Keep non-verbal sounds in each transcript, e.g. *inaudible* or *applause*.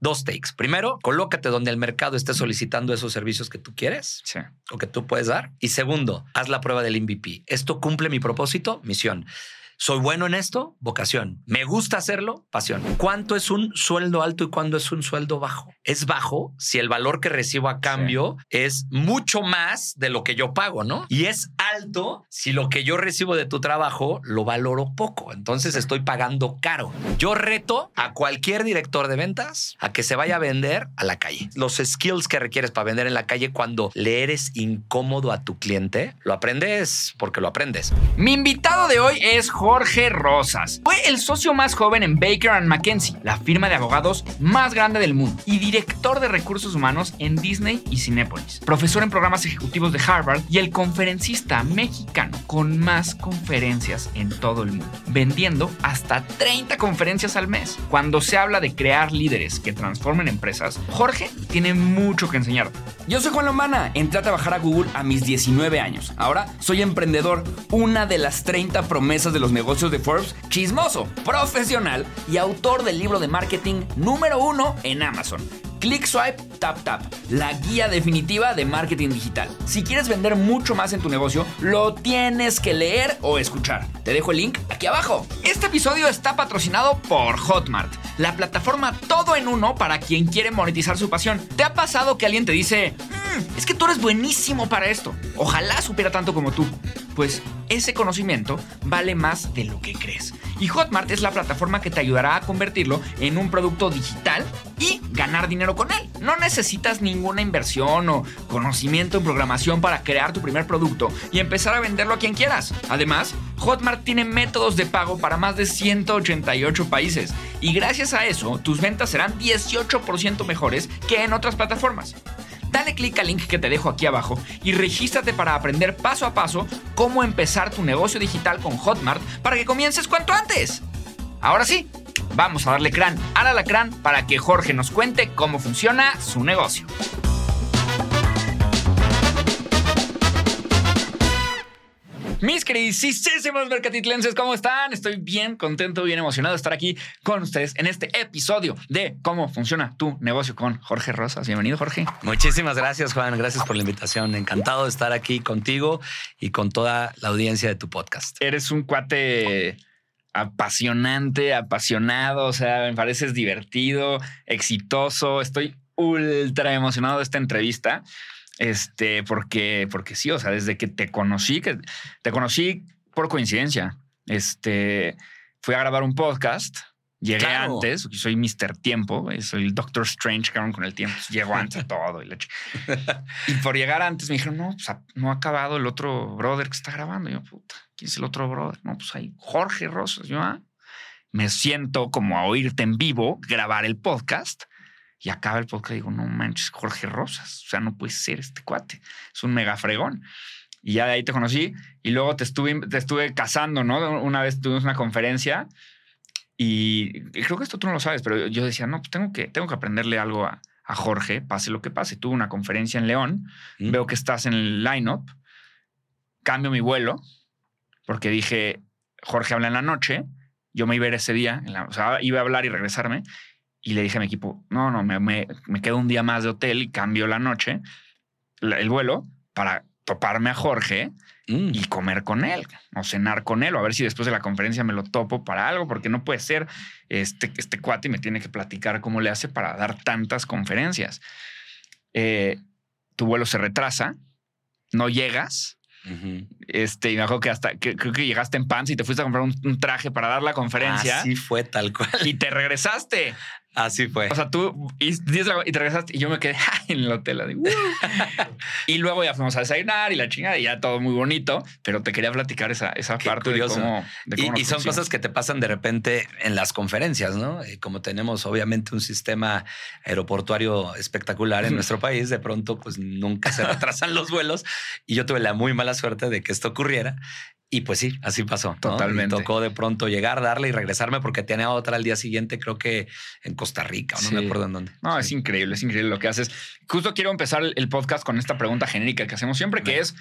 dos takes. Primero, colócate donde el mercado esté solicitando esos servicios que tú quieres Sí. o que tú puedes dar. Y segundo, haz la prueba del MVP. ¿Esto cumple mi propósito? Misión. ¿Soy bueno en esto? Vocación. ¿Me gusta hacerlo? Pasión. ¿Cuánto es un sueldo alto y cuándo es un sueldo bajo? Es bajo si el valor que recibo a cambio es mucho más de lo que yo pago, ¿no? Y es alto si lo que yo recibo de tu trabajo lo valoro poco. Entonces estoy pagando caro. Yo reto a cualquier director de ventas a que se vaya a vender a la calle. Los skills que requieres para vender en la calle cuando le eres incómodo a tu cliente, lo aprendes porque lo aprendes. Mi invitado de hoy es Jorge Rosas. Fue el socio más joven en Baker & McKenzie, la firma de abogados más grande del mundo, y director de recursos humanos en Disney y Cinépolis. Profesor en programas ejecutivos de Harvard y el conferencista mexicano con más conferencias en todo el mundo, vendiendo hasta 30 conferencias al mes. Cuando se habla de crear líderes que transformen empresas, Jorge tiene mucho que enseñar. Yo soy Juan Lomana, entré a trabajar a Google a mis 19 años. Ahora soy emprendedor, una de las 30 promesas de los negocios de Forbes, chismoso, profesional y autor del libro de marketing número uno en Amazon. Click Swipe Tap Tap, la guía definitiva de marketing digital. Si quieres vender mucho más en tu negocio, lo tienes que leer o escuchar. Te dejo el link aquí abajo. Este episodio está patrocinado por Hotmart, la plataforma todo en uno para quien quiere monetizar su pasión. ¿Te ha pasado que alguien te dice, "Mm, es que tú eres buenísimo para esto? Ojalá supiera tanto como tú. Pues ese conocimiento vale más de lo que crees. Y Hotmart es la plataforma que te ayudará a convertirlo en un producto digital y ganar dinero con él. No necesitas ninguna inversión o conocimiento en programación para crear tu primer producto y empezar a venderlo a quien quieras. Además, Hotmart tiene métodos de pago para más de 188 países y gracias a eso tus ventas serán 18% mejores que en otras plataformas. Dale clic al link que te dejo aquí abajo y regístrate para aprender paso a paso cómo empezar tu negocio digital con Hotmart para que comiences cuanto antes. Ahora sí, vamos a darle crán al alacrán para que Jorge nos cuente cómo funciona su negocio. Mis queridísimos mercatitlenses, ¿cómo están? Estoy bien contento, bien emocionado de estar aquí con ustedes en este episodio de cómo funciona tu negocio con Jorge Rosas. Bienvenido, Jorge. Muchísimas gracias, Juan. Gracias por la invitación. Encantado de estar aquí contigo y con toda la audiencia de tu podcast. Eres un cuate apasionante, apasionado, o sea, me pareces divertido, exitoso. Estoy ultra emocionado de esta entrevista. Este, porque, porque sí, o sea, desde que te conocí, que te conocí por coincidencia. Este, fui a grabar un podcast. Llegué Claro. antes, soy Mr. Tiempo, güey, soy el Doctor Strange, cabrón, con el tiempo. Llego *laughs* antes a todo. Y, la y por llegar antes me dijeron, no, pues no ha acabado el otro brother que está grabando. Y yo, puta, ¿quién es el otro brother? No, pues hay Jorge Rosas. Yo, ah, me siento como a oírte en vivo, grabar el podcast. Y acaba el podcast y digo, no manches, Jorge Rosas. O sea, no puede ser este cuate. Es un mega fregón. Y ya de ahí te conocí. Y luego te estuve, te estuve casando, ¿no? Una vez tuvimos una conferencia y, creo que esto tú no lo sabes, pero yo decía, no, pues tengo que, tengo que aprenderle algo a, a Jorge, pase lo que pase. Tuve una conferencia en León, Mm. veo que estás en el lineup, cambio mi vuelo, porque dije, Jorge habla en la noche, yo me iba a ir ese día, en la- o sea, iba a hablar y regresarme, y le dije a mi equipo, no, no, me, me, me quedo un día más de hotel y cambio la noche, la- el vuelo, para toparme a Jorge Mm. y comer con él o cenar con él o a ver si después de la conferencia me lo topo para algo, porque no puede ser este, este cuate y me tiene que platicar cómo le hace para dar tantas conferencias. Eh, tu vuelo se retrasa, no llegas. Este, y me acuerdo que hasta que, creo que llegaste en pants y te fuiste a comprar un, un traje para dar la conferencia Así fue tal cual. y te regresaste. Así fue. O sea, tú y, y te regresaste y yo me quedé *laughs* en el hotel. así, "Uh". *laughs* y luego ya fuimos a desayunar y la chingada y ya todo muy bonito, pero te quería platicar esa, esa Qué parte curioso. de cómo. de Y, cómo nos y son cosas que te pasan de repente en las conferencias, ¿no? Eh, Como tenemos obviamente un sistema aeroportuario espectacular en nuestro país, de pronto pues nunca se *laughs* retrasan los vuelos y yo tuve la muy mala suerte de que esto ocurriera. Y pues sí, así pasó. ¿no? Totalmente. Y tocó de pronto llegar, darle y regresarme porque tenía otra al día siguiente, creo que en Costa Rica, o no me acuerdo en dónde. No, es increíble, es increíble lo que haces. Justo quiero empezar el- podcast con esta pregunta genérica que hacemos siempre, que es,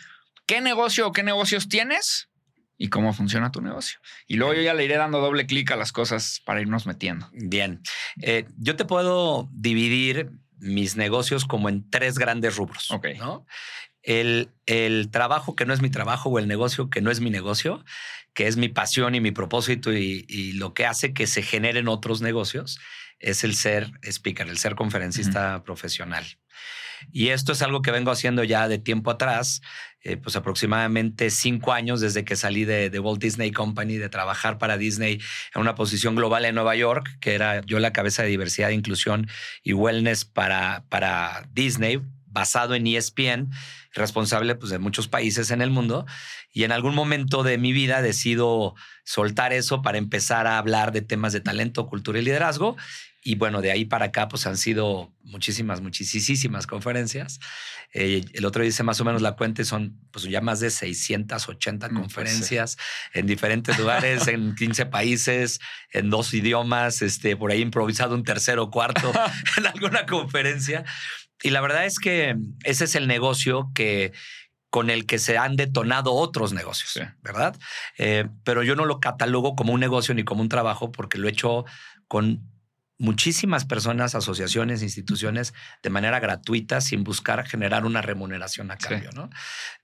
¿qué negocio o qué negocios tienes y cómo funciona tu negocio. Y luego yo ya le iré dando doble clic a las cosas para irnos metiendo. Bien. Eh, yo te puedo dividir mis negocios como en tres grandes rubros. Ok. ¿no? El, el trabajo que no es mi trabajo o el negocio que no es mi negocio, que es mi pasión y mi propósito y, y lo que hace que se generen otros negocios, es el ser speaker, el ser conferencista profesional. Y esto es algo que vengo haciendo ya de tiempo atrás, eh, pues aproximadamente cinco años desde que salí de, de, Walt Disney Company, de trabajar para Disney en una posición global en Nueva York, que era yo la cabeza de diversidad, inclusión y wellness para, para Disney, basado en ESPN, responsable pues, de muchos países en el mundo. Y en algún momento de mi vida decido soltar eso para empezar a hablar de temas de talento, cultura y liderazgo. Y bueno, de ahí para acá, pues han sido muchísimas, muchísimas conferencias. Eh, el otro día hice más o menos la cuenta y son pues ya más de 680 no, conferencias pues, en diferentes lugares, en *laughs* 15 países, en dos idiomas, este, por ahí improvisado un tercero o cuarto *laughs* en alguna conferencia. Y la verdad es que ese es el negocio que, con el que se han detonado otros negocios, sí. ¿verdad? Eh, pero yo no lo catalogo como un negocio ni como un trabajo porque lo he hecho con muchísimas personas, asociaciones, instituciones de manera gratuita sin buscar generar una remuneración a cambio, sí. ¿no?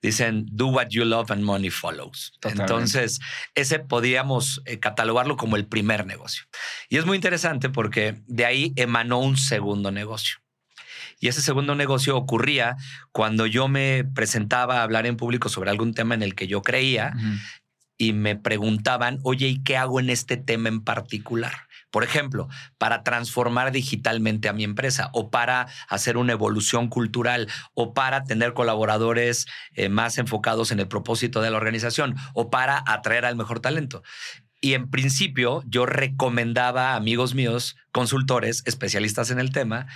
Dicen, do what you love and money follows. Totalmente. Entonces, ese podríamos eh, catalogarlo como el primer negocio. Y es muy interesante porque de ahí emanó un segundo negocio. Y ese segundo negocio ocurría cuando yo me presentaba a hablar en público sobre algún tema en el que yo creía uh -huh. y me preguntaban, oye, ¿y qué hago en este tema en particular? Por ejemplo, para transformar digitalmente a mi empresa o para hacer una evolución cultural o para tener colaboradores eh, más enfocados en el propósito de la organización o para atraer al mejor talento. Y en principio yo recomendaba a amigos míos, consultores, especialistas en el tema,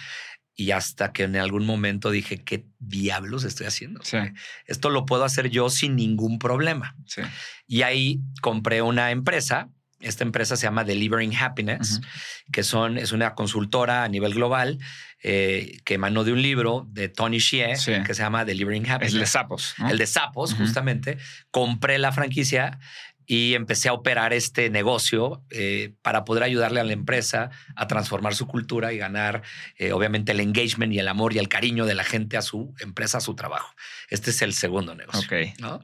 y hasta que en algún momento dije, ¿qué diablos estoy haciendo? Sí. Esto lo puedo hacer yo sin ningún problema. Sí. Y ahí compré una empresa. Esta empresa se llama Delivering Happiness, uh -huh. que son, es una consultora a nivel global eh, que emanó de un libro de Tony Xie sí. que se llama Delivering Happiness. El de sapos. ¿no? El de sapos, uh -huh. justamente. Compré la franquicia y empecé a operar este negocio eh, para poder ayudarle a la empresa a transformar su cultura y ganar, eh, obviamente, el engagement y el amor y el cariño de la gente a su empresa, a su trabajo. Este es el segundo negocio. Okay. ¿no?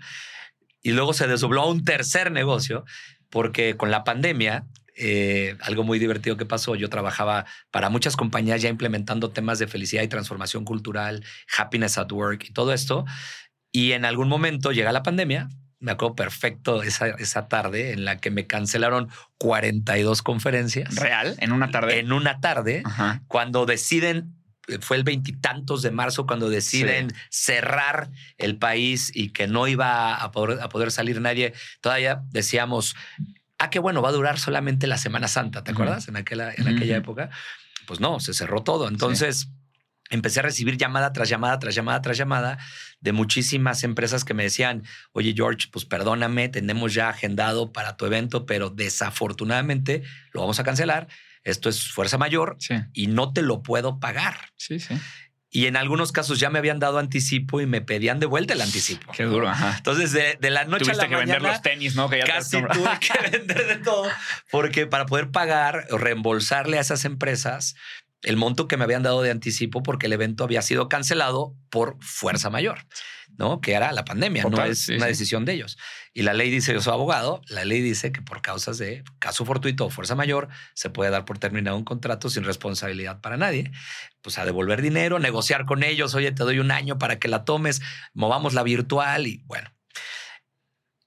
Y luego se desdobló a un tercer negocio porque con la pandemia eh, algo muy divertido que pasó. Yo trabajaba para muchas compañías ya implementando temas de felicidad y transformación cultural, happiness at work y todo esto. Y en algún momento llega la pandemia me acuerdo perfecto esa, esa tarde en la que me cancelaron 42 conferencias. ¿Real? ¿En una tarde? En una tarde, Ajá. cuando deciden, fue el veintitantos de marzo, cuando deciden sí. cerrar el país y que no iba a poder, a poder salir nadie, todavía decíamos, ah, qué bueno, va a durar solamente la Semana Santa, ¿te uh -huh. acuerdas? En aquella, en uh -huh. aquella época. Pues no, se cerró todo. Entonces... Sí empecé a recibir llamada tras llamada, tras llamada, tras llamada de muchísimas empresas que me decían, oye George, pues perdóname, tenemos ya agendado para tu evento, pero desafortunadamente lo vamos a cancelar. Esto es fuerza mayor sí. y no te lo puedo pagar. Sí, sí. Y en algunos casos ya me habían dado anticipo y me pedían de vuelta el anticipo. Qué duro. Ajá. Entonces, de, de, la noche Tuviste a la que mañana, vender los tenis, ¿no? Que ya casi tuve que *laughs* vender de todo. Porque para poder pagar o reembolsarle a esas empresas el monto que me habían dado de anticipo porque el evento había sido cancelado por fuerza mayor, ¿no? Que era la pandemia, no es sí, una sí. decisión de ellos. Y la ley dice, yo soy abogado, la ley dice que por causas de caso fortuito o fuerza mayor se puede dar por terminado un contrato sin responsabilidad para nadie. Pues a devolver dinero, negociar con ellos, oye, te doy un año para que la tomes, movamos la virtual y bueno.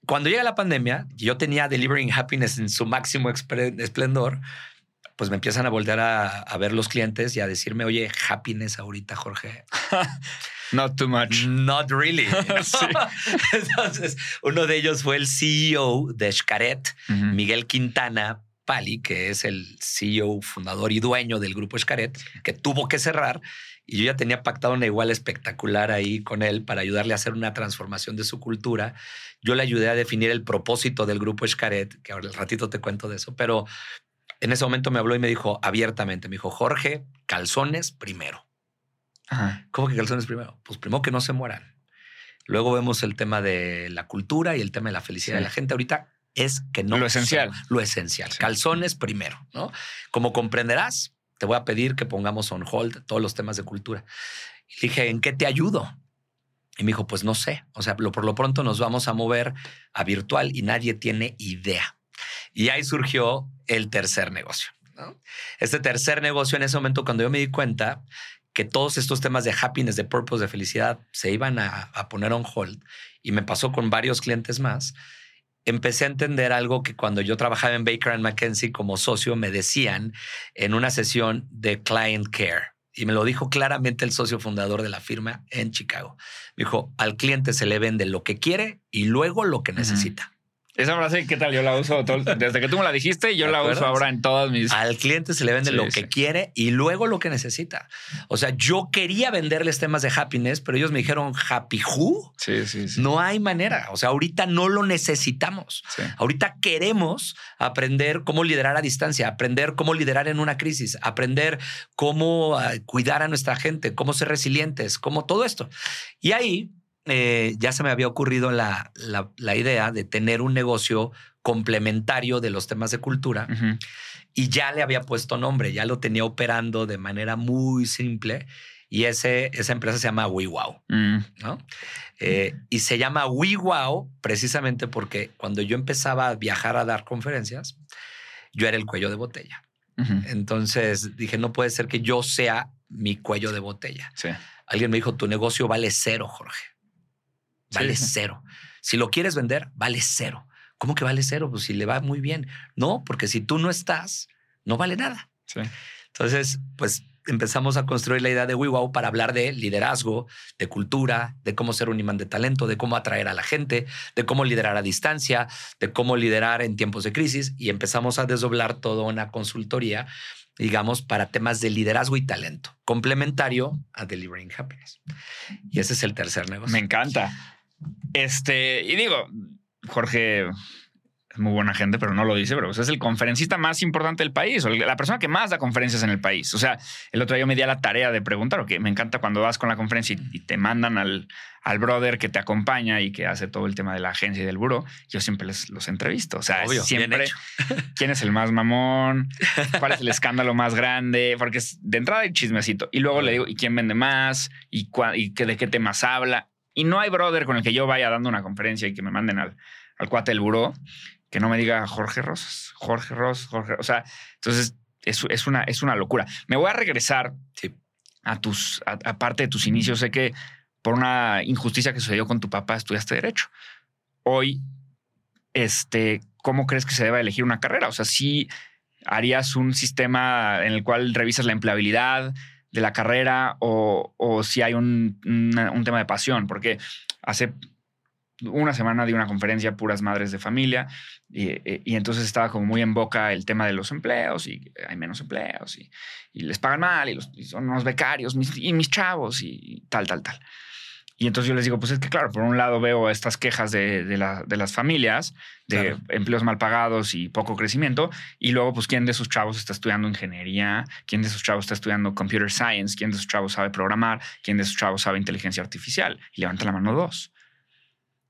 Cuando llega la pandemia, yo tenía Delivering Happiness en su máximo esplendor, pues me empiezan a voltear a, a, ver los clientes y a decirme, oye, happiness ahorita, Jorge. *laughs* Not too much. Not really. ¿no? *laughs* sí. *laughs* Entonces, uno de ellos fue el CEO de Xcaret, uh -huh. Miguel Quintana Pali, que es el CEO, fundador y dueño del grupo Xcaret, que tuvo que cerrar. Y yo ya tenía pactado una igual espectacular ahí con él para ayudarle a hacer una transformación de su cultura. Yo le ayudé a definir el propósito del grupo Xcaret, que ahora el ratito te cuento de eso, pero en ese momento me habló y me dijo abiertamente, me dijo, Jorge, calzones primero. Ajá. ¿Cómo que calzones primero? Pues primero que no se mueran. Luego vemos el tema de la cultura y el tema de la felicidad Sí. de la gente. Ahorita es que no. Lo esencial. sea Lo esencial. Sí. Calzones primero, ¿no? Como comprenderás, te voy a pedir que pongamos on hold todos los temas de cultura. Y dije, ¿en qué te ayudo? Y me dijo, pues no sé. O sea, lo- por lo pronto nos vamos a mover a virtual y nadie tiene idea. Y ahí surgió el tercer negocio. ¿no? Este tercer negocio, en ese momento, cuando yo me di cuenta que todos estos temas de happiness, de purpose, de felicidad, se iban a, a poner on hold, y me pasó con varios clientes más, empecé a entender algo que cuando yo trabajaba en Baker and McKenzie como socio me decían en una sesión de client care. Y me lo dijo claramente el socio fundador de la firma en Chicago. Me dijo, al cliente se le vende lo que quiere y luego lo que necesita. Esa frase, ¿qué tal? Yo la uso todo- desde que tú me la dijiste, yo ¿Te la uso ahora en todas mis. Al cliente se le vende Sí, lo sí. que quiere y luego lo que necesita. O sea, yo quería venderles temas de happiness, pero ellos me dijeron, ¿happy who? Sí, sí, sí. No hay manera. O sea, ahorita no lo necesitamos. Sí. Ahorita queremos aprender cómo liderar a distancia, aprender cómo liderar en una crisis, aprender cómo ah, cuidar a nuestra gente, cómo ser resilientes, cómo todo esto. Y ahí eh, ya se me había ocurrido la, la- la idea de tener un negocio complementario de los temas de cultura y ya le había puesto nombre, ya lo tenía operando de manera muy simple y ese, esa empresa se llama WeWow. Mm. ¿no? Eh, y se llama WeWow precisamente porque cuando yo empezaba a viajar a dar conferencias, yo era el cuello de botella. Entonces dije, no puede ser que yo sea mi cuello de botella. Sí. Alguien me dijo, tu negocio vale cero, Jorge. Vale Sí, cero. Si lo quieres vender, vale cero. ¿Cómo que vale cero? Pues si le va muy bien. No, porque si tú no estás, no vale nada. Sí. Entonces, pues empezamos a construir la idea de WeWow para hablar de liderazgo, de cultura, de cómo ser un imán de talento, de cómo atraer a la gente, de cómo liderar a distancia, de cómo liderar en tiempos de crisis y empezamos a desdoblar toda una consultoría, digamos, para temas de liderazgo y talento, complementario a Delivering Happiness. Y ese es el tercer negocio. Me encanta. Este, y digo, Jorge es muy buena gente, pero no lo dice, pero es el conferencista más importante del país, o la persona que más da conferencias en el país. O sea, el otro día yo me di a la tarea de preguntar, que me encanta cuando vas con la conferencia y, y te mandan al, al brother que te acompaña y que hace todo el tema de la agencia y del buro, yo siempre les, los entrevisto. O sea, Obvio, siempre *laughs* quién es el más mamón, cuál es el escándalo más grande, porque es de entrada hay chismecito. Y luego le digo, ¿y quién vende más? ¿Y, y qué, de qué temas habla? Y no hay brother con el que yo vaya dando una conferencia y que me manden al, al cuate del buró que no me diga Jorge Rosas, Jorge Ros, Jorge. O sea, entonces es, es, una, es una locura. Me voy a regresar Sí. a tus, a, a parte de tus inicios. Sé que por una injusticia que sucedió con tu papá estudiaste Derecho. Hoy, este, ¿cómo crees que se debe elegir una carrera? O sea, si harías un sistema en el cual revisas la empleabilidad de la carrera o, o si hay un, un tema de pasión, porque hace una semana di una conferencia puras madres de familia y, y entonces estaba como muy en boca el tema de los empleos y hay menos empleos y, y les pagan mal y, los, son unos becarios y mis chavos y tal, tal, tal. Y entonces yo les digo, pues es que claro, por un lado veo estas quejas de, de la- de las familias, de Claro. empleos mal pagados y poco crecimiento, y luego pues quién de sus chavos está estudiando ingeniería, quién de sus chavos está estudiando computer science, quién de sus chavos sabe programar, quién de sus chavos sabe inteligencia artificial. Y levanta la mano dos.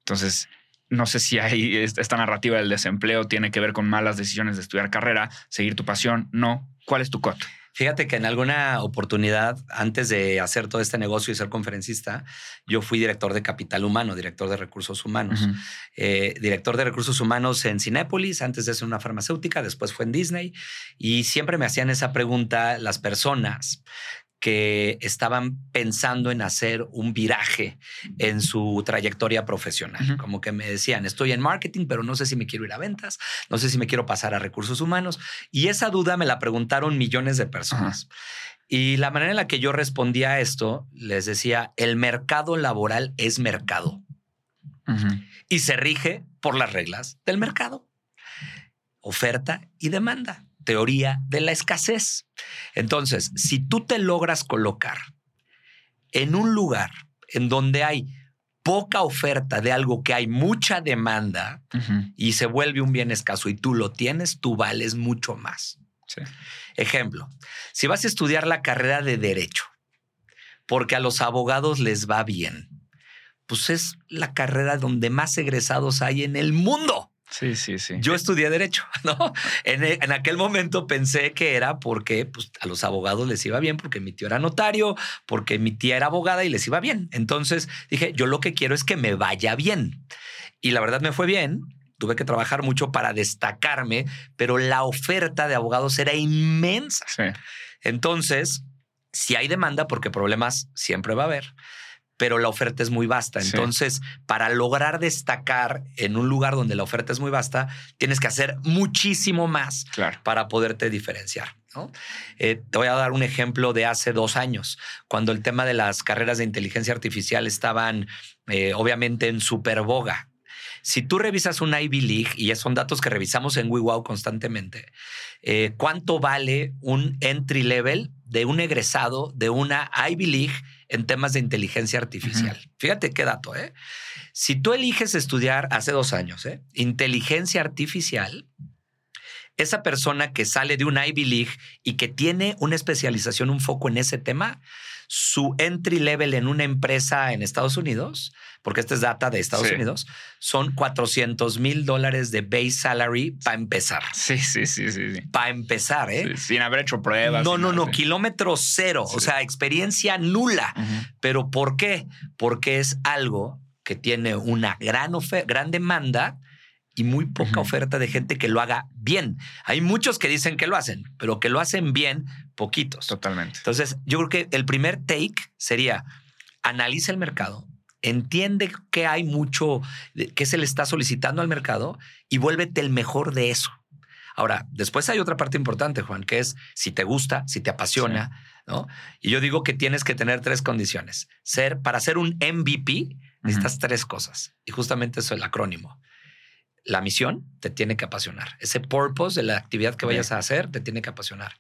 Entonces, no sé si hay esta esta narrativa del desempleo tiene que ver con malas decisiones de estudiar carrera, seguir tu pasión. No. ¿Cuál es tu coto? Fíjate que en alguna oportunidad, antes de hacer todo este negocio y ser conferencista, yo fui director de capital humano, director de recursos humanos. Eh, director de recursos humanos en Cinépolis, antes de ser una farmacéutica, después fue en Disney. Y siempre me hacían esa pregunta las personas que estaban pensando en hacer un viraje en su trayectoria profesional. Como que me decían, estoy en marketing, pero no sé si me quiero ir a ventas, no sé si me quiero pasar a recursos humanos. Y esa duda me la preguntaron millones de personas. Y la manera en la que yo respondía a esto, les decía, el mercado laboral es mercado y se rige por las reglas del mercado. Oferta y demanda. Teoría de la escasez. Entonces, si tú te logras colocar en un lugar en donde hay poca oferta de algo que hay mucha demanda y se vuelve un bien escaso y tú lo tienes, tú vales mucho más. Sí. Ejemplo, si vas a estudiar la carrera de derecho, porque a los abogados les va bien, pues es la carrera donde más egresados hay en el mundo. Sí, sí, sí. Yo estudié derecho, *laughs* ¿no? En, en, aquel momento pensé que era porque pues, a los abogados les iba bien, porque mi tío era notario, porque mi tía era abogada y les iba bien. Entonces dije, yo lo que quiero es que me vaya bien. Y la verdad me fue bien. Tuve que trabajar mucho para destacarme, pero la oferta de abogados era inmensa. Sí. Entonces, si hay demanda, porque problemas siempre va a haber, pero la oferta es muy vasta. Sí. Entonces, para lograr destacar en un lugar donde la oferta es muy vasta, tienes que hacer muchísimo más Claro. para poderte diferenciar. ¿no? Eh, te voy a dar un ejemplo de hace dos años, cuando el tema de las carreras de inteligencia artificial estaban eh, obviamente en superboga. Si tú revisas un Ivy League, y son datos que revisamos en WeWow constantemente, eh, ¿cuánto vale un entry level de un egresado de una Ivy League en temas de inteligencia artificial? Fíjate qué dato, ¿eh? Si tú eliges estudiar hace dos años, ¿eh? Inteligencia artificial, esa persona que sale de una Ivy League y que tiene una especialización, un foco en ese tema, su entry level en una empresa en Estados Unidos, porque esta es data de Estados Sí. Unidos, son 400 mil dólares de base salary para empezar. Sí, sí, sí, sí. sí. Para empezar, ¿eh? Sí, Sin haber hecho pruebas. No, no, nada, no, kilómetro cero, o sea, experiencia nula. ¿Pero por qué? Porque es algo que tiene una gran, gran demanda y muy poca oferta de gente que lo haga bien. Hay muchos que dicen que lo hacen, pero que lo hacen bien, poquitos. Totalmente. Entonces, yo creo que el primer take sería analiza el mercado, entiende que hay mucho que se le está solicitando al mercado y vuélvete el mejor de eso. Ahora, después hay otra parte importante, Juan, que es si te gusta, si te apasiona, ¿no? Y yo digo que tienes que tener tres condiciones. Ser, para ser un MVP, necesitas tres cosas. Y justamente eso es el acrónimo. La misión te tiene que apasionar. Ese purpose de la actividad que vayas a hacer te tiene que apasionar.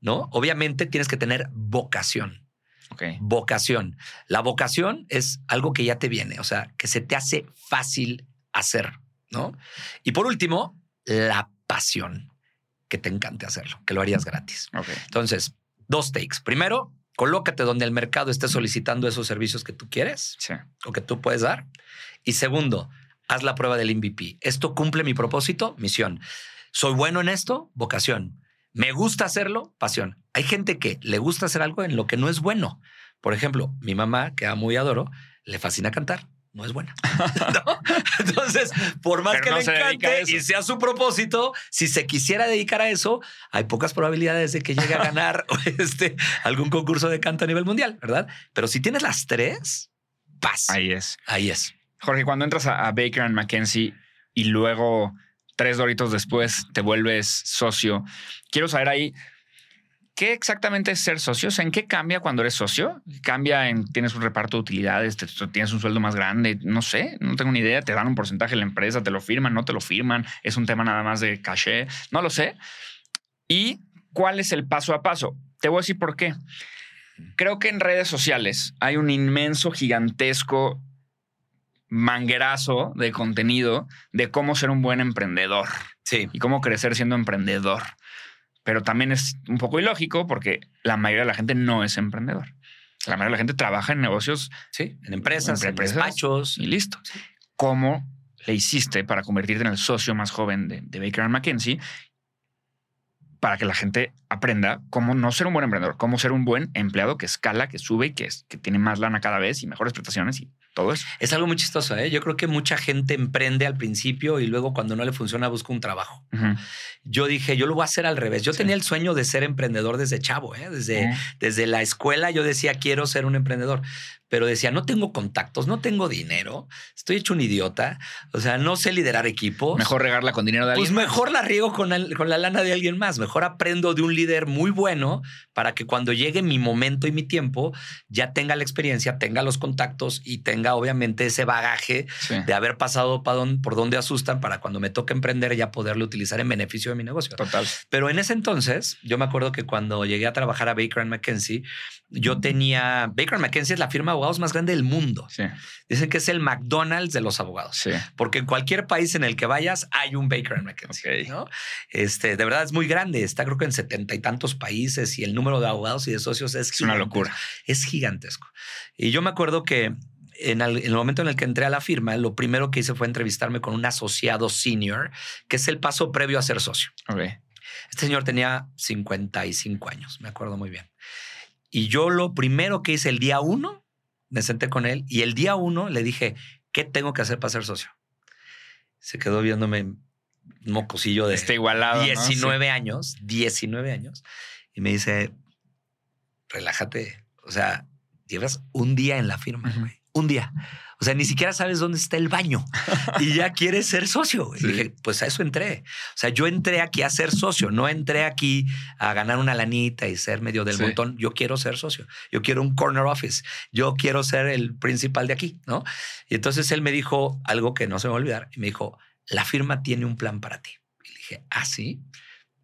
¿No? Obviamente tienes que tener vocación. Vocación. La vocación es algo que ya te viene, o sea, que se te hace fácil hacer, ¿no? Y por último, la pasión, que te encante hacerlo, que lo harías gratis. Entonces, dos takes. Primero, colócate donde el mercado esté solicitando esos servicios que tú quieres Sí. o que tú puedes dar. Y segundo, haz la prueba del MVP. ¿Esto cumple mi propósito? Misión. ¿Soy bueno en esto? Vocación. ¿Me gusta hacerlo? Pasión. Hay gente que le gusta hacer algo en lo que no es bueno. Por ejemplo, mi mamá, que amo y adoro, le fascina cantar. No es buena. *laughs* ¿No? Entonces, por más Pero que no le encante y sea su propósito, si se quisiera dedicar a eso, hay pocas probabilidades de que llegue a ganar *laughs* este, algún concurso de canto a nivel mundial, ¿verdad? Pero si tienes las tres, paz. Ahí es. Ahí es. Jorge, cuando entras a, a Baker and McKenzie y luego tres doritos después te vuelves socio, quiero saber ahí qué exactamente es ser socio. O sea, ¿en qué cambia cuando eres socio? ¿Cambia en tienes un reparto de utilidades, te- tienes un sueldo más grande? No sé, no tengo ni idea. Te dan un porcentaje de la empresa, te lo firman, no te lo firman. Es un tema nada más de caché. No lo sé. ¿Y cuál es el paso a paso? Te voy a decir por qué. Creo que en redes sociales hay un inmenso, gigantesco manguerazo de contenido de cómo ser un buen emprendedor Sí. y cómo crecer siendo emprendedor. Pero también es un poco ilógico porque la mayoría de la gente no es emprendedor. La mayoría de la gente trabaja en negocios Sí. En empresas, En en, empresas. despachos. y listo. ¿Cómo le hiciste para convertirte en el socio más joven de, de Baker McKenzie? Para que la gente aprenda cómo no ser un buen emprendedor, cómo ser un buen empleado que escala, que sube y que, es- que tiene más lana cada vez y mejores prestaciones y todo eso. Es algo muy chistoso, ¿eh? Yo creo que mucha gente emprende al principio y luego cuando no le funciona busca un trabajo. Yo dije, yo lo voy a hacer al revés. Yo Sí. tenía el sueño de ser emprendedor desde chavo, ¿eh? Desde, desde la escuela yo decía, quiero ser un emprendedor. Pero decía, no tengo contactos, no tengo dinero, estoy hecho un idiota, o sea, no sé liderar equipos. Mejor regarla con dinero de Pues alguien. mejor la riego con, el- con la lana de alguien más. Mejor aprendo de un líder muy bueno para que cuando llegue mi momento y mi tiempo ya tenga la experiencia, tenga los contactos y tenga obviamente ese bagaje Sí. de haber pasado por donde asustan para cuando me toque emprender ya poderlo utilizar en beneficio de mi negocio. Total. Pero en ese entonces, yo me acuerdo que cuando llegué a trabajar a Baker McKenzie, yo tenía. Baker McKenzie es la firma de abogados más grande del mundo. Sí, Dicen que es el McDonald's de los abogados. sí. Porque en cualquier país en el que vayas hay un Baker McKenzie. Ok. ¿no? Este, de verdad es muy grande. Está creo que en setenta y tantos países y el número de abogados y de socios es, Es una locura. Es gigantesco. Y yo me acuerdo que en, el, en el momento en el que entré a la firma, lo primero que hice fue entrevistarme con un asociado senior, que es el paso previo a ser socio. Este señor tenía 55 años, me acuerdo muy bien. Y yo lo primero que hice el día uno, me senté con él y el día uno le dije, ¿qué tengo que hacer para ser socio? Se quedó viéndome un mocosillo de Está igualado. ¿no? 19 años, 19 años. Y me dice, relájate. O sea, llevas un día en la firma, güey. Un día. O sea, ni siquiera sabes dónde está el baño *laughs* y ya quieres ser socio. Sí. Dije, pues a eso entré. O sea, yo entré aquí a ser socio, no entré aquí a ganar una lanita y ser medio del Sí. montón. Yo quiero ser socio. Yo quiero un corner office. Yo quiero ser el principal de aquí, ¿no? Y entonces él me dijo algo que no se me va a olvidar. Y me dijo, la firma tiene un plan para ti. Y le dije, ¿ah, sí?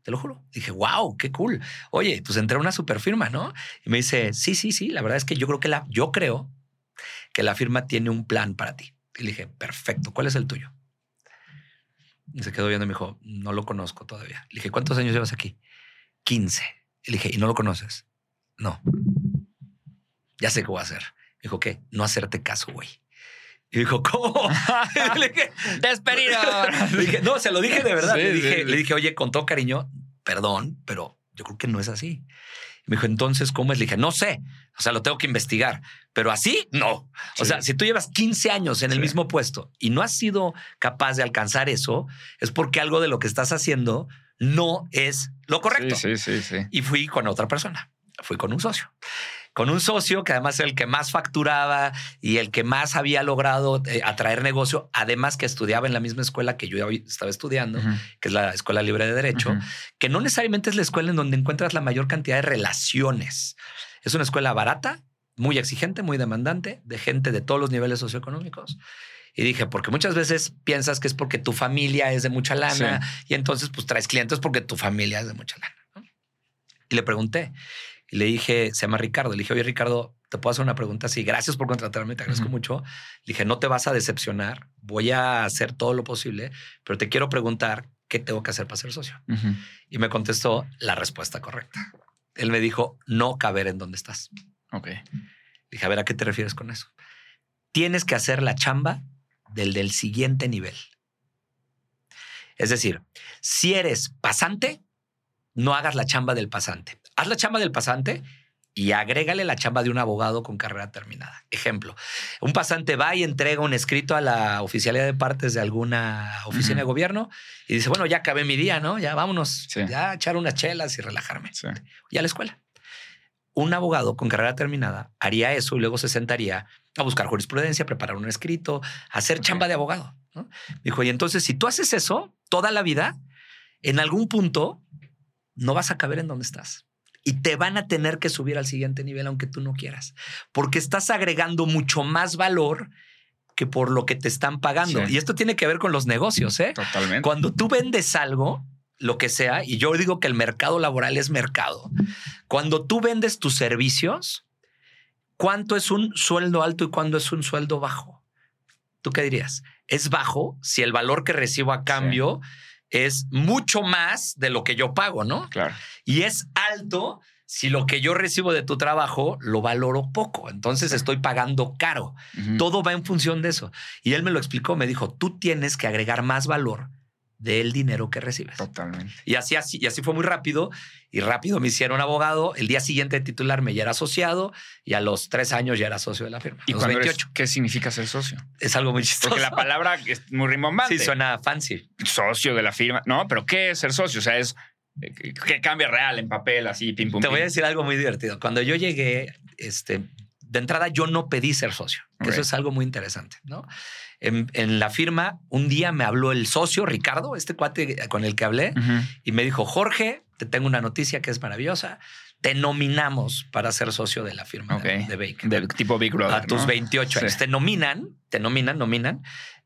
Te lo juro. Dije, wow, qué cool. Oye, pues entré a una super firma, ¿no? Y me dice, sí, sí, sí. La verdad es que yo creo que la, yo creo que la firma tiene un plan para ti. Y le dije, perfecto. ¿Cuál es el tuyo? Y se quedó viendo y me dijo, no lo conozco todavía. Le dije, ¿cuántos años llevas aquí? 15. Y le dije, ¿y no lo conoces? No. Ya sé qué voy a hacer. Me dijo, ¿qué? No hacerte caso, güey. Y dijo, ¿cómo? *laughs* Le dije, Despedido. *laughs* le dije, no, se lo dije de verdad. Sí, le, dije, sí. le dije, oye, con todo cariño, perdón, pero yo creo que no es así. Me dijo, entonces, ¿cómo es? Le dije, no sé. O sea, lo tengo que investigar, pero así no. O sea, si tú llevas 15 años en el mismo puesto y no has sido capaz de alcanzar eso, es porque algo de lo que estás haciendo no es lo correcto. Sí, sí, sí, sí. Y fui con otra persona. Fui con un socio. Con un socio que además era el que más facturaba y el que más había logrado eh, atraer negocio, además que estudiaba en la misma escuela que yo hoy estaba estudiando, que es la Escuela Libre de Derecho, que no necesariamente es la escuela en donde encuentras la mayor cantidad de relaciones. Es una escuela barata, muy exigente, muy demandante, de gente de todos los niveles socioeconómicos. Y dije, porque muchas veces piensas que es porque tu familia es de mucha lana y entonces pues traes clientes porque tu familia es de mucha lana. ¿no? Y le pregunté y le dije, se llama Ricardo. Le dije, oye, Ricardo, te puedo hacer una pregunta así. Gracias por contratarme, te agradezco mucho. Le dije, no te vas a decepcionar. Voy a hacer todo lo posible, pero te quiero preguntar qué tengo que hacer para ser socio. Y me contestó la respuesta correcta. Él me dijo, no caber en donde estás. Ok. Dije, a ver, ¿a qué te refieres con eso? Tienes que hacer la chamba del del siguiente nivel. Es decir, si eres pasante, no hagas la chamba del pasante. Haz la chamba del pasante y agrégale la chamba de un abogado con carrera terminada. Ejemplo, un pasante va y entrega un escrito a la oficialidad de partes de alguna oficina de gobierno y dice, bueno, ya acabé mi día, ¿no? Ya vámonos, Sí. ya a echar unas chelas y relajarme Sí. y a la escuela. Un abogado con carrera terminada haría eso y luego se sentaría a buscar jurisprudencia, preparar un escrito, hacer chamba de abogado. ¿no? Dijo, y entonces si tú haces eso toda la vida, en algún punto no vas a caber en donde estás. Y te van a tener que subir al siguiente nivel aunque tú no quieras, porque estás agregando mucho más valor que por lo que te están pagando. Sí. Y esto tiene que ver con los negocios, ¿eh? Totalmente. Cuando tú vendes algo, lo que sea, y yo digo que el mercado laboral es mercado, cuando tú vendes tus servicios, ¿cuánto es un sueldo alto y cuándo es un sueldo bajo? ¿Tú qué dirías? Es bajo si el valor que recibo a cambio es mucho más de lo que yo pago, ¿no? Claro. Y es alto si lo que yo recibo de tu trabajo lo valoro poco. Entonces estoy pagando caro. Todo va en función de eso. Y él me lo explicó, me dijo, tú tienes que agregar más valor del dinero que recibes. Totalmente. Y así, así, y así fue muy rápido. Y rápido me hicieron abogado. El día siguiente de titularme ya era asociado y a los tres años ya era socio de la firma. ¿Y los cuando 28. eres- qué significa ser socio? Es algo muy chistoso. Porque la palabra es muy rimbombante. sí suena fancy. socio de la firma. No, pero ¿qué es ser socio? O sea, es eh, que cambia real en papel, así, pim, pum. Te voy a decir algo muy divertido. Cuando yo llegué, este, de entrada yo no pedí ser socio. que. Eso es algo muy interesante, ¿no? En, en la firma, un día me habló el socio, Ricardo, este cuate con el que hablé, y me dijo, Jorge, te tengo una noticia que es maravillosa. Te nominamos para ser socio de la firma de, de Baker. Del tipo Big Brother. a tus ¿no? 28 años. Sí. Te nominan, te nominan, nominan.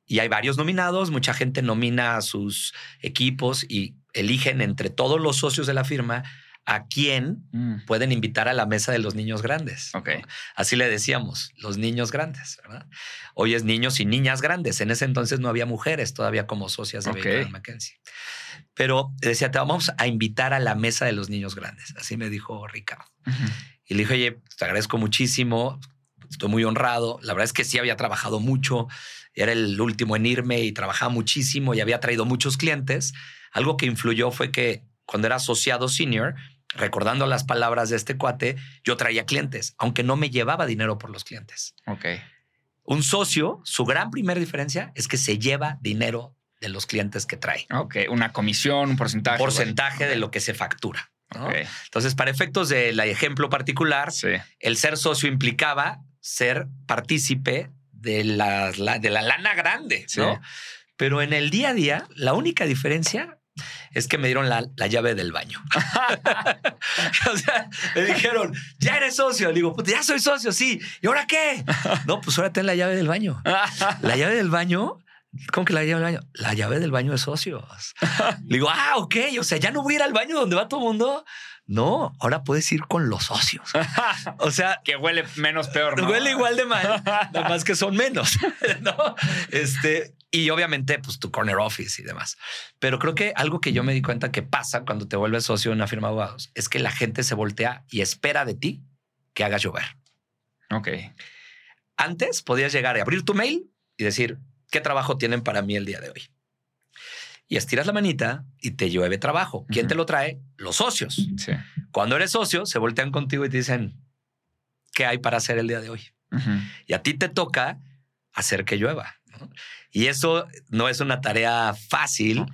Y hay varios nominados. Mucha gente nomina a sus equipos y eligen entre todos los socios de la firma a quién Mm. pueden invitar a la mesa de los niños grandes. Así le decíamos, los niños grandes, ¿verdad? Hoy es niños y niñas grandes. En ese entonces no había mujeres todavía como socias de Ok. Baker McKenzie. Pero decía, te vamos a invitar a la mesa de los niños grandes. Así me dijo Ricardo. Y le dije, oye, te agradezco muchísimo. estoy muy honrado. La verdad es que sí había trabajado mucho, era el último en irme y trabajaba muchísimo y había traído muchos clientes. Algo que influyó fue que cuando era asociado senior, recordando las palabras de este cuate, yo traía clientes, aunque no me llevaba dinero por los clientes. Ok. Un socio, su gran primera diferencia es que se lleva dinero de los clientes que trae. Ok. Una comisión, un porcentaje. Porcentaje de lo que se factura. ¿no? Ok. Entonces, para efectos del ejemplo particular, Sí. el ser socio implicaba ser partícipe de la, la- de la lana grande, Sí. ¿no? Pero en el día a día, la única diferencia es que me dieron la, la llave del baño. *laughs* *laughs* o sea, me dijeron, ya eres socio. Le digo, "Puta, ya soy socio, sí. ¿Y ahora qué? *laughs* No, pues ahora ten la llave del baño. La llave del baño. ¿Cómo que la llave del baño? La llave del baño de socios. Le digo, ah, ok. O sea, ya no voy a ir al baño donde va todo el mundo. No, ahora puedes ir con los socios. O sea, que huele menos peor, ¿no? Huele igual de mal, nada más que son menos, ¿no? Este, y obviamente, pues tu corner office y demás. Pero creo que algo que yo me di cuenta que pasa cuando te vuelves socio de una firma de abogados es que la gente se voltea y espera de ti que hagas llover. Ok. Antes podías llegar y abrir tu mail y decir, ¿qué trabajo tienen para mí el día de hoy? Y estiras la manita y te llueve trabajo. ¿Quién te lo trae? Los socios. Sí. Cuando eres socio, se voltean contigo y te dicen, ¿qué hay para hacer el día de hoy? Y a ti te toca hacer que llueva. ¿no? Y eso no es una tarea fácil,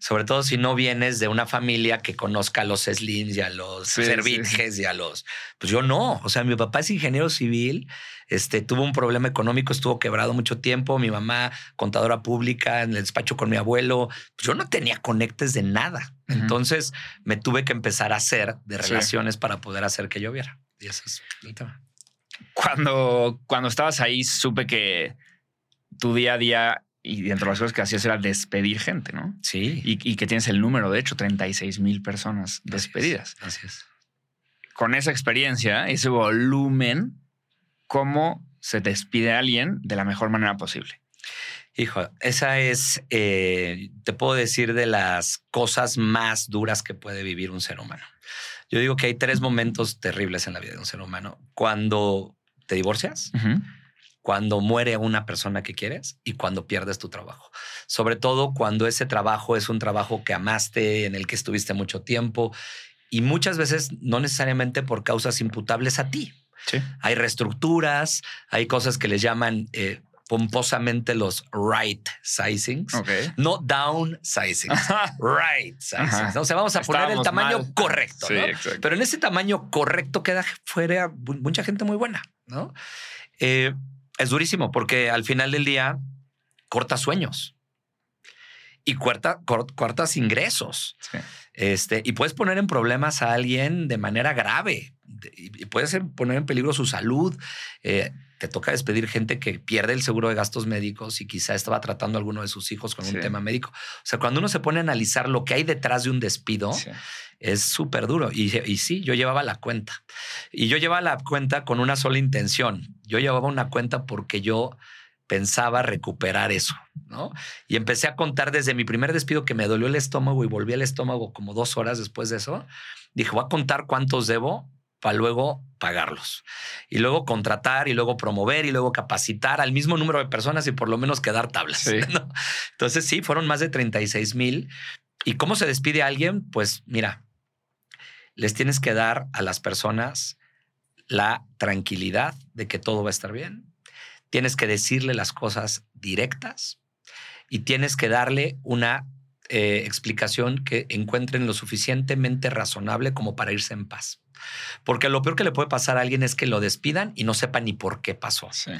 sobre todo si no vienes de una familia que conozca a los slims y a los Sí, servitjes y a los... Pues yo no, o sea, mi papá es ingeniero civil, este, tuvo un problema económico, estuvo quebrado mucho tiempo, mi mamá contadora pública en el despacho con mi abuelo, pues yo no tenía conectes de nada. Entonces me tuve que empezar a hacer de Sí. relaciones para poder hacer que lloviera. Y eso es el tema. Cuando, cuando estabas ahí, supe que tu día a día y dentro de las cosas que hacías era despedir gente, ¿no? Sí. Y, y que tienes el número, de hecho, 36 mil personas Así es, despedidas. Así es. Con esa experiencia, ese volumen, ¿cómo se despide a alguien de la mejor manera posible? Hijo, esa es, eh, te puedo decir, de las cosas más duras que puede vivir un ser humano. Yo digo que hay tres momentos terribles en la vida de un ser humano. Cuando te divorcias. Cuando muere una persona que quieres y cuando pierdes tu trabajo. Sobre todo cuando ese trabajo es un trabajo que amaste, en el que estuviste mucho tiempo y muchas veces no necesariamente por causas imputables a ti. Sí. Hay reestructuras, hay cosas que les llaman eh, pomposamente los right sizings. No down sizings, right sizings. O sea, vamos a poner el tamaño mal. correcto. Sí, ¿no? exacto. Pero en ese tamaño correcto queda fuera mu- mucha gente muy buena, ¿no? Eh, es durísimo porque al final del día cortas sueños y cor- cortas ingresos. Sí. Este, y puedes poner en problemas a alguien de manera grave y puedes poner en peligro su salud. Eh, te toca despedir gente que pierde el seguro de gastos médicos y quizá estaba tratando a alguno de sus hijos con Sí. un tema médico. O sea, cuando uno se pone a analizar lo que hay detrás de un despido, Sí. Es súper duro. Y, y sí, yo llevaba la cuenta. Y yo llevaba la cuenta con una sola intención. Yo llevaba una cuenta porque yo pensaba recuperar eso, ¿no? Y empecé a contar desde mi primer despido que me dolió el estómago y volví al estómago como dos horas después de eso. Dije, voy a contar cuántos debo para luego pagarlos. Y luego contratar y luego promover y luego capacitar al mismo número de personas y por lo menos quedar tablas. Sí. *laughs* ¿no? Entonces sí, fueron más de 36 mil. ¿Y cómo se despide a alguien? Pues mira, les tienes que dar a las personas la tranquilidad de que todo va a estar bien. Tienes que decirle las cosas directas y tienes que darle una eh, explicación que encuentren lo suficientemente razonable como para irse en paz. Porque lo peor que le puede pasar a alguien es que lo despidan y no sepa ni por qué pasó. Sí.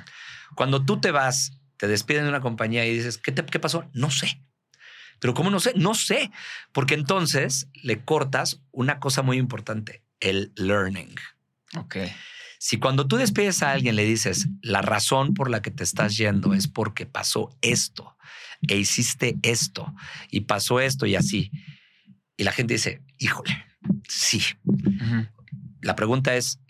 Cuando tú te vas, te despiden de una compañía y dices, ¿qué, te- qué pasó? No sé. Pero ¿cómo no sé? No sé. Porque entonces le cortas una cosa muy importante, el learning. Ok. Si cuando tú despides a alguien le dices, la razón por la que te estás yendo es porque pasó esto e hiciste esto y pasó esto y así. Y la gente dice, híjole, sí. La pregunta es,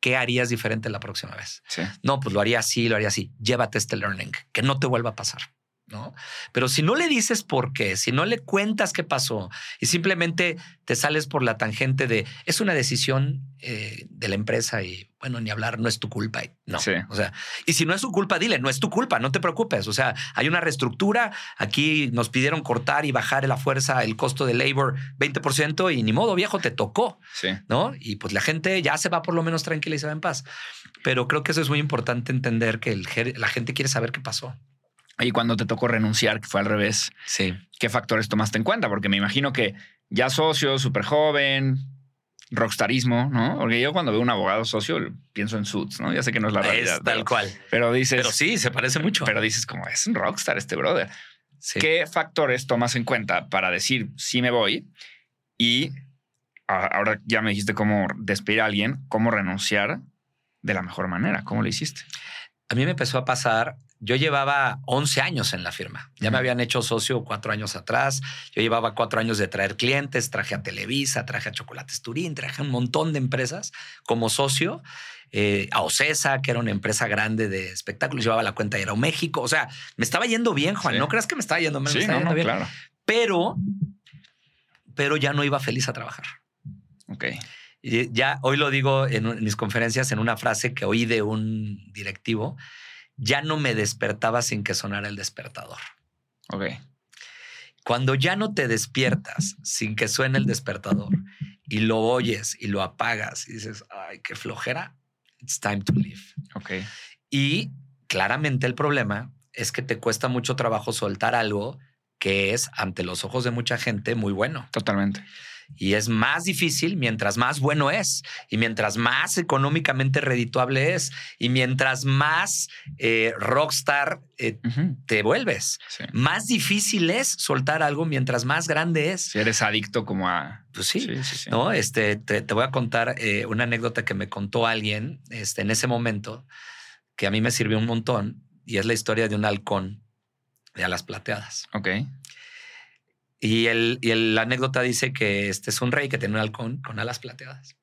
¿qué harías diferente la próxima vez? Sí. No, pues lo haría así, lo haría así. Llévate este learning, que no te vuelva a pasar. ¿No? Pero si no le dices por qué, si no le cuentas qué pasó y simplemente te sales por la tangente de es una decisión eh, de la empresa y bueno, ni hablar, no es tu culpa. No, Sí. o sea, y si no es su culpa, dile, no es tu culpa, no te preocupes. O sea, hay una reestructura. Aquí nos pidieron cortar y bajar la fuerza, el costo de labor 20% y ni modo, viejo, te tocó. Sí. ¿no? Y pues la gente ya se va por lo menos tranquila y se va en paz. Pero creo que eso es muy importante entender que el, la gente quiere saber qué pasó. Y cuando te tocó renunciar, que fue al revés, Sí. ¿qué factores tomaste en cuenta? Porque me imagino que ya socio, súper joven, rockstarismo, ¿no? Porque yo cuando veo un abogado socio pienso en suits, ¿no? Ya sé que no es la realidad. Es tal pero, cual. pero dices, Pero sí, se parece mucho. pero dices como es un rockstar este brother. Sí. ¿Qué factores tomas en cuenta para decir sí me voy? Y ahora ya me dijiste cómo despedir a alguien, cómo renunciar de la mejor manera. ¿Cómo lo hiciste? A mí me empezó a pasar, yo llevaba 11 años en la firma. Ya me habían hecho socio cuatro años atrás. Yo llevaba cuatro años de traer clientes, traje a Televisa, traje a Chocolates Turín, traje a un montón de empresas como socio. eh, a Ocesa, que era una empresa grande de espectáculos, llevaba la cuenta de Aeroméxico. O sea, me estaba yendo bien, Juan. Sí. No creas que me estaba yendo me Sí, estaba no, yendo no, bien. claro. Pero, pero ya no iba feliz a trabajar. Ok. Y ya hoy lo digo en, en mis conferencias en una frase que oí de un directivo, ya no me despertaba sin que sonara el despertador. Ok. Cuando ya no te despiertas sin que suene el despertador y lo oyes y lo apagas y dices, ay, qué flojera, it's time to leave. Ok. Y claramente el problema es que te cuesta mucho trabajo soltar algo que es ante los ojos de mucha gente muy bueno. Totalmente. Y es más difícil mientras más bueno es y mientras más económicamente redituable es y mientras más eh, rockstar eh, te vuelves. Sí. Más difícil es soltar algo mientras más grande es. Si eres adicto como a... Pues sí. sí, sí. sí. ¿no? Este, te, te voy a contar eh, una anécdota que me contó alguien este, en ese momento que a mí me sirvió un montón y es la historia de un halcón de alas plateadas. Ok. Y, el, y el- la anécdota dice que este es un rey que tiene un halcón con alas plateadas.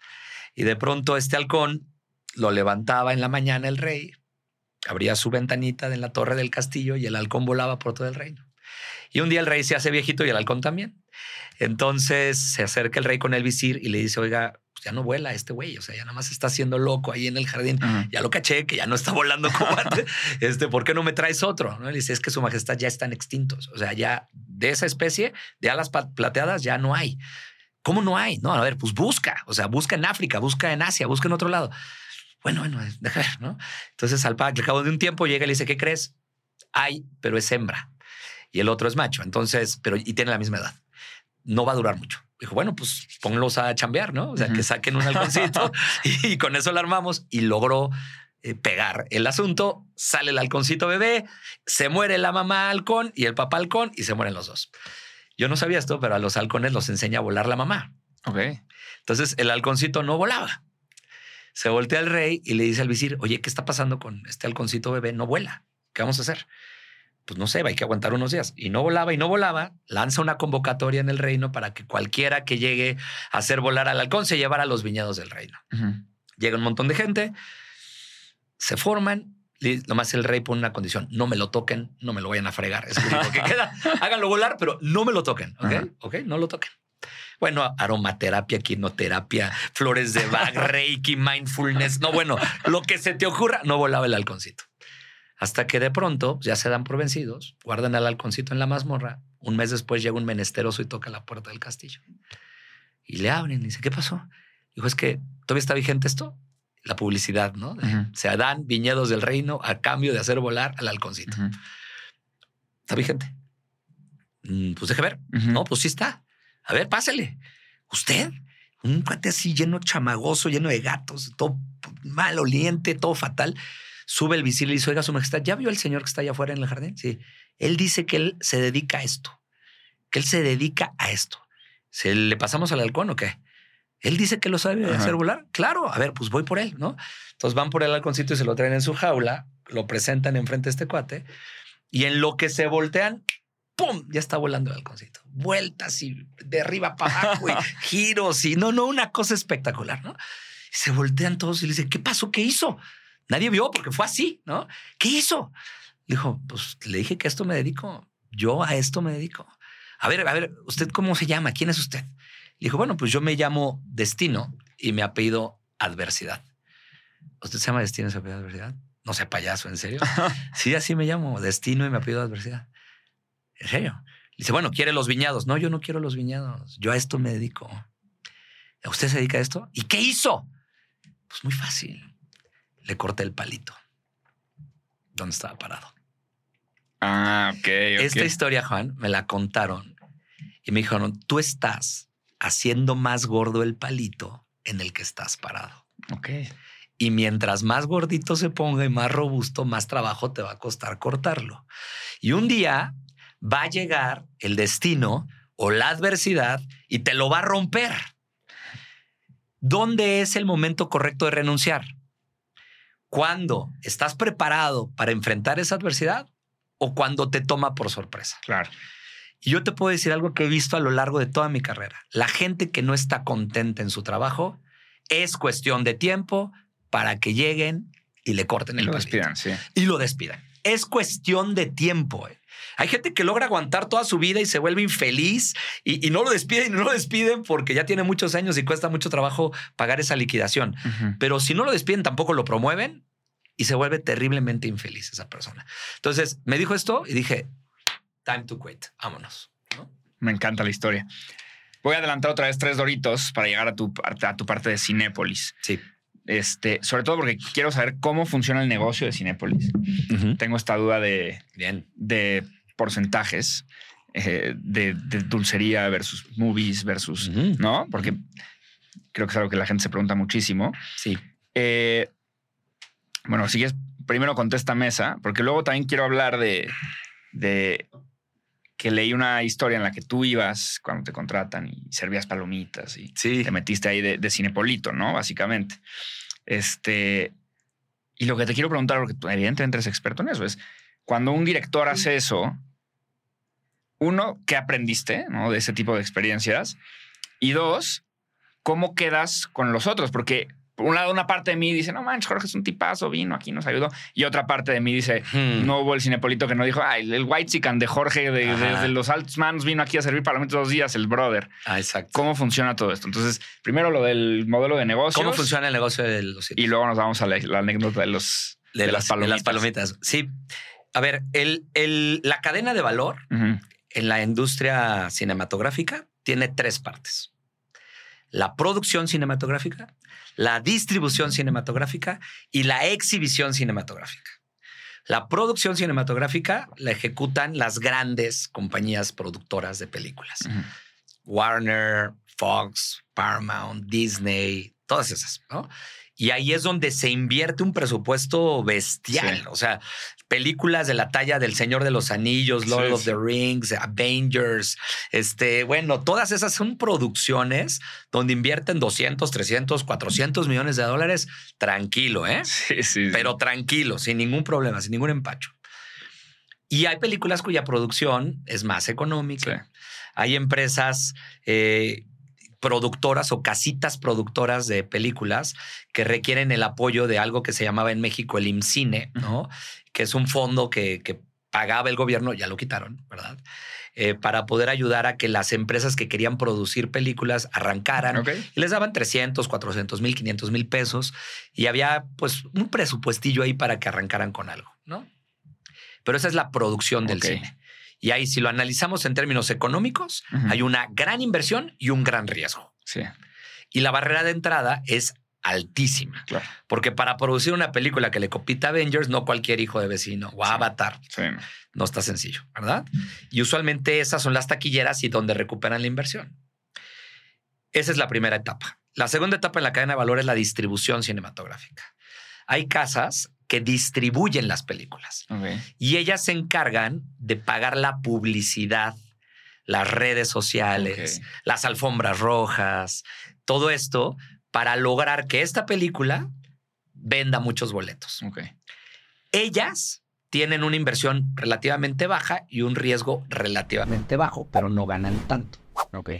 Y de pronto este halcón lo levantaba en la mañana el rey, abría su ventanita en la torre del castillo y el halcón volaba por todo el reino. Y un día el rey se hace viejito y el halcón también. Entonces se acerca el rey con el visir y le dice, oiga, pues ya no vuela este güey, o sea, ya nada más está haciendo loco ahí en el jardín. Ya lo caché, que ya no está volando como *laughs* antes. Este, ¿Por qué no me traes otro? ¿No? Le dice, es que su majestad ya están extintos. O sea, ya de esa especie de alas plateadas ya no hay. ¿Cómo no hay? No, a ver, pues busca. O sea, busca en África, busca en Asia, busca en otro lado. Bueno, bueno, deja ver, ¿no? Entonces al, al cabo de un tiempo llega y le dice, ¿qué crees? Hay, pero es hembra. Y el otro es macho. Entonces, pero y tiene la misma edad. No va a durar mucho. Dijo, bueno, pues pónlos a chambear, ¿no? O sea, que saquen un halconcito *laughs* y, con eso lo armamos y logró eh, pegar el asunto. Sale el halconcito bebé, se muere la mamá halcón y el papá halcón y se mueren los dos. Yo no sabía esto, pero a los halcones los enseña a volar la mamá. Ok. Entonces el halconcito no volaba. Se voltea al rey y le dice al visir, oye, ¿qué está pasando con este halconcito bebé? No vuela. ¿Qué vamos a hacer? Pues no sé, hay que aguantar unos días. Y no volaba y no volaba. Lanza una convocatoria en el reino para que cualquiera que llegue a hacer volar al halcón se llevara a los viñedos del reino. Llega un montón de gente, se forman. y Nomás el rey pone una condición: no me lo toquen, no me lo vayan a fregar. Es lo único que queda. *laughs* Háganlo volar, pero no me lo toquen. Ok, ok, no lo toquen. Bueno, aromaterapia, quinoterapia, flores de Bach, *laughs* reiki, mindfulness. No, bueno, lo que se te ocurra, no volaba el halconcito. Hasta que de pronto ya se dan por vencidos, guardan al halconcito en la mazmorra. Un mes después llega un menesteroso y toca la puerta del castillo. Y le abren y dice, ¿qué pasó? Dijo, es que todavía está vigente esto. La publicidad, ¿no? Se dan viñedos del reino a cambio de hacer volar al halconcito. Está vigente. Mm, Pues deje ver. No, pues sí está. A ver, pásele. ¿Usted? Un cuate así lleno chamagoso, lleno de gatos, todo mal oliente, todo fatal. Sube el visir y le dice, oiga, su majestad, ¿ya vio el señor que está allá afuera en el jardín? Sí. Él dice que él se dedica a esto. Que él se dedica a esto. ¿Se le pasamos al halcón o qué? Él dice que lo sabe Ajá. hacer volar. Claro, a ver, pues voy por él, ¿no? Entonces van por el halconcito y se lo traen en su jaula, lo presentan enfrente de este cuate y en lo que se voltean, ¡pum! Ya está volando el halconcito. Vueltas y de arriba para abajo y *laughs* giros y no, no, una cosa espectacular, ¿no? Y se voltean todos y le dicen, ¿qué pasó? ¿Qué hizo? Nadie vio porque fue así, ¿no? ¿Qué hizo? Dijo, pues le dije que a esto me dedico. Yo a esto me dedico. A ver, a ver, ¿usted cómo se llama? ¿Quién es usted? Le dijo, bueno, pues yo me llamo Destino y me apellido Adversidad. ¿Usted se llama Destino y se apellido Adversidad? No sea payaso, ¿en serio? *laughs* sí, así me llamo, Destino y me apellido Adversidad. ¿En serio? Dice, bueno, ¿quiere los viñados? No, yo no quiero los viñados. Yo a esto me dedico. ¿A usted se dedica a esto? ¿Y qué hizo? Pues muy fácil. Le corté el palito. ¿Dónde estaba parado? Ah, ok. Esta historia, Juan, me la contaron y me dijeron, tú estás haciendo más gordo el palito en el que estás parado. Ok. Y mientras más gordito se ponga y más robusto, más trabajo te va a costar cortarlo. Y un día va a llegar el destino o la adversidad y te lo va a romper. ¿Dónde es el momento correcto de renunciar? ¿Cuándo estás preparado para enfrentar esa adversidad o cuando te toma por sorpresa? Claro. Y yo te puedo decir algo que he visto a lo largo de toda mi carrera. La gente que no está contenta en su trabajo es cuestión de tiempo para que lleguen y le corten Y el lo palito. despidan, sí. Y lo despidan. Es cuestión de tiempo. eh. Hay gente que logra aguantar toda su vida y se vuelve infeliz y, y no lo despiden y *laughs* no lo despiden porque ya tiene muchos años y cuesta mucho trabajo pagar esa liquidación. Pero si no lo despiden, tampoco lo promueven y se vuelve terriblemente infeliz esa persona. Entonces me dijo esto y dije, time to quit, vámonos. ¿no? Me encanta la historia. Voy a adelantar otra vez tres doritos para llegar a tu, parte- a tu parte de Cinépolis. Sí. Este, sobre todo porque quiero saber cómo funciona el negocio de Cinépolis. Tengo esta duda de, Bien. de porcentajes eh, de, de dulcería versus movies versus. ¿no? Porque creo que es algo que la gente se pregunta muchísimo. Sí. Eh, bueno, sigues, primero contéstame esa, porque luego también quiero hablar de, de que leí una historia en la que tú ibas cuando te contratan y servías palomitas y Sí. te metiste ahí de, de cinepolito, ¿no? Básicamente. Este, y lo que te quiero preguntar, porque tú evidentemente eres experto en eso, es cuando un director hace eso, uno, ¿qué aprendiste ¿no? de ese tipo de experiencias? Y dos, ¿cómo quedas con los otros? Porque por un lado, una parte de mí dice, no manches, Jorge es un tipazo, vino aquí, nos ayudó. Y otra parte de mí dice, Hmm. no hubo el cinepolito que no dijo, ay, el white chican de Jorge de, los altos manos vino aquí a servir palomitas dos días, el brother. Ah, exacto. ¿Cómo funciona todo esto? Entonces, primero lo del modelo de negocios. ¿Cómo funciona el negocio de los Y luego nos vamos a la, la anécdota de los de, de las, las palomitas. de las palomitas? Sí. A ver, el, el- la cadena de valor. En la industria cinematográfica tiene tres partes. La producción cinematográfica, la distribución cinematográfica y la exhibición cinematográfica. La producción cinematográfica la ejecutan las grandes compañías productoras de películas. Warner, Fox, Paramount, Disney, todas esas, ¿no? Y ahí es donde se invierte un presupuesto bestial. Sí. O sea, películas de la talla del Señor de los Anillos, Lord Sí, of sí. the Rings, Avengers, este, bueno, todas esas son producciones donde invierten 200, 300, 400 millones de dólares. Tranquilo, ¿eh? Sí, sí, pero tranquilo, sin ningún problema, sin ningún empacho. Y hay películas cuya producción es más económica. Sí. Hay empresas eh, productoras o casitas productoras de películas que requieren el apoyo de algo que se llamaba en México el IMCINE, ¿no? Que es un fondo que, que pagaba el gobierno, ya lo quitaron, ¿verdad? Eh, para poder ayudar a que las empresas que querían producir películas arrancaran y les daban 300, 400 mil, 500 mil pesos y había pues un presupuestillo ahí para que arrancaran con algo, ¿no? Pero esa es la producción del cine. Y ahí, si lo analizamos en términos económicos, hay una gran inversión y un gran riesgo. Sí, Y la barrera de entrada es altísima, claro. porque para producir una película que le compita a Avengers, no cualquier hijo de vecino o Sí. Avatar, Sí. no está sencillo, ¿verdad? Y usualmente esas son las taquilleras y donde recuperan la inversión. Esa es la primera etapa. La segunda etapa en la cadena de valor es la distribución cinematográfica. Hay casas que distribuyen las películas y ellas se encargan de pagar la publicidad, las redes sociales, las alfombras rojas, todo esto para lograr que esta película venda muchos boletos. Ellas tienen una inversión relativamente baja y un riesgo relativamente bajo, pero no ganan tanto. Ok.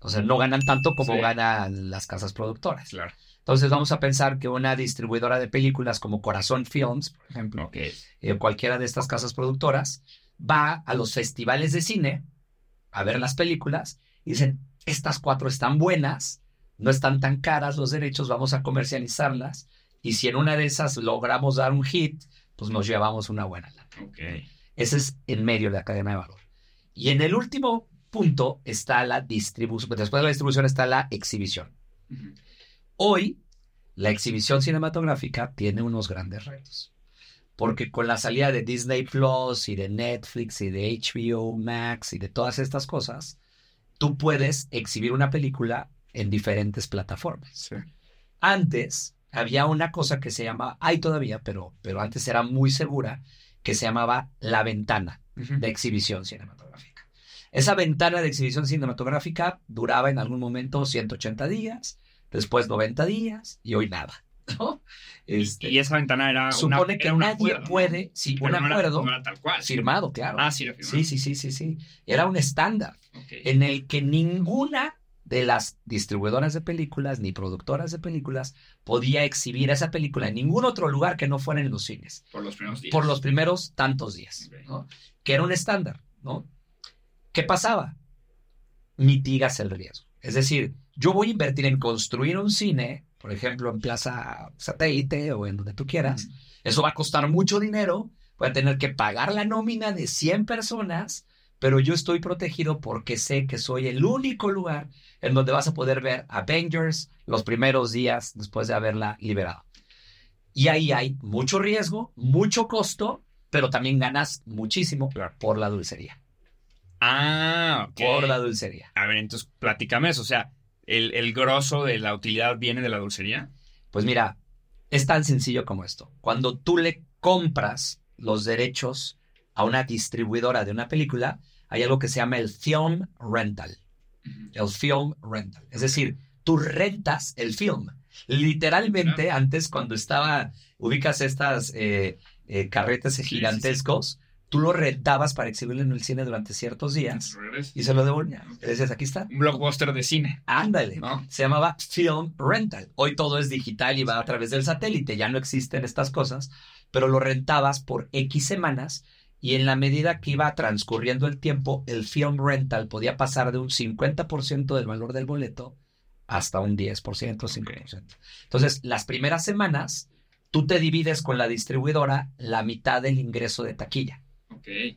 O sea, no ganan tanto como Sí. ganan las casas productoras. Claro. Entonces vamos a pensar que una distribuidora de películas como Corazón Films, por ejemplo, Ok. eh, cualquiera de estas casas productoras, va a los festivales de cine a ver las películas y dicen, estas cuatro están buenas, no están tan caras los derechos, vamos a comercializarlas y si en una de esas logramos dar un hit, pues nos llevamos una buena lana. Ese es en medio de la cadena de valor. Y en el último punto está la distribución, después de la distribución está la exhibición. Ujú. Hoy, la exhibición cinematográfica tiene unos grandes retos. Porque con la salida de Disney Plus y de Netflix y de HBO Max y de todas estas cosas, tú puedes exhibir una película en diferentes plataformas. Sí. Antes había una cosa que se llamaba, hay todavía, pero, pero antes era muy segura, que se llamaba la ventana de exhibición cinematográfica. Esa ventana de exhibición cinematográfica duraba en algún momento 180 días, después 90 días y hoy nada. *laughs* ¿no? Este, Y esa ventana era. una- supone que era un nadie acuerdo, ¿no? puede, sí, un no era- acuerdo no era tal cual. firmado, claro. Ah, sí, era firmado. sí, sí, sí, sí, sí. Era un estándar en el que ninguna de las distribuidoras de películas ni productoras de películas podía exhibir esa película en ningún otro lugar que no fuera en los cines Por los primeros días. por los primeros tantos días. ¿no? Que era un estándar, ¿no? ¿Qué pasaba? Mitigas el riesgo. Es decir, yo voy a invertir en construir un cine, por ejemplo, en Plaza Satélite o en donde tú quieras. Eso va a costar mucho dinero, voy a tener que pagar la nómina de 100 personas, pero yo estoy protegido porque sé que soy el único lugar en donde vas a poder ver Avengers los primeros días después de haberla liberado. Y ahí hay mucho riesgo, mucho costo, pero también ganas muchísimo por la dulcería. Ah, ok. Por la dulcería. A ver, entonces platícame eso. O sea, el, el grosso de la utilidad viene de la dulcería. Pues mira, es tan sencillo como esto. Cuando tú le compras los derechos a una distribuidora de una película, hay algo que se llama el film rental. El film rental. Es decir, tú rentas el film. Literalmente, antes cuando estaba, ubicas estas eh, eh, carretes gigantescos, tú lo rentabas para exhibirlo en el cine durante ciertos días y se lo devolvían. Decías, aquí está. Un blockbuster de cine. Ándale. ¿No? Se llamaba Film Rental. Hoy todo es digital y va a través del satélite. Ya no existen estas cosas, pero lo rentabas por X semanas y en la medida que iba transcurriendo el tiempo, el Film Rental podía pasar de un 50% del valor del boleto hasta un 10%, 5%. Entonces, las primeras semanas, tú te divides con la distribuidora la mitad del ingreso de taquilla.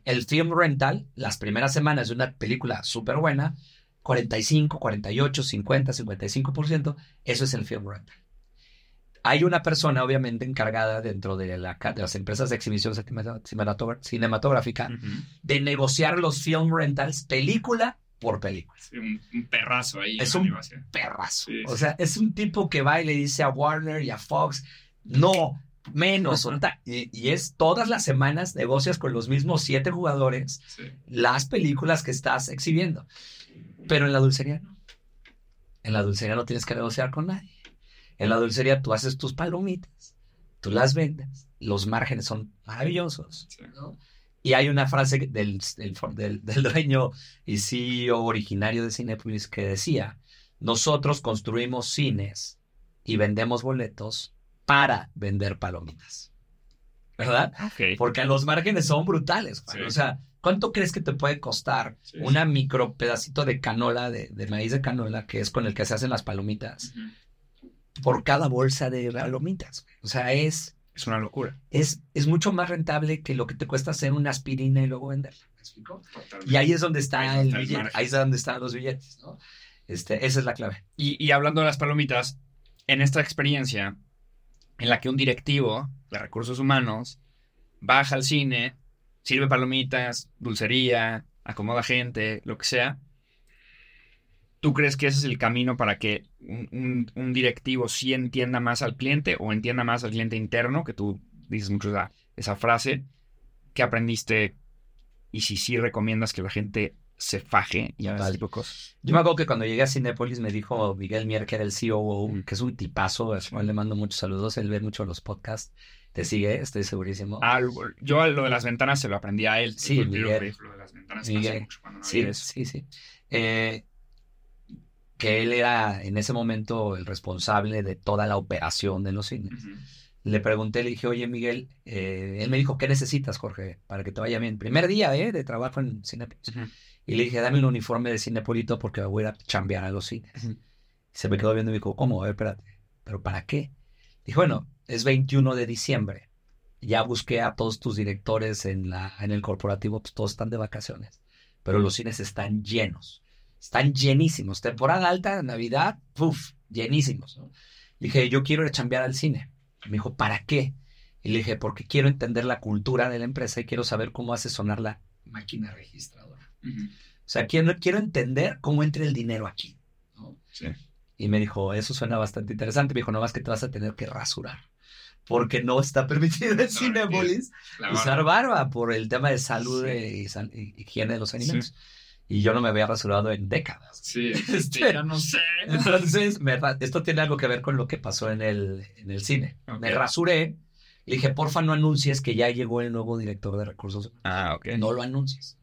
El film rental, las primeras semanas de una película súper buena, 45, 48, 50, 55%, eso es el film rental. Hay una persona, obviamente, encargada dentro de, la de las empresas de exhibición cinematográfica de negociar los film rentals película por película. Sí, un, un perrazo ahí. Es un-. Perrazo. Sí, O sea, es un tipo que va y le dice a Warner y a Fox, no, menos. o ta- y, y es todas las semanas negocias con los mismos siete jugadores Sí. las películas que estás exhibiendo. Pero en la dulcería no. En la dulcería no tienes que negociar con nadie. En la dulcería tú haces tus palomitas, tú las vendes, los márgenes son maravillosos. Sí. ¿no? Y hay una frase del, del, del- del dueño y CEO originario de Cinepolis que decía, nosotros construimos cines y vendemos boletos para vender palomitas. ¿Verdad? Ok. Porque los márgenes son brutales. Juan. Sí. O sea, ¿cuánto crees que te puede costar Sí, una micro pedacito de canola, de, de maíz de canola, que es con el que se hacen las palomitas, por cada bolsa de palomitas? O sea, es, Es una locura. es, es mucho más rentable que lo que te cuesta hacer una aspirina y luego venderla. ¿Me explico? Totalmente. Y ahí es donde está Ahí el está billete, ahí es donde están los billetes, ¿no? Este, esa es la clave. Y, y hablando de las palomitas, en esta experiencia en la que un directivo de recursos humanos baja al cine, sirve palomitas, dulcería, acomoda gente, lo que sea, ¿tú crees que ese es el camino para que un, directivo sí entienda más al cliente o entienda más al cliente interno, que tú dices mucho esa, esa frase, que aprendiste y si sí recomiendas que la gente se faje y haga ese Vale. tipo cosas? Yo me acuerdo que cuando llegué a Cinépolis me dijo Miguel Mier, que era el COO, Mm. que es un tipazo, le mando muchos saludos, él ve mucho los podcasts, te sigue, estoy segurísimo. Ah, yo lo de las ventanas se lo aprendí a él. Sí, Miguel. Lo de las ventanas Miguel. mucho cuando no Sí, eso. sí, sí. Eh, que él era en ese momento el responsable de toda la operación de los cines. Le pregunté, le dije, oye Miguel, eh, él me dijo, ¿qué necesitas, Jorge, para que te vaya bien? Primer día ¿eh? de trabajo en Cinepolis. Y le dije, dame un uniforme de Cinepolito porque voy a ir a chambear a los cines. Se me quedó viendo y me dijo, ¿cómo? A ver, espérate, ¿pero para qué? Dije, bueno, es 21 de diciembre. Ya busqué a todos tus directores en, la, en el corporativo, pues todos están de vacaciones. Pero los cines están llenos. Están llenísimos. Temporada alta, Navidad, ¡puf! Llenísimos. dije, yo quiero ir a chambear al cine. Me dijo, ¿para qué? Y le dije, porque quiero entender la cultura de la empresa y quiero saber cómo hace sonar la máquina registradora. O sea, quiero, quiero entender cómo entra el dinero aquí. Sí. Y me dijo, eso suena bastante interesante. Me dijo, no más que te vas a tener que rasurar. Porque no está *laughs* permitido en Cinepolis usar barba por el tema de salud y, higiene de los alimentos. Y yo no me había rasurado en décadas. Sí, *laughs* este, no sé. Entonces, esto tiene algo que ver con lo que pasó en el, en el cine. Me rasuré y dije, porfa, no anuncies que ya llegó el nuevo director de recursos. Ah, ok. No lo anuncies.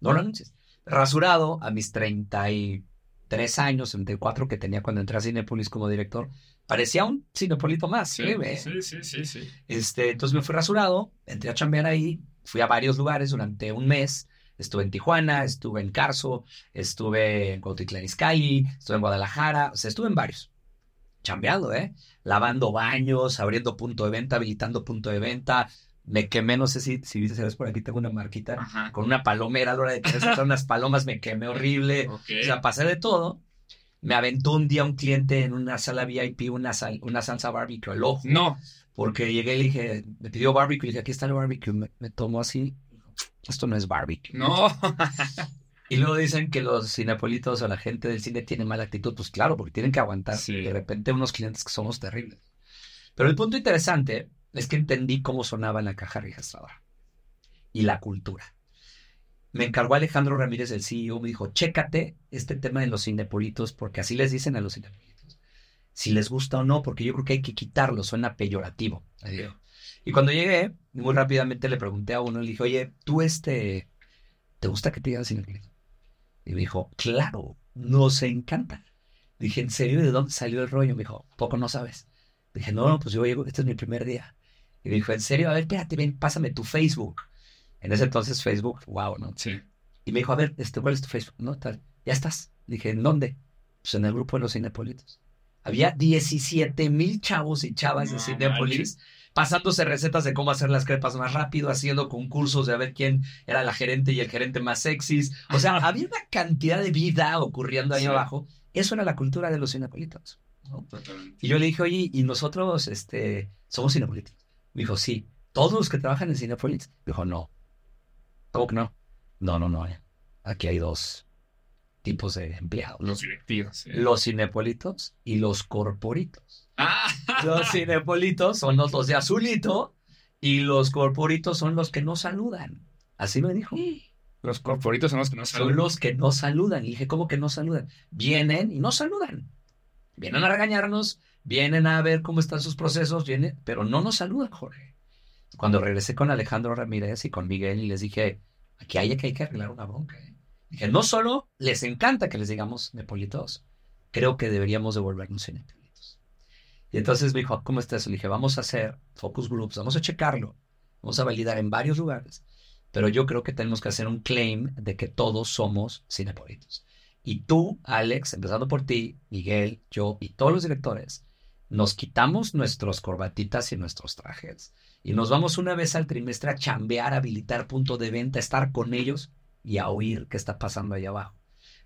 No lo anuncies. Rasurado a mis 33 años, 34 que tenía cuando entré a Cinepolis como director, parecía un Cinepolito más. Sí, sí, sí, sí, sí. Este, entonces me fui rasurado, entré a chambear ahí, fui a varios lugares durante un mes Estuve en Tijuana, estuve en Carso, estuve en Cuautitlán Izcalli, estuve en Guadalajara, o sea, estuve en varios. Chambeando, ¿eh? Lavando baños, abriendo punto de venta, habilitando punto de venta. Me quemé, no sé si, si ves por aquí, tengo una marquita con una palomera a la hora de querer sacar unas palomas, me quemé horrible. *laughs* O sea, pasé de todo. Me aventó un día un cliente en una sala VIP una, una salsa barbecue, el ojo. No. Porque llegué y le dije, me pidió barbecue, y dije, aquí está el barbecue. Me, me tomó así esto no es barbecue. No. *laughs* y luego dicen que los cinepolitos o la gente del cine tiene mala actitud. Pues claro, porque tienen que aguantar de repente unos clientes que somos terribles. Pero el punto interesante es que entendí cómo sonaba en la caja registradora y la cultura. Me encargó Alejandro Ramírez, el CEO, me dijo, chécate este tema de los cinepolitos, porque así les dicen a los cinepolitos. Si les gusta o no, porque yo creo que hay que quitarlo, suena peyorativo. Y cuando llegué, muy rápidamente le pregunté a uno, le dije, oye, ¿tú este, te gusta que te digan cinepolito? Y me dijo, claro, nos encanta. Dije, ¿en serio? ¿De dónde salió el rollo? Me dijo, poco no sabes. Dije, no, pues yo llego, este es mi primer día. Y me dijo, ¿en serio? A ver, espérate, ven, pásame tu Facebook. En ese entonces Facebook, wow, ¿no? Sí. Y me dijo, a ver, este, ¿cuál es tu Facebook? No, tal. Ya estás. Dije, ¿en dónde? Pues en el grupo de los Cinepolitos. Había 17 mil chavos y chavas de Cinepolis pasándose recetas de cómo hacer las crepas más rápido, haciendo concursos de a ver quién era la gerente y el gerente más sexys. O sea, *laughs* había una cantidad de vida ocurriendo ahí abajo. Eso era la cultura de los cinepolitos. Y yo le dije, oye, ¿y nosotros este, somos cinepolitos? Me dijo, sí. ¿Todos los que trabajan en Cinepolis? Dijo, no. ¿Cómo que no? No, no, no. Eh. Aquí hay dos tipos de empleados. Los directivos. Los cinepolitos y los corporitos. Ah. Los cinepolitos son los dos de azulito y los corporitos son los que no saludan. Así me dijo. Los corporitos son los que no saludan. Son los que no saludan. Y dije, ¿cómo que no saludan? Vienen y no saludan. Vienen a regañarnos, vienen a ver cómo están sus procesos, vienen, pero no nos saludan, Jorge. Cuando regresé con Alejandro Ramírez y con Miguel y les dije, aquí hay que, hay que arreglar una bronca. ¿eh? Dije, no solo les encanta que les digamos nepolitos, creo que deberíamos devolvernos cine. Y entonces me dijo, ¿cómo está eso? Le dije, vamos a hacer focus groups, vamos a checarlo, vamos a validar en varios lugares, pero yo creo que tenemos que hacer un claim de que todos somos cinepolitos. Y tú, Alex, empezando por ti, Miguel, yo y todos los directores, nos quitamos nuestros corbatitas y nuestros trajes y nos vamos una vez al trimestre a chambear, a habilitar punto de venta, a estar con ellos y a oír qué está pasando ahí abajo.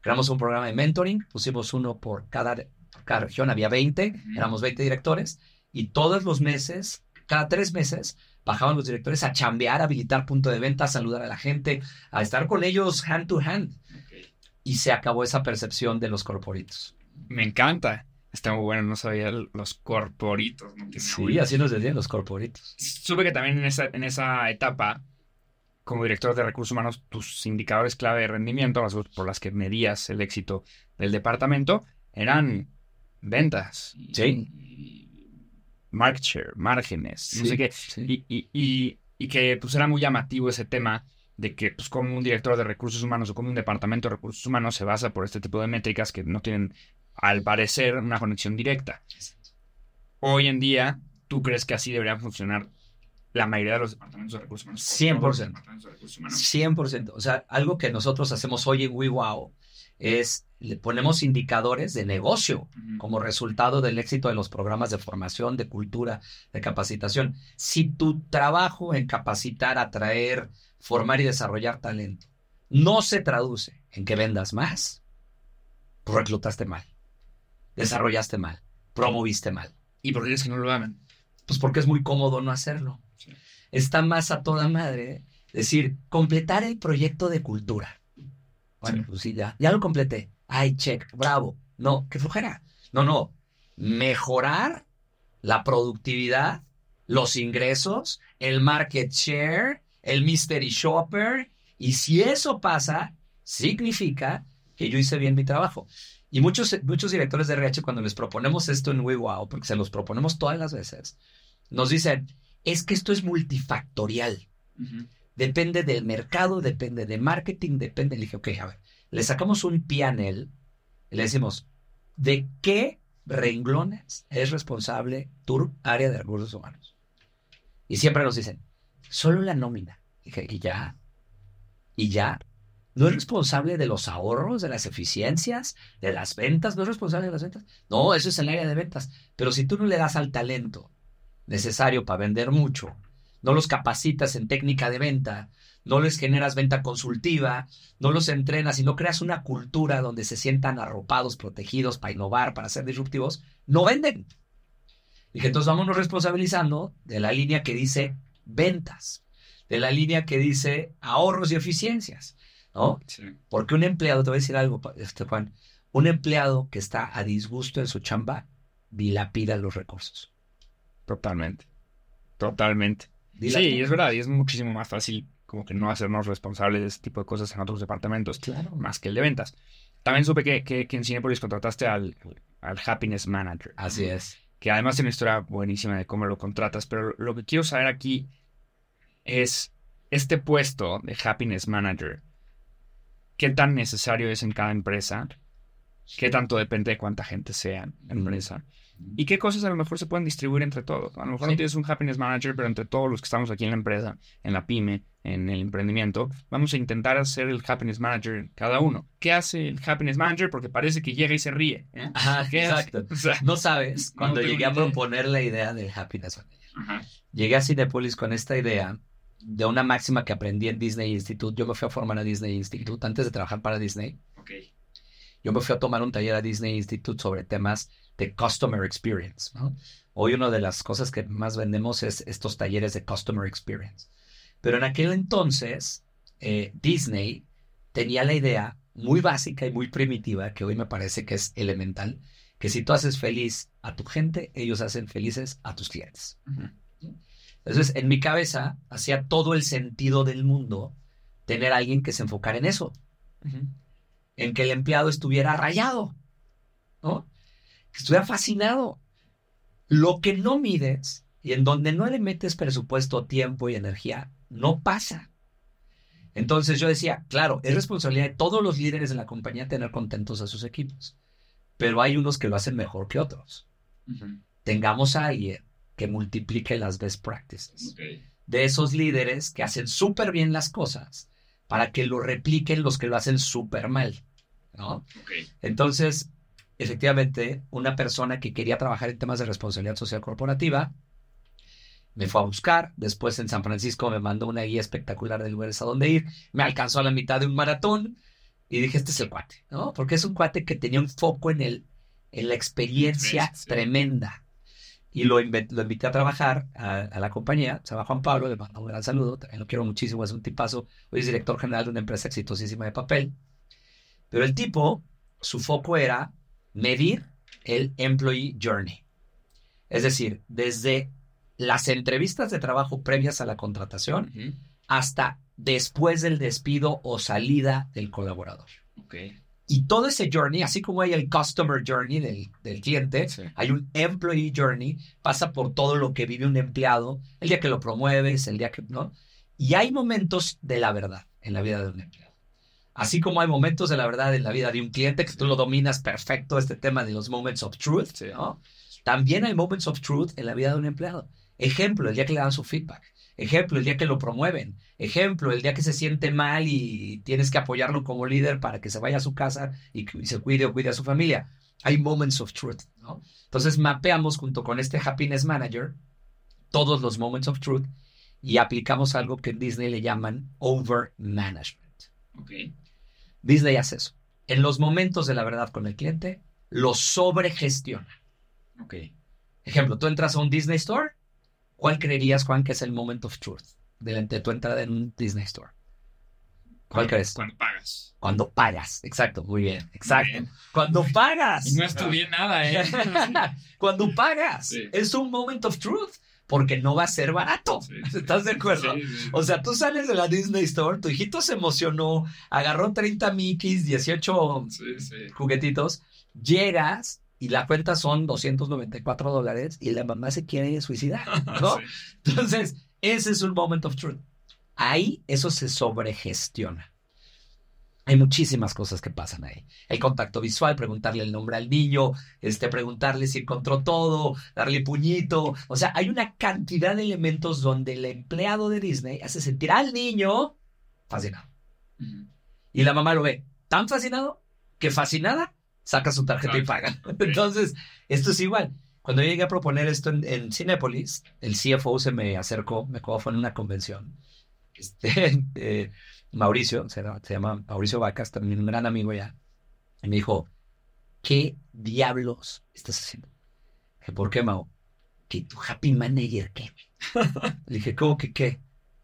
Creamos un programa de mentoring, pusimos uno por cada cada región había 20, éramos 20 directores, y todos los meses, cada tres meses, bajaban los directores a chambear, a habilitar punto de venta, a saludar a la gente, a estar con ellos hand to hand. Y se acabó esa percepción de los corporitos. Me encanta. Está muy bueno, no sabía los corporitos. sí, así nos decían los corporitos. Supe que también en esa, en esa etapa, como director de recursos humanos, tus indicadores clave de rendimiento, por las que medías el éxito del departamento, eran ventas. Sí. Market share, márgenes, no sé qué. Y, que pues era muy llamativo ese tema de que pues como un director de recursos humanos o como un departamento de recursos humanos se basa por este tipo de métricas que no tienen al parecer, una conexión directa. Hoy en día, ¿tú crees que así debería funcionar la mayoría de los departamentos de recursos humanos? 100%. Todos los departamentos de recursos humanos. 100%. O sea, algo que nosotros hacemos hoy en WeWow es le ponemos indicadores de negocio como resultado del éxito de los programas de formación, de cultura, de capacitación. Si tu trabajo en capacitar, atraer, formar y desarrollar talento no se traduce en que vendas más, pues reclutaste mal, desarrollaste mal, promoviste mal. ¿Y por qué crees que no lo hagan? Pues porque es muy cómodo no hacerlo. Sí. Está más a toda madre decir, completar el proyecto de cultura. Bueno, Sí. pues sí, ya, ya lo completé. Ay, check, bravo. No, qué flojera. No, no. Mejorar la productividad, los ingresos, el market share, el mystery shopper. Y si eso pasa, significa que yo hice bien mi trabajo. Y muchos, muchos directores de RH, cuando les proponemos esto en WeWow, porque se los proponemos todas las veces, nos dicen, es que esto es multifactorial. Depende del mercado, depende de marketing, depende. Le dije, ok, a ver, le sacamos un PNL y le decimos, ¿de qué renglones es responsable tu área de recursos humanos? Y siempre nos dicen, solo la nómina. Dije, y ya, y ya. No es responsable de los ahorros, de las eficiencias, de las ventas, no es responsable de las ventas. No, eso es el área de ventas. Pero si tú no le das al talento necesario para vender mucho, no los capacitas en técnica de venta, no les generas venta consultiva, no los entrenas y no creas una cultura donde se sientan arropados, protegidos para innovar, para ser disruptivos, no venden. Y que entonces vámonos responsabilizando de la línea que dice ventas, de la línea que dice ahorros y eficiencias, ¿no? Sí. Porque un empleado, te voy a decir algo, este Juan, un empleado que está a disgusto en su chamba, dilapida los recursos. Totalmente. Totalmente. Dilapida. Sí, es verdad, y es muchísimo más fácil como que no hacernos responsables de este tipo de cosas en otros departamentos, Claro. más que el de ventas. También supe que, que, que en Cinepolis contrataste al, al Happiness Manager, Así es. que además tiene una historia buenísima de cómo lo contratas, pero lo que quiero saber aquí es este puesto de Happiness Manager, ¿qué tan necesario es en cada empresa? ¿Qué tanto depende de cuánta gente sea en la empresa? ¿Y qué cosas a lo mejor se pueden distribuir entre todos? A lo mejor no Sí. tienes un happiness manager, pero entre todos los que estamos aquí en la empresa, en la pyme, en el emprendimiento, vamos a intentar hacer el happiness manager cada uno. ¿Qué hace el happiness manager? Porque parece que llega y se ríe. ¿eh? Ajá, exacto. *laughs* O sea, No sabes, No cuando tengo llegué a proponer la idea del Happiness Manager. ajá. Llegué a Cinepolis con esta idea de una máxima que aprendí en Disney Institute. Yo me fui a formar a Disney Institute antes de trabajar para Disney. Ok. Yo me fui a tomar un taller a Disney Institute sobre temas de Customer Experience. ¿no? Hoy una de las cosas que más vendemos es estos talleres de Customer Experience. Pero en aquel entonces, eh, Disney tenía la idea muy básica y muy primitiva, que hoy me parece que es elemental, que si tú haces feliz a tu gente, ellos hacen felices a tus clientes. Entonces, en mi cabeza, hacía todo el sentido del mundo tener a alguien que se enfocara en eso en que el empleado estuviera rayado, ¿no? Que estuviera fascinado. Lo que no mides y en donde no le metes presupuesto, tiempo y energía, no pasa. Entonces yo decía, claro, es responsabilidad de todos los líderes de la compañía tener contentos a sus equipos, pero hay unos que lo hacen mejor que otros. Tengamos a alguien que multiplique las best practices de esos líderes que hacen súper bien las cosas para que lo repliquen los que lo hacen súper mal. Entonces, efectivamente, una persona que quería trabajar en temas de responsabilidad social corporativa me fue a buscar. Después en San Francisco me mandó una guía espectacular de lugares a dónde ir. Me alcanzó a la mitad de un maratón y dije, este es el cuate, ¿no? Porque es un cuate que tenía un foco en, el, en la experiencia Sí. tremenda. Y lo, invité a trabajar a, a la compañía. Se llama Juan Pablo, le mando un gran saludo. También lo quiero muchísimo, es un tipazo. Hoy es director general de una empresa exitosísima de papel. Pero el tipo, su foco era medir el employee journey. Es decir, desde las entrevistas de trabajo previas a la contratación hasta después del despido o salida del colaborador. Ok. Y todo ese journey, así como hay el customer journey del, del cliente, Sí. hay un employee journey, pasa por todo lo que vive un empleado, el día que lo promueves, el día que no. Y hay momentos de la verdad en la vida de un empleado. Así como hay momentos de la verdad en la vida de un cliente que tú lo dominas perfecto, este tema de los moments of truth, ¿no? También hay moments of truth en la vida de un empleado. Ejemplo, el día que le dan su feedback. Ejemplo, el día que lo promueven. Ejemplo, el día que se siente mal y tienes que apoyarlo como líder para que se vaya a su casa y, y se cuide o cuide a su familia. Hay moments of truth, ¿no? Entonces mapeamos junto con este Happiness Manager todos los moments of truth y aplicamos algo que en Disney le llaman over management. Ok. Disney hace eso. En los momentos de la verdad con el cliente, lo sobregestiona. Ok. Ejemplo, tú entras a un Disney Store. ¿Cuál creerías, Juan, que es el moment of truth delante de tu entrada en un Disney Store? ¿Cuál crees? Cuando pagas. Cuando pagas. Exacto, muy bien. Exacto. Bien. Cuando *laughs* pagas. Y no estudié nada, ¿eh? *laughs* Cuando pagas. Sí. Es un moment of truth. Porque no va a ser barato. Sí. *laughs* ¿Estás de acuerdo? Sí. O sea, tú sales de la Disney Store, tu hijito se emocionó, agarró 30 Mickeys, 18 Sí, sí. juguetitos, llegas y la cuenta son 294 dólares y la mamá se quiere suicidar, *laughs* ¿no? Sí. Entonces, ese es un moment of truth. Ahí eso se sobregestiona. Hay muchísimas cosas que pasan ahí. El contacto visual, preguntarle el nombre al niño, este, preguntarle si encontró todo, darle puñito. O sea, hay una cantidad de elementos donde el empleado de Disney hace sentir al niño fascinado. Y la mamá lo ve tan fascinado que fascinada saca su tarjeta y paga. Entonces, esto es igual. Cuando yo llegué a proponer esto en, en Cinépolis, el CFO se me acercó, me acuerdo fue en una convención. Este, *laughs* eh, Mauricio, se, llama- se llama Mauricio Vacas, también un gran amigo ya. Y me dijo, ¿qué diablos estás haciendo? Dije, ¿por qué, Mau? Que tu happy manager, ¿qué? Le dije, ¿cómo que qué?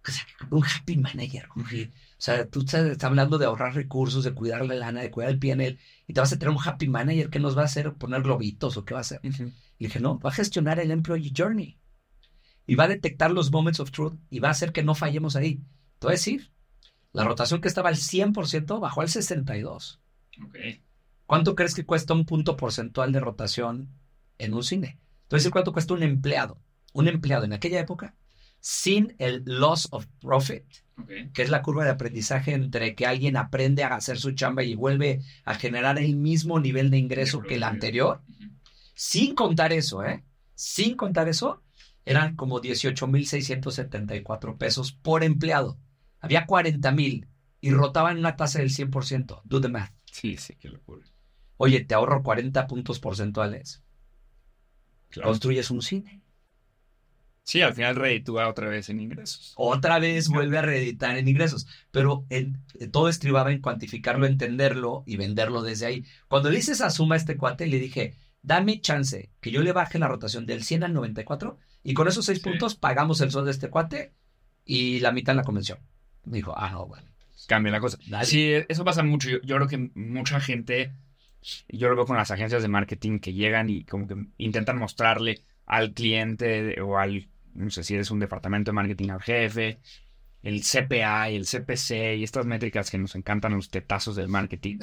O sea, un happy manager. O sea, tú estás, estás hablando de ahorrar recursos, de cuidar la lana, de cuidar el PNL, y te vas a tener un happy manager que nos va a hacer poner globitos o qué va a hacer. Y dije, no, va a gestionar el employee journey. Y va a detectar los moments of truth y va a hacer que no fallemos ahí. Te voy a decir, la rotación que estaba al 100% bajó al 62%. Ok. ¿Cuánto crees que cuesta un punto porcentual de rotación en un cine? Entonces, ¿cuánto cuesta un empleado? Un empleado en aquella época, sin el loss of profit, que es la curva de aprendizaje entre que alguien aprende a hacer su chamba y vuelve a generar el mismo nivel de ingreso que el anterior, sin contar eso, ¿eh? Sin contar eso, eran como 18.674 pesos por empleado. Había 40.000 y rotaban una tasa del 100%. Do the math. Sí, sí, qué locura. Oye, te ahorro 40 puntos porcentuales. Claro. Construyes un cine. Sí, al final reditúa otra vez en ingresos. Otra vez vuelve a reeditar en ingresos. Pero todo estribaba en cuantificarlo, entenderlo y venderlo desde ahí. Cuando le hice esa suma a este cuate, le dije, dame chance que yo le baje la rotación del 100 al 94 y con esos seis Sí. puntos pagamos el sol de este cuate y la mitad en la convención. Me dijo, ah, no, bueno. Cambia la cosa. Dale. Sí, eso pasa mucho. Yo, yo creo que mucha gente, yo lo veo con las agencias de marketing que llegan y como que intentan mostrarle al cliente o al, no sé si eres un departamento de marketing al jefe, el CPA y el CPC y estas métricas que nos encantan los tetazos del marketing.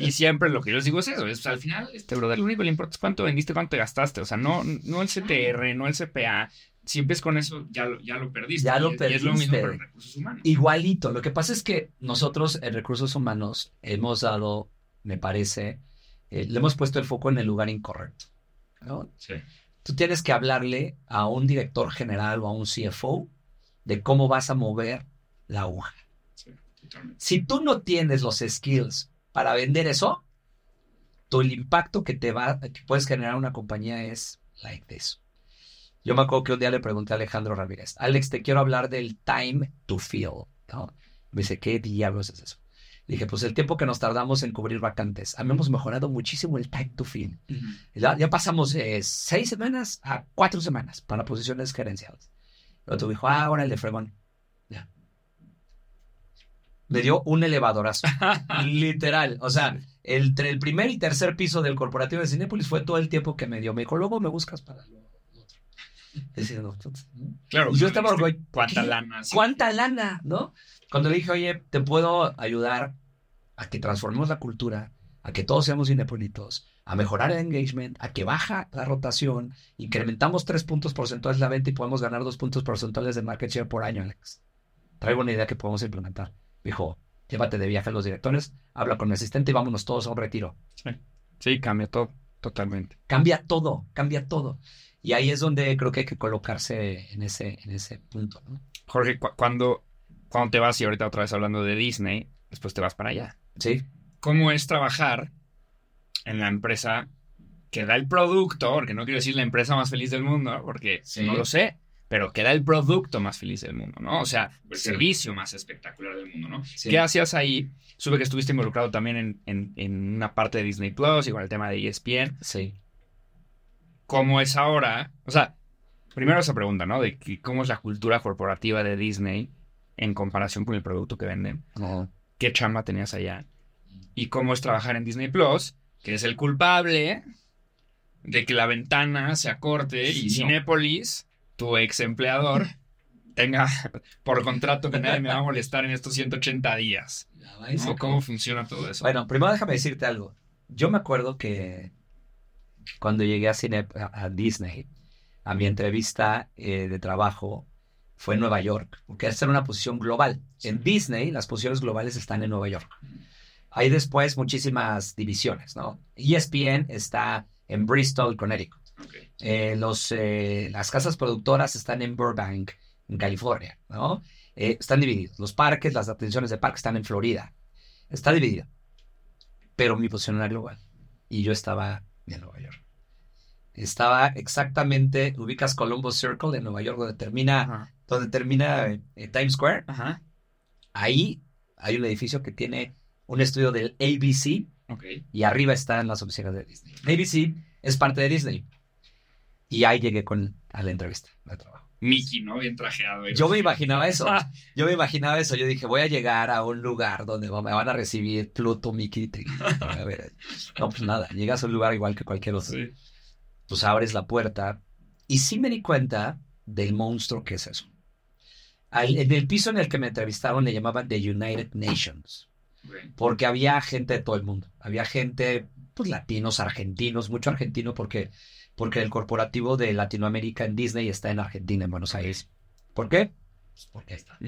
Y *laughs* siempre lo que yo les digo es eso, es al final, este brother, lo único que le importa es cuánto vendiste, cuánto te gastaste. O sea, no, no el CTR, no el CPA. Si empiezas con eso, ya lo, ya lo perdiste. Ya lo Y es- y es lo mismo perdiste. para recursos humanos. Igualito. Lo que pasa es que nosotros en recursos humanos hemos dado, me parece, eh, le hemos puesto el foco en el lugar incorrecto. ¿no? Sí. Tú tienes que hablarle a un director general o a un CFO de cómo vas a mover la aguja. Sí. Si tú no tienes los skills para vender eso, tu el impacto que te va, que puedes generar una compañía es like this. Yo me acuerdo que un día le pregunté a Alejandro Ramírez, Alex, te quiero hablar del time to feel. ¿no? Me dice, ¿qué diablos es eso? Le dije, pues el tiempo que nos tardamos en cubrir vacantes. A mí hemos mejorado muchísimo el time to. Ujú. Ya, ya pasamos de seis semanas a cuatro semanas para posiciones gerenciales. El otro dijo, ah, ahora el de fregón. Ya. Me dio un elevadorazo. *laughs* Literal. O sea, entre el primer y tercer piso del corporativo de Cinepolis fue todo el tiempo que me dio. Me dijo, luego me buscas para otro. Claro. Y yo estaba ¿viste orgulloso. ¿Cuánta ¿Qué? lana? Sí. ¿Cuánta lana? ¿No? Cuando le dije, oye, te puedo ayudar a que transformemos la cultura, a que todos seamos cinepolitos, a mejorar el engagement, a que baja la rotación, incrementamos tres puntos porcentuales la venta y podemos ganar dos puntos porcentuales de market share por año, Alex. Traigo una idea que podemos implementar. Dijo, llévate de viaje a los directores, habla con mi asistente y vámonos todos a un retiro. Sí, cambia todo, totalmente. Cambia todo, cambia todo. Y ahí es donde creo que hay que colocarse en ese, en ese punto, ¿no? Jorge, cu- cuando, cuando te vas, y ahorita otra vez hablando de Disney, después te vas para allá. Sí. ¿Cómo es trabajar en la empresa que da el producto? Porque no quiero decir la empresa más feliz del mundo, porque Sí. no lo sé, pero que da el producto más feliz del mundo, ¿no? O sea, el Sí. servicio más espectacular del mundo, ¿no? Sí. ¿Qué hacías ahí? Supe que estuviste involucrado también en, en- en una parte de Disney Plus, igual el tema de ESPN. Sí. ¿Cómo es ahora? O sea, primero esa pregunta, ¿no? De que cómo es la cultura corporativa de Disney en comparación con el producto que venden. ¿Qué chamba tenías allá? ¿Y cómo es trabajar en Disney Plus? Que es el culpable de que la ventana se acorte y no. Cinépolis, tu ex empleador, tenga por contrato que nadie me va a molestar en estos 180 días. ¿O cómo funciona todo eso? Bueno, primero déjame decirte algo. Yo me acuerdo que cuando llegué a, cine, a, a Disney, a mi entrevista eh, de trabajo fue en Nueva York, porque esta era una posición global. En Disney, las posiciones globales están en Nueva York. Hay después muchísimas divisiones, ¿no? ESPN está en Bristol, Connecticut. Ok. Eh, los, eh, las casas productoras están en Burbank, en California, ¿no? Eh, están divididos. Los parques, las atenciones de parque están en Florida. Está dividido. Pero mi posición era global. Y yo estaba en Nueva York. Estaba exactamente, ubicas Columbus Circle en Nueva York, donde termina, Ajá. donde termina eh, Times Square. Ajá. Ahí hay un edificio que tiene un estudio del ABC Ok. y arriba están las oficinas de Disney. ABC es parte de Disney. Y ahí llegué con, a la entrevista de trabajo. Mickey, ¿no? Bien trajeado. Yo me imaginaba eso. Ah. Yo me imaginaba eso. Yo dije, voy a llegar a un lugar donde me van a recibir Pluto, Mickey. Tri- A ver, no, pues nada. Llegas a un lugar igual que cualquier otro. Sí. Pues abres la puerta. Y sí me di cuenta del monstruo que es eso. Al- en el piso en el que me entrevistaron le llamaban The United Nations. Porque había gente de todo el mundo. Había gente, pues latinos, argentinos, mucho argentino porque, porque el corporativo de Latinoamérica en Disney está en Argentina, en Buenos Aires. ¿Por qué? Pues porque está.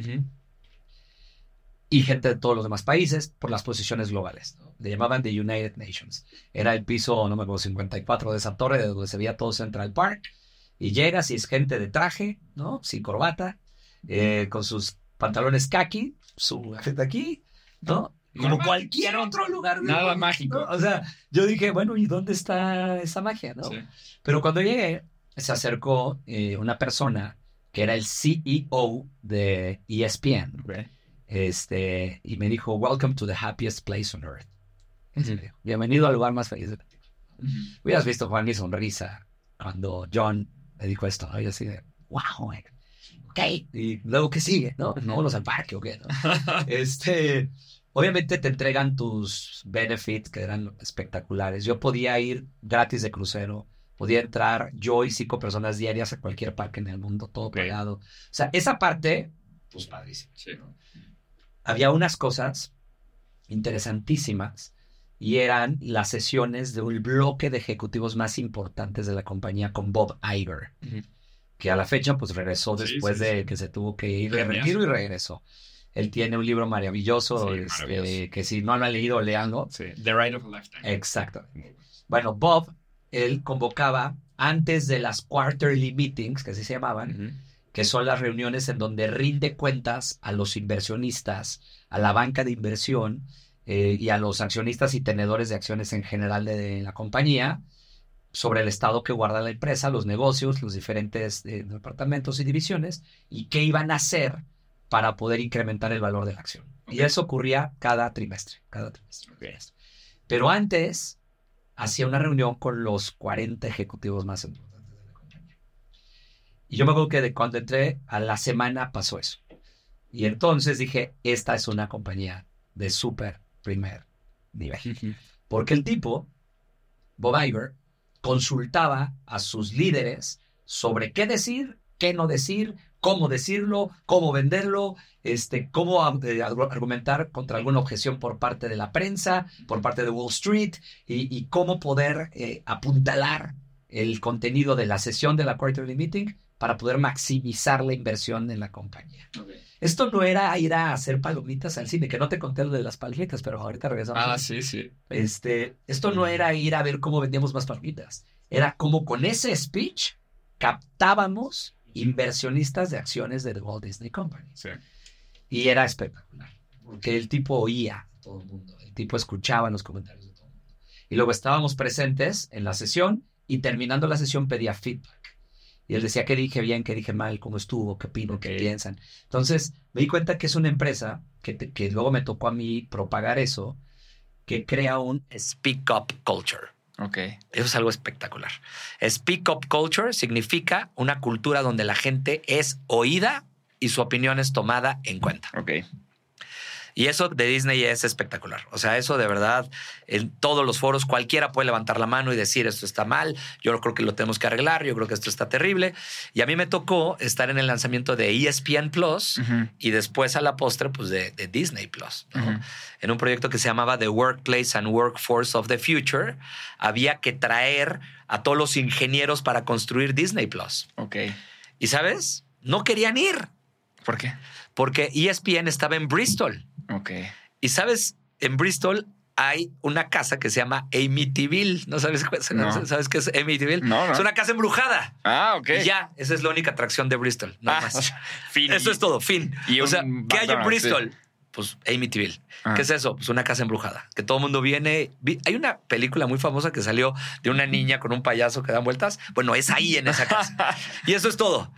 Y gente de todos los demás países por las posiciones globales. ¿no? Le llamaban The United Nations. Era el piso, no me acuerdo, 54 de esa torre de donde se veía todo Central Park. Y llegas y es gente de traje, ¿no? Sin corbata, eh, con sus pantalones khaki, su gente aquí, ¿no? Como cualquier otro lugar. Nada mundo, mágico. ¿no? O sea, yo dije, bueno, ¿y dónde está esa magia, no? Sí. Pero cuando llegué, se acercó eh, una persona que era el CEO de ESPN, Ok. este, y me dijo, welcome to the happiest place on earth. Dijo, Bienvenido al lugar más feliz. Ujú. Hubieras visto Juan mi sonrisa cuando John me dijo esto, ¿no? Y así de, wow, eh, ok, y luego qué sigue, ¿no? ¿No los al parque o qué, no? *laughs* Este, obviamente te entregan tus benefits que eran espectaculares. Yo podía ir gratis de crucero, podía entrar yo y cinco personas diarias a cualquier parque en el mundo, todo pagado. O sea, esa parte, pues padrísimo. Sí. Había unas cosas interesantísimas y eran las sesiones de un bloque de ejecutivos más importantes de la compañía con Bob Iger, que a la fecha pues regresó Sí, después sí, de que se tuvo que ir de retiro y regresó. Él tiene un libro maravilloso, Sí, este, que si no lo han leído, leanlo. Sí. The Ride of a Lifetime. Exacto. Bueno, Bob, él convocaba antes de las quarterly meetings, que así se llamaban, Ujú. que son las reuniones en donde rinde cuentas a los inversionistas, a la banca de inversión eh, y a los accionistas y tenedores de acciones en general de, la compañía sobre el estado que guarda la empresa, los negocios, los diferentes eh, departamentos y divisiones y qué iban a hacer para poder incrementar el valor de la acción. Y eso ocurría cada trimestre, cada trimestre. Pero antes hacía una reunión con los 40 ejecutivos más importantes de la compañía. Y yo me acuerdo que de cuando entré a la semana pasó eso. Y entonces dije, esta es una compañía de súper primer nivel. Porque el tipo, Bob Iger, consultaba a sus líderes sobre qué decir, qué no decir, cómo decirlo, cómo venderlo, este, cómo eh, argu- argumentar contra alguna objeción por parte de la prensa, por parte de Wall Street, y, y cómo poder eh, apuntalar el contenido de la sesión de la quarterly meeting para poder maximizar la inversión en la compañía. Esto no era ir a hacer palomitas al cine, que no te conté lo de las palomitas, pero ahorita regresamos. Ah, sí, sí. Este, esto no era ir a ver cómo vendíamos más palomitas. Era como con ese speech captábamos inversionistas de acciones de The Walt Disney Company. Sí. Y era espectacular, porque el tipo oía a todo el mundo, el tipo escuchaba los comentarios de todo el mundo. Y luego estábamos presentes en la sesión y terminando la sesión pedía feedback. Y él decía qué dije bien, qué dije mal, cómo estuvo, qué opino, qué Ok. piensan. Entonces me di cuenta que es una empresa que, te- que luego me tocó a mí propagar eso, que crea un speak up culture. Ok. Eso es algo espectacular. Speak up culture significa una cultura donde la gente es oída y su opinión es tomada en cuenta. Ok. Y eso de Disney es espectacular. O sea, eso de verdad, en todos los foros cualquiera puede levantar la mano y decir esto está mal, yo creo que lo tenemos que arreglar, yo creo que esto está terrible. Y a mí me tocó estar en el lanzamiento de ESPN Plus y después a la postre pues de, de Disney Plus. En un proyecto que se llamaba The Workplace and Workforce of the Future, había que traer a todos los ingenieros para construir Disney Plus. Ok. Y sabes, no querían ir ¿Por qué? porque ESPN estaba en Bristol. Ok. Y sabes, en Bristol hay una casa que se llama Amityville. ¿No sabes, No. ¿sabes qué es Amityville? No, no. Es una casa embrujada. Ah, ok. Y ya, esa es la única atracción de Bristol. No Ah, más. *laughs* fin. Eso es todo, fin. y o sea, ¿qué hay en Bristol? Pues Amityville. Ah. ¿Qué es eso? Pues una casa embrujada. Que todo el mundo viene. Vi- Hay una película muy famosa que salió de una niña con un payaso que dan vueltas. Bueno, es ahí en esa casa. *laughs* y eso es todo.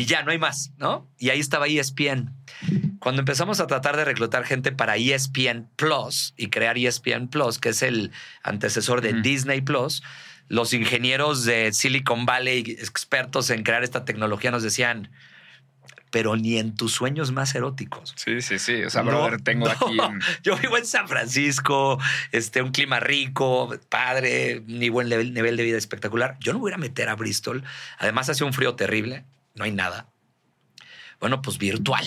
Y ya no hay más, ¿no? Y ahí estaba ESPN. Cuando empezamos a tratar de reclutar gente para ESPN Plus y crear ESPN Plus, que es el antecesor de. Disney Plus, los ingenieros de Silicon Valley, expertos en crear esta tecnología, nos decían, pero ni en tus sueños más eróticos. Sí, sí, sí. O sea, No, brother, tengo no. aquí. *laughs* Yo vivo en San Francisco, este, un clima rico, padre, un nivel, nivel, nivel de vida espectacular. Yo no me voy a meter a Bristol. Además, hace un frío terrible, no hay nada. Bueno, pues virtual.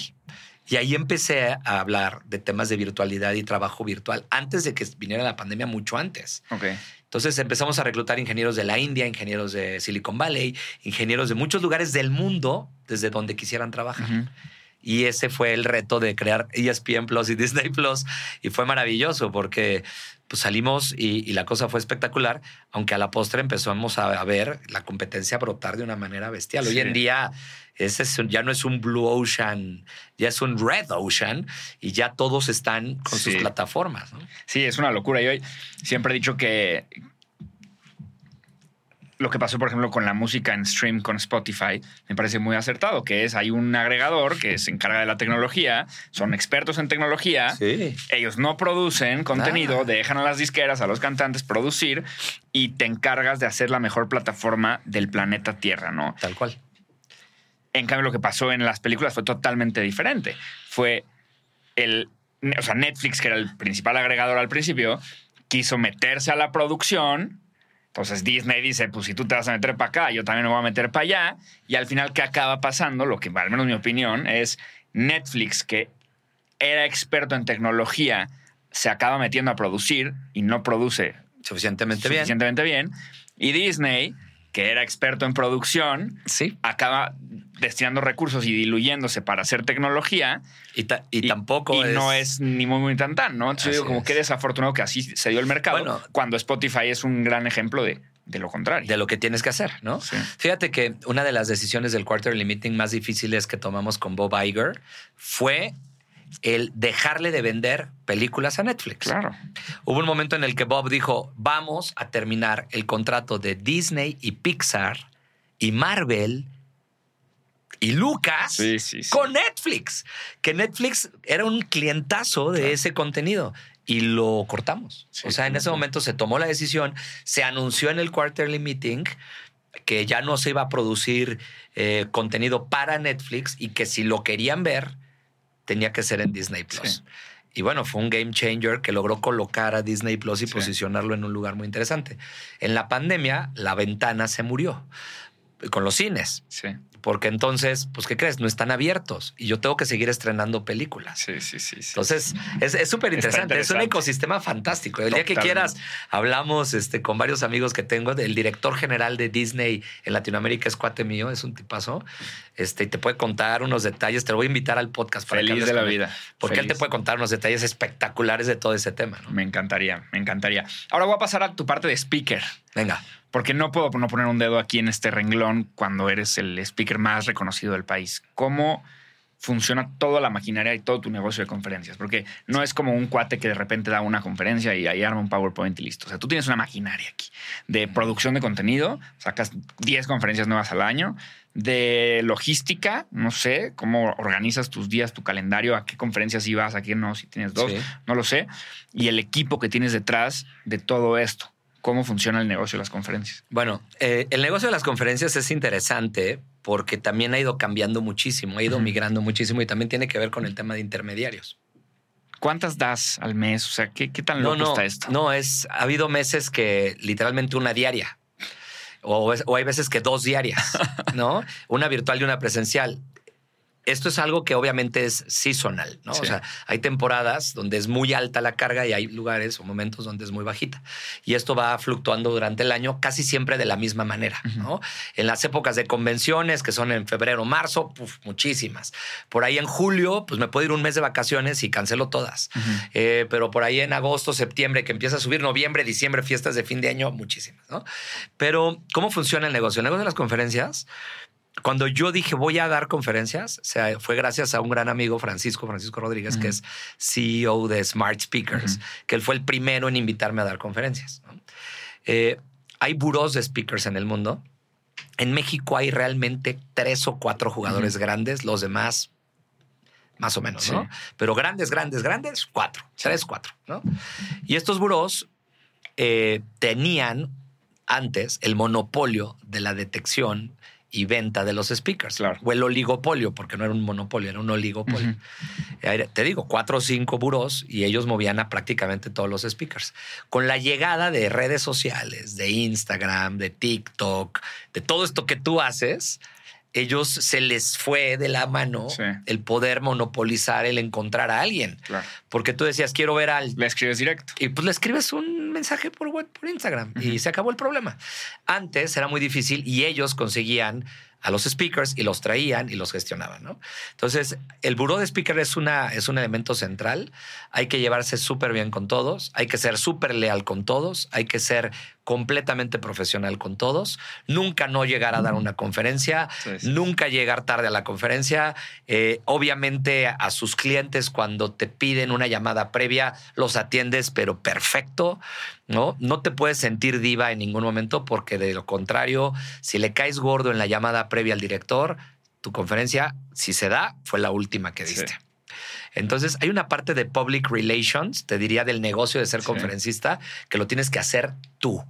Y ahí empecé a hablar de temas de virtualidad y trabajo virtual antes de que viniera la pandemia, mucho antes. Ok. Entonces empezamos a reclutar ingenieros de la India, ingenieros de Silicon Valley, ingenieros de muchos lugares del mundo desde donde quisieran trabajar. Y ese fue el reto de crear ESPN Plus y Disney Plus. Y fue maravilloso porque pues, salimos y, y la cosa fue espectacular, aunque a la postre empezamos a, a ver la competencia brotar de una manera bestial. Hoy en día ese es ya no es un Blue Ocean, ya es un Red Ocean y ya todos están con sus plataformas. ¿no? Sí, es una locura. Yo siempre he dicho que lo que pasó, por ejemplo, con la música en stream con Spotify, me parece muy acertado, que es, hay un agregador que se encarga de la tecnología, son expertos en tecnología, Sí. ellos no producen contenido, dejan a las disqueras, a los cantantes producir y te encargas de hacer la mejor plataforma del planeta Tierra, ¿no? Tal cual. En cambio, lo que pasó en las películas fue totalmente diferente. Fue el. O sea, Netflix, que era el principal agregador al principio, quiso meterse a la producción. Entonces Disney dice: Pues si tú te vas a meter para acá, yo también me voy a meter para allá. Y al final, ¿qué acaba pasando? Lo que, al menos mi opinión, es Netflix, que era experto en tecnología, se acaba metiendo a producir y no produce Suficientemente bien. suficientemente bien. Y Disney, que era experto en producción, Sí. acaba destinando recursos y diluyéndose para hacer tecnología Y, ta- y tampoco y no es ni muy muy tan tan, ¿no? Entonces yo Así digo como es. que desafortunado que así se dio el mercado Bueno. cuando Spotify es un gran ejemplo de, de lo contrario. de lo que tienes que hacer, ¿no? Sí. Fíjate que una de las decisiones del quarterly meeting más difíciles que tomamos con Bob Iger fue el dejarle de vender películas a Netflix. Claro. Hubo un momento en el que Bob dijo, vamos a terminar el contrato de Disney y Pixar y Marvel y Lucas Sí, sí, sí. con Netflix, que Netflix era un clientazo de ese contenido y lo cortamos. O sea, en ese momento se tomó la decisión, se anunció en el quarterly meeting que ya no se iba a producir eh, contenido para Netflix y que si lo querían ver, tenía que ser en Disney Plus. Y bueno, fue un game changer que logró colocar a Disney Plus y posicionarlo en un lugar muy interesante. En la pandemia, la ventana se murió con los cines Sí. Porque entonces, pues, ¿qué crees? No están abiertos y yo tengo que seguir estrenando películas. Sí, sí, sí. sí. Entonces, es súper interesante. Es un ecosistema fantástico. El día que quieras, hablamos este, con varios amigos que tengo. El director general de Disney en Latinoamérica es cuate mío, es un tipazo. Este, y te puede contar unos detalles. Te lo voy a invitar al podcast para que Feliz hables de la vida. Porque él te puede contar unos detalles espectaculares de todo ese tema. ¿no? Me encantaría, me encantaría. Ahora voy a pasar a tu parte de speaker. Venga. Porque no puedo no poner un dedo aquí en este renglón cuando eres el speaker más reconocido del país. ¿Cómo funciona toda la maquinaria y todo tu negocio de conferencias? Porque no es como un cuate que de repente da una conferencia y ahí arma un PowerPoint y listo. O sea, tú tienes una maquinaria aquí de producción de contenido, sacas 10 conferencias nuevas al año, de logística, no sé, cómo organizas tus días, tu calendario, a qué conferencias ibas, a qué no, si tienes dos, Sí. no lo sé, y el equipo que tienes detrás de todo esto. ¿Cómo funciona el negocio de las conferencias? Bueno, eh, el negocio de las conferencias es interesante porque también ha ido cambiando muchísimo, ha ido migrando muchísimo y también tiene que ver con el tema de intermediarios. ¿Cuántas das al mes? O sea, ¿qué, qué tan loco no, no, está esto? No, es, ha habido meses que literalmente una diaria. O, es- o hay veces que dos diarias, *laughs* ¿no? Una virtual y una presencial. Esto es algo que obviamente es seasonal, ¿no? Sí. O sea, hay temporadas donde es muy alta la carga y hay lugares o momentos donde es muy bajita. Y esto va fluctuando durante el año casi siempre de la misma manera, ¿no? En las épocas de convenciones, que son en febrero, marzo, puf, muchísimas. Por ahí en julio, pues me puedo ir un mes de vacaciones y cancelo todas. Eh, pero por ahí en agosto, septiembre, que empieza a subir, noviembre, diciembre, fiestas de fin de año, muchísimas, ¿no? Pero, ¿cómo funciona el negocio? El negocio de las conferencias, cuando yo dije voy a dar conferencias, o sea, fue gracias a un gran amigo, Francisco, Francisco Rodríguez, que es CEO de Smart Speakers, que él fue el primero en invitarme a dar conferencias. ¿no? Eh, hay burós de speakers en el mundo. En México hay realmente tres o cuatro jugadores grandes, los demás más o menos, ¿no? Sí. Pero grandes, grandes, grandes, cuatro, tres, cuatro, ¿no? Y estos burós eh, tenían antes el monopolio de la detección y venta de los speakers. Claro. O el oligopolio, porque no era un monopolio, era un oligopolio. Te digo, cuatro o cinco burós y ellos movían a prácticamente todos los speakers. Con la llegada de redes sociales, de Instagram, de TikTok, de todo esto que tú haces, ellos se les fue de la mano Sí. el poder monopolizar el encontrar a alguien. Claro. Porque tú decías, quiero ver al Le escribes directo. y pues le escribes un mensaje por, web- por Instagram y se acabó el problema. Antes era muy difícil y ellos conseguían a los speakers y los traían y los gestionaban, ¿no? Entonces, el buró de speaker es, una, es un elemento central. Hay que llevarse súper bien con todos, hay que ser súper leal con todos, hay que ser completamente profesional con todos, nunca no llegar a dar una conferencia, Sí, sí. nunca llegar tarde a la conferencia. Eh, obviamente a sus clientes cuando te piden una llamada previa los atiendes pero perfecto, ¿no? No te puedes sentir diva en ningún momento porque de lo contrario, si le caes gordo en la llamada previa al director, tu conferencia, si se da, fue la última que Sí. diste. Entonces, hay una parte de public relations, te diría, del negocio de ser conferencista, que lo tienes que hacer tú,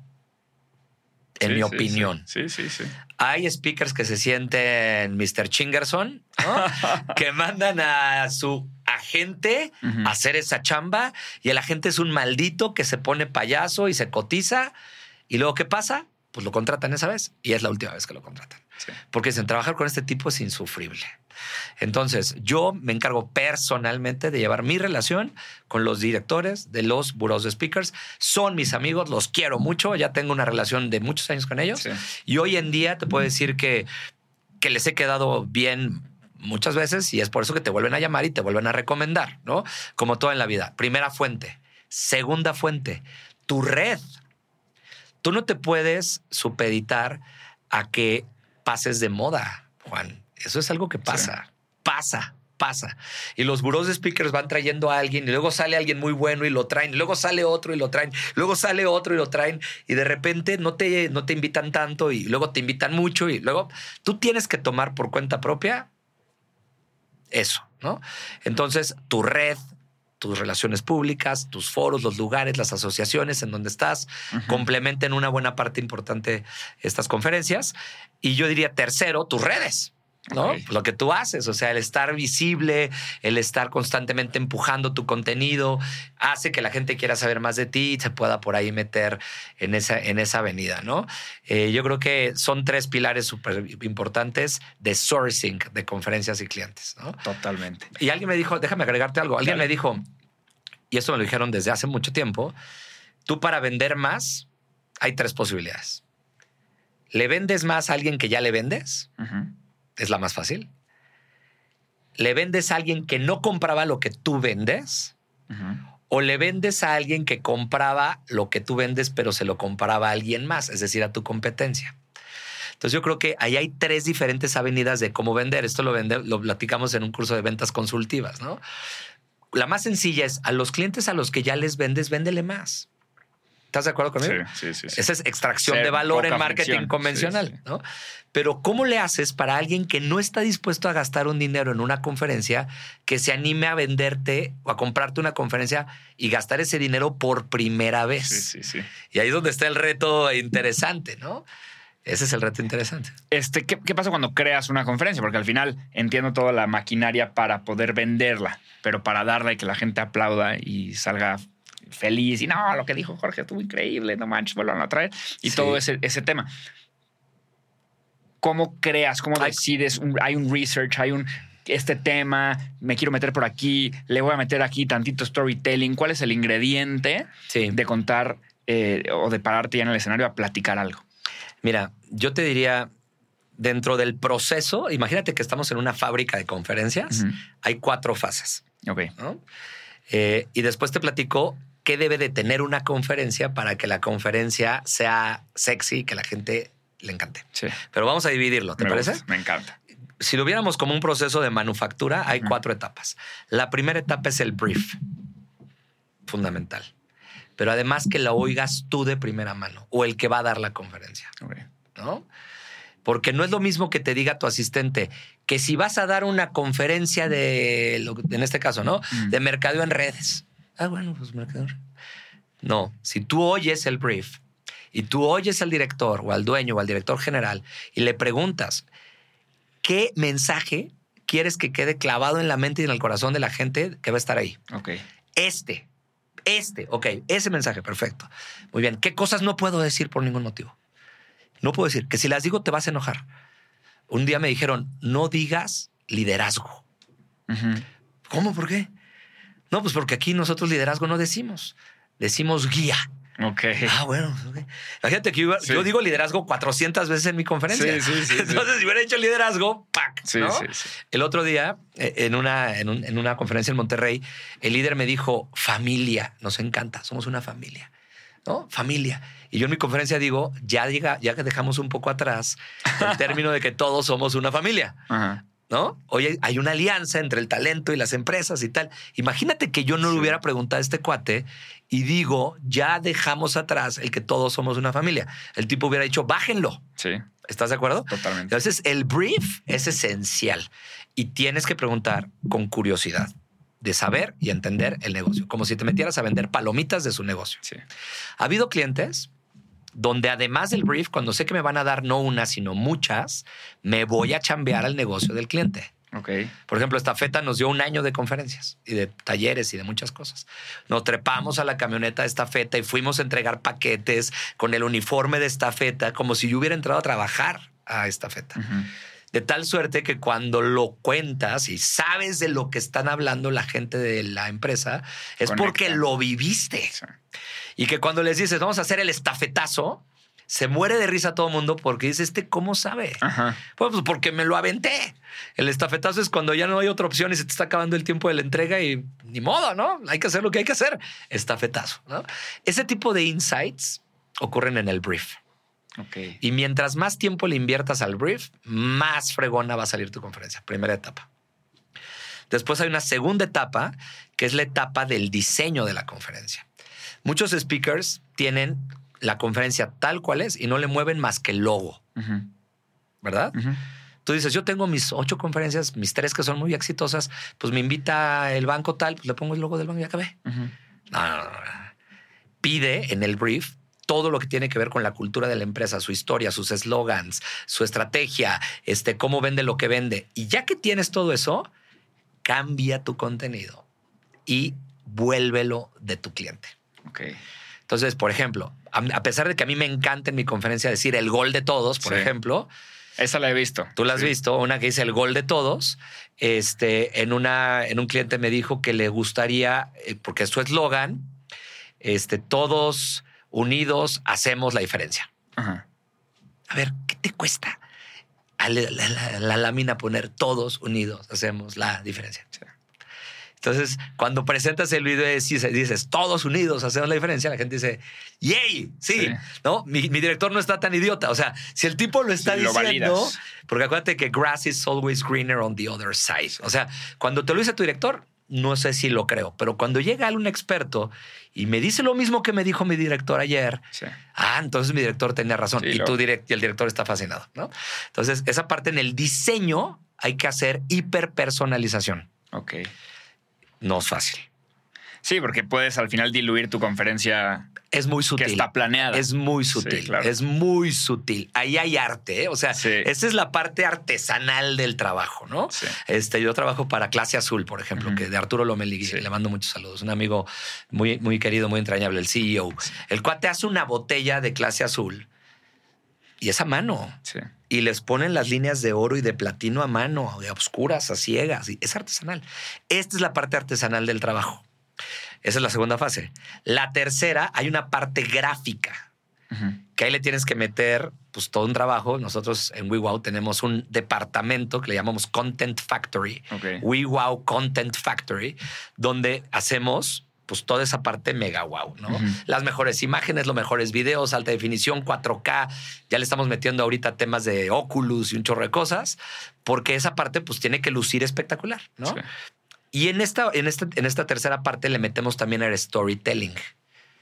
en Sí, mi sí, opinión. Sí, sí, sí. Hay speakers que se sienten Mr. Chingerson, ¿no? *laughs* que mandan a su agente a hacer esa chamba y el agente es un maldito que se pone payaso y se cotiza y luego ¿qué pasa? Pues lo contratan esa vez y es la última vez que lo contratan. Sí. Porque dicen, trabajar con este tipo es insufrible. Entonces, yo me encargo personalmente de llevar mi relación con los directores de los buros de speakers. Son mis amigos, los quiero mucho, ya tengo una relación de muchos años con ellos. Sí. Y hoy en día te puedo decir que, que les he quedado bien muchas veces y es por eso que te vuelven a llamar y te vuelven a recomendar, ¿no? Como todo en la vida. Primera fuente. Segunda fuente, tu red. Tú no te puedes supeditar a que pases de moda, Juan. Eso es algo que pasa, pasa, pasa. Y los buros de speakers van trayendo a alguien y luego sale alguien muy bueno y lo traen, y luego sale otro y lo traen, luego sale otro y lo traen y de repente no te, no te invitan tanto y luego te invitan mucho y luego tú tienes que tomar por cuenta propia eso, ¿no? Entonces, tu red, tus relaciones públicas, tus foros, los lugares, las asociaciones en donde estás, complementen una buena parte importante estas conferencias. Y yo diría, tercero, tus redes. ¿No? Ok. Lo que tú haces, o sea, el estar visible, el estar constantemente empujando tu contenido, hace que la gente quiera saber más de ti y se pueda por ahí meter en esa, en esa avenida, ¿no? Eh, yo creo que son tres pilares súper importantes de sourcing de conferencias y clientes, ¿no? Totalmente. Y alguien me dijo, déjame agregarte algo, alguien Dale. me dijo, y esto me lo dijeron desde hace mucho tiempo, tú para vender más hay tres posibilidades. ¿Le vendes más a alguien que ya le vendes? Es la más fácil. ¿Le vendes a alguien que no compraba lo que tú vendes? ¿O le vendes a alguien que compraba lo que tú vendes, pero se lo compraba a alguien más, es decir, a tu competencia? Entonces yo creo que ahí hay tres diferentes avenidas de cómo vender. Esto lo, vende- lo platicamos en un curso de ventas consultivas, ¿no? La más sencilla es a los clientes a los que ya les vendes, véndele más. ¿Estás de acuerdo conmigo? Sí, sí, sí. Esa es extracción Ser de valor en marketing convencional, Sí, sí. ¿no? Pero ¿cómo le haces para alguien que no está dispuesto a gastar un dinero en una conferencia que se anime a venderte o a comprarte una conferencia y gastar ese dinero por primera vez? Sí, sí, sí. Y ahí es donde está el reto interesante, ¿no? Ese es el reto interesante. Este, ¿qué, qué pasa cuando creas una conferencia? Porque al final entiendo toda la maquinaria para poder venderla, pero para darla y que la gente aplauda y salga feliz y no, lo que dijo Jorge estuvo increíble, no manches, vuelvan a traer y Sí. todo ese, ese tema. ¿Cómo creas? ¿Cómo decides? Un- hay un research, hay un este tema, me quiero meter por aquí, le voy a meter aquí tantito storytelling. ¿Cuál es el ingrediente Sí. de contar eh, o de pararte ya en el escenario a platicar algo? Mira, yo te diría, dentro del proceso, imagínate que estamos en una fábrica de conferencias, hay cuatro fases. Ok. ¿no? Eh, y después te platico qué debe de tener una conferencia para que la conferencia sea sexy y que la gente le encante. Sí. Pero vamos a dividirlo, ¿te me parece? gusta, me encanta. Si lo viéramos como un proceso de manufactura, hay cuatro etapas. La primera etapa es el brief, fundamental. Pero además que la oigas tú de primera mano o el que va a dar la conferencia. ¿no? Porque no es lo mismo que te diga tu asistente que si vas a dar una conferencia de, en este caso, ¿no? De mercadeo en redes. Ah, bueno, pues redes. No, si tú oyes el brief y tú oyes al director o al dueño o al director general y le preguntas qué mensaje quieres que quede clavado en la mente y en el corazón de la gente que va a estar ahí. Ok. Este, este, ok, ese mensaje, perfecto. Muy bien, ¿qué cosas no puedo decir por ningún motivo? No puedo decir que si las digo te vas a enojar. Un día me dijeron, no digas liderazgo. ¿Cómo? ¿Por qué? No, pues porque aquí nosotros liderazgo no decimos, decimos guía. Ok. Ah, bueno. ok. Imagínate que yo, Sí. yo digo liderazgo 400 veces en mi conferencia. Sí, sí, sí. Entonces, si hubiera hecho liderazgo, ¡pac! Sí, ¿no? sí, sí. El otro día, eh, en una, en, un- en una conferencia en Monterrey, el líder me dijo, familia, nos encanta, somos una familia, ¿no? Familia. Y yo en mi conferencia digo, ya, llega, ya que dejamos un poco atrás el término de que todos somos una familia, *laughs* Ajá. ¿No? Hoy hay- una alianza entre el talento y las empresas y tal. Imagínate que yo no le hubiera preguntado a este cuate y digo, ya dejamos atrás el que todos somos una familia. El tipo hubiera dicho, bájenlo. Sí, ¿Estás de acuerdo? totalmente. Entonces, el brief es esencial y tienes que preguntar con curiosidad de saber y entender el negocio, como si te metieras a vender palomitas de su negocio. Sí. Ha habido clientes donde además del brief, cuando sé que me van a dar no una, sino muchas, me voy a chambear al negocio del cliente. Ok. Por ejemplo, esta feta nos dio un año de conferencias y de talleres y de muchas cosas. Nos trepamos a la camioneta de esta feta y fuimos a entregar paquetes con el uniforme de esta feta, como si yo hubiera entrado a trabajar a esta feta. De tal suerte que cuando lo cuentas y sabes de lo que están hablando la gente de la empresa, es Conecta. porque lo viviste. Sí. Y que cuando les dices, vamos a hacer el estafetazo, se muere de risa todo el mundo porque dice, ¿este cómo sabe? Ajá. Pues, pues porque me lo aventé. El estafetazo es cuando ya no hay otra opción y se te está acabando el tiempo de la entrega y ni modo, ¿no? Hay que hacer lo que hay que hacer. Estafetazo, ¿no? Ese tipo de insights ocurren en el brief. Y mientras más tiempo le inviertas al brief, más fregona va a salir tu conferencia. Primera etapa. Después hay una segunda etapa, que es la etapa del diseño de la conferencia. Muchos speakers tienen la conferencia tal cual es y no le mueven más que el logo. ¿verdad? Tú dices, yo tengo mis ocho conferencias, mis tres que son muy exitosas, pues me invita el banco tal, pues le pongo el logo del banco y acabé. No, no, no, no. Pide en el brief todo lo que tiene que ver con la cultura de la empresa, su historia, sus eslogans, su estrategia, este, cómo vende lo que vende. Y ya que tienes todo eso, cambia tu contenido y vuélvelo de tu cliente. Ok. Entonces, por ejemplo, a, pesar de que a mí me encanta en mi conferencia decir el gol de todos, por Sí. ejemplo, Esa la he visto. Tú la has Sí. visto, una que dice el gol de todos. Este, en una, en un cliente me dijo que le gustaría, eh, porque es su eslogan, este, todos unidos hacemos la diferencia. Ajá. A ver, ¿qué te cuesta a la, la- la- la lámina poner todos unidos hacemos la diferencia? Sí. Entonces, cuando presentas el video y dices, todos unidos hacemos la diferencia, la gente dice, ¡yay! Sí, Sí. ¿no? Mi, mi director no está tan idiota. O sea, si el tipo lo está Sí, diciendo, porque acuérdate que grass is always greener on the other side. O sea, cuando te lo dice tu director, no sé si lo creo, pero cuando llega un experto y me dice lo mismo que me dijo mi director ayer, Sí. ah, entonces mi director tenía razón Sí, y, lo- tú direct, y el director está fascinado, ¿no? Entonces, esa parte en el diseño hay que hacer hiperpersonalización. Ok. No es fácil. Sí, porque puedes al final diluir tu conferencia Es muy sutil. que está planeada. Es muy Sí, sutil, claro. es muy sutil. Ahí hay arte, ¿eh? o sea, Sí. esa es la parte artesanal del trabajo, ¿no? Sí. Este, yo trabajo para Clase Azul, por ejemplo, que de Arturo Lomeligui, Sí. le mando muchos saludos, un amigo muy, muy querido, muy entrañable, el CEO. El cuate hace una botella de Clase Azul y es a mano. Sí. Y les ponen las líneas de oro y de platino a mano, de obscuras, a ciegas. es artesanal. Esta es la parte artesanal del trabajo. Esa es la segunda fase. La tercera, hay una parte gráfica que ahí le tienes que meter pues todo un trabajo. Nosotros en WeWow tenemos un departamento que le llamamos Content Factory. Ok. WeWow Content Factory, donde hacemos pues toda esa parte mega wow, ¿no? Las mejores imágenes, los mejores videos, alta definición, 4K. Ya le estamos metiendo ahorita temas de Oculus y un chorro de cosas, porque esa parte pues tiene que lucir espectacular, ¿no? Sí. Y en esta, en, esta, en esta tercera parte le metemos también el storytelling.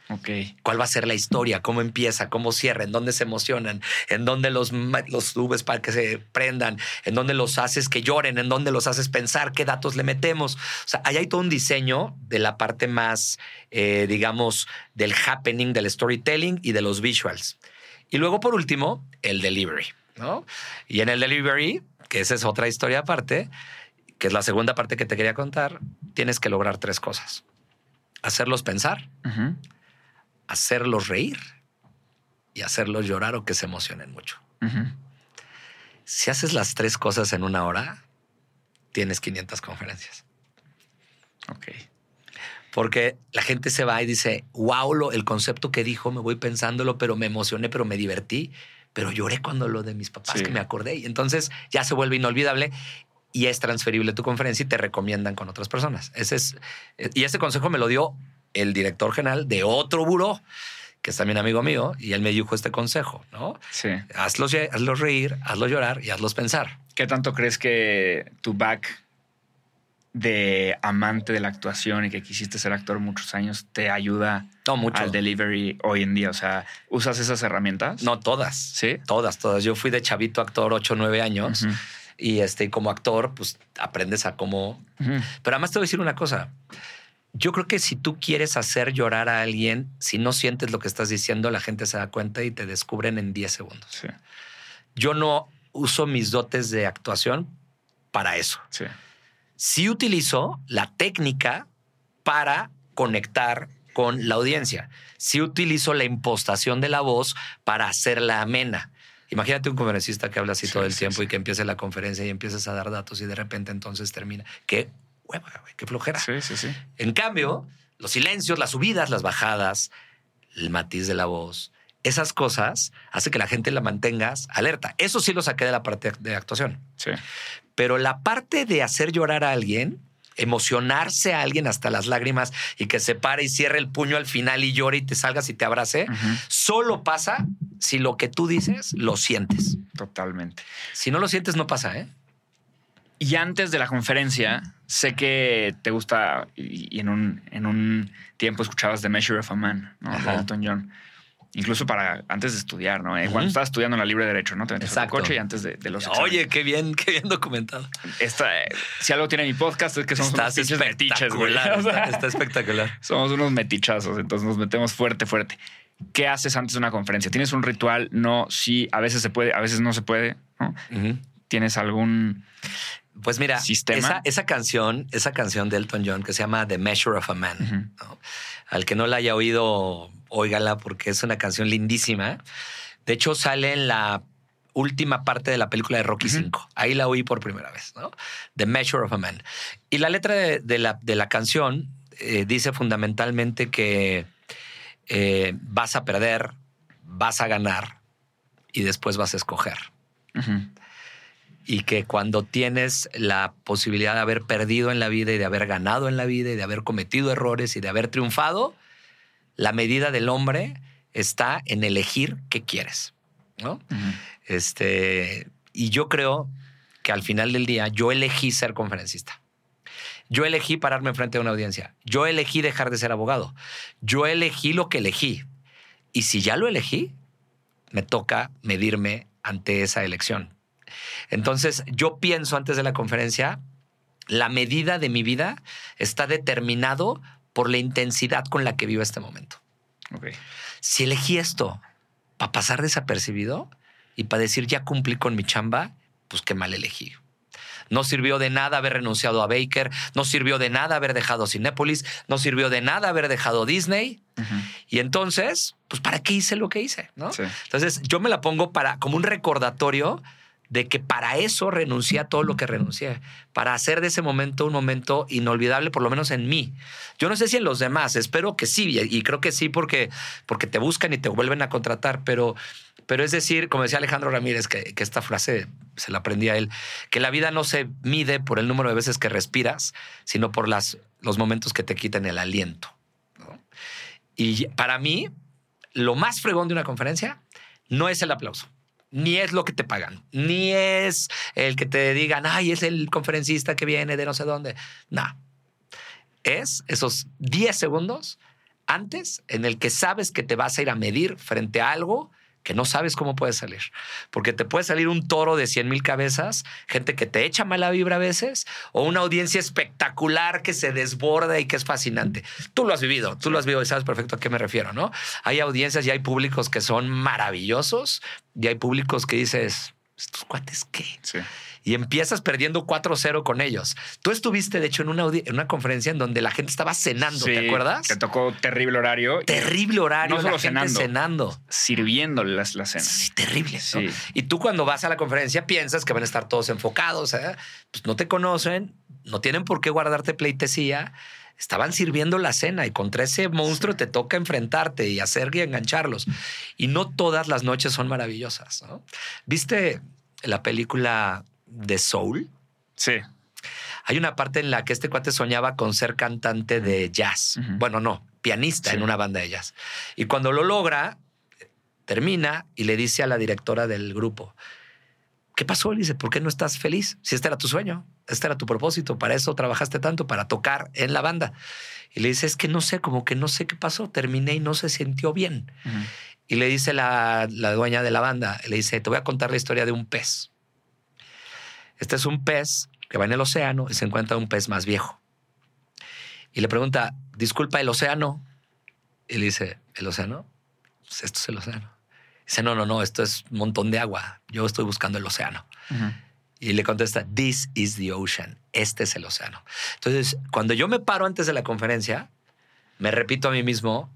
Ok. ¿Cuál va a ser la historia? ¿Cómo empieza? ¿Cómo cierra? ¿En dónde se emocionan? ¿En dónde los, los subes para que se prendan? ¿En dónde los haces que lloren? ¿En dónde los haces pensar? ¿Qué datos le metemos? O sea, ahí hay todo un diseño de la parte más, eh, digamos, del happening, del storytelling y de los visuals. Y luego, por último, el delivery, ¿no? Y en el delivery, que esa es otra historia aparte, que es la segunda parte que te quería contar, tienes que lograr tres cosas. Hacerlos pensar, hacerlos reír y hacerlos llorar o que se emocionen mucho. Si haces las tres cosas en una hora, tienes 500 conferencias. Ok. Porque la gente se va y dice, wow, lo, el concepto que dijo, me voy pensándolo, pero me emocioné, pero me divertí, pero lloré cuando lo de mis papás Sí. que me acordé. Y entonces ya se vuelve inolvidable y es transferible tu conferencia y te recomiendan con otras personas. Ese es, y ese consejo me lo dio el director general de otro buró, que es también amigo mío, y él me dijo este consejo, ¿no? Sí. Hazlos, hazlos reír, hazlos llorar y hazlos pensar. ¿Qué tanto crees que tu back de amante de la actuación y que quisiste ser actor muchos años te ayuda No mucho. al delivery hoy en día? O sea, ¿usas esas herramientas? No todas. ¿Sí? Todas, todas. Yo fui de chavito actor 8 o 9 años. Y este, como actor, pues aprendes a cómo. Pero además te voy a decir una cosa. Yo creo que si tú quieres hacer llorar a alguien, si no sientes lo que estás diciendo, la gente se da cuenta y te descubren en 10 segundos. Sí, Yo no uso mis dotes de actuación para eso. sí. sí utilizo la técnica para conectar con la audiencia. Sí utilizo la impostación de la voz para hacerla amena. Imagínate un conferencista que habla así Sí, todo el sí, tiempo sí. y que empiece la conferencia y empiezas a dar datos y de repente entonces termina. Qué hueva, güey, qué flojera. Sí, sí, sí. En cambio, los silencios, las subidas, las bajadas, el matiz de la voz, esas cosas hace que la gente la mantengas alerta. Eso sí lo saqué de la parte de actuación. Sí. Pero la parte de hacer llorar a alguien, emocionarse a alguien hasta las lágrimas y que se pare y cierre el puño al final y llore y te salgas y te abrace, solo pasa si lo que tú dices lo sientes. Totalmente. Si no lo sientes, no pasa, ¿eh? Y antes de la conferencia, sé que te gusta y, en, un, en un tiempo escuchabas The Measure of a Man, ¿no? De. Elton John. Incluso para antes de estudiar, ¿no? Eh. Cuando estabas estudiando en la libre derecho, ¿no? Te metías al Exacto. coche y antes de, de los Oye, qué bien, qué bien documentado. Esta, eh, si algo tiene mi podcast es que somos Estás unos metiches, güey. espectacular. *laughs* O sea, Está, está espectacular. somos unos metichazos, entonces nos metemos fuerte, fuerte. ¿qué haces antes de una conferencia? ¿Tienes un ritual? No, sí, a veces se puede, a veces no se puede. ¿no? ¿Tienes algún Pues mira, Sistema. Esa, esa canción, esa canción de Elton John que se llama The Measure of a Man. Al que no la haya oído, óigala porque es una canción lindísima. De hecho, sale en la última parte de la película de Rocky. 5. Ahí la oí por primera vez, ¿no? The Measure of a Man. Y la letra de, de la, de la canción eh, dice fundamentalmente que eh, vas a perder, vas a ganar y después vas a escoger y que cuando tienes la posibilidad de haber perdido en la vida y de haber ganado en la vida y de haber cometido errores y de haber triunfado, la medida del hombre está en elegir qué quieres, ¿no? Este, y yo creo que al final del día yo elegí ser conferencista. Yo elegí pararme enfrente de una audiencia. Yo elegí dejar de ser abogado. Yo elegí lo que elegí. Y si ya lo elegí, me toca medirme ante esa elección. Entonces, yo pienso antes de la conferencia, la medida de mi vida está determinado por la intensidad con la que vivo este momento si elegí esto para pasar desapercibido y para decir ya cumplí con mi chamba, pues qué mal elegí. No sirvió de nada haber renunciado a Baker, no sirvió de nada haber dejado Cinépolis, no sirvió de nada haber dejado Disney. Y entonces, pues ¿para qué hice lo que hice? ¿no? Sí. Entonces yo me la pongo para como un recordatorio de que para eso renuncié a todo lo que renuncié, para hacer de ese momento un momento inolvidable, por lo menos en mí. Yo no sé si en los demás, espero que sí, y creo que sí porque, porque te buscan y te vuelven a contratar, pero, pero es decir, como decía Alejandro Ramírez, que, que esta frase se la aprendí a él, que la vida no se mide por el número de veces que respiras, sino por las, los momentos que te quitan el aliento. Y para mí, lo más fregón de una conferencia no es el aplauso, ni es lo que te pagan, ni es el que te digan, ay, es el conferencista que viene de no sé dónde. No. Es esos 10 segundos antes en el que sabes que te vas a ir a medir frente a algo que no sabes cómo puede salir. Porque te puede salir un toro de 100 mil cabezas, gente que te echa mala vibra a veces, o una audiencia espectacular que se desborda y que es fascinante. Tú lo has vivido, tú lo has vivido y sabes perfecto a qué me refiero, ¿no? Hay audiencias y hay públicos que son maravillosos y hay públicos que dices, ¿estos cuates qué? Sí. Y empiezas perdiendo 4-0 con ellos. Tú estuviste, de hecho, en una, en una conferencia en donde la gente estaba cenando, Sí, ¿te acuerdas? Te tocó terrible horario. Terrible horario, No la solo gente cenando. cenando. Sirviéndole la, la cena. Sí, terrible. Y tú cuando vas a la conferencia piensas que van a estar todos enfocados, ¿eh? pues no te conocen, no tienen por qué guardarte pleitesía. Estaban sirviendo la cena y contra ese monstruo te toca enfrentarte y hacer y engancharlos. Y no todas las noches son maravillosas. ¿no? ¿Viste la película de Soul? Sí. Hay una parte en la que este cuate soñaba con ser cantante de jazz. Bueno, no, pianista Sí. en una banda de jazz. Y cuando lo logra, termina y le dice a la directora del grupo, ¿qué pasó? Le dice, ¿por qué no estás feliz? Si este era tu sueño, este era tu propósito, para eso trabajaste tanto, para tocar en la banda. Y le dice, es que no sé, como que no sé qué pasó, terminé y no se sintió bien. Y le dice la, la dueña de la banda, le dice, te voy a contar la historia de un pez. Este es un pez que va en el océano y se encuentra un pez más viejo. Y le pregunta, disculpa, ¿el océano? Y le dice, ¿el océano? Pues esto es el océano. Dice, no, no, no, esto es un montón de agua. Yo estoy buscando el océano. Y le contesta, this is the ocean. Este es el océano. Entonces, cuando yo me paro antes de la conferencia, me repito a mí mismo,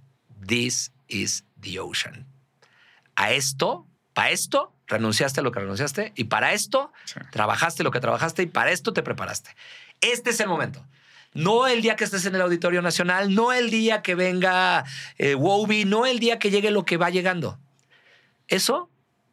this is the ocean. A esto, para esto, renunciaste a lo que renunciaste y para esto, Sí. trabajaste lo que trabajaste y para esto te preparaste. Este es el momento. No el día que estés en el Auditorio Nacional, no el día que venga eh, Wobie, no el día que llegue lo que va llegando. Eso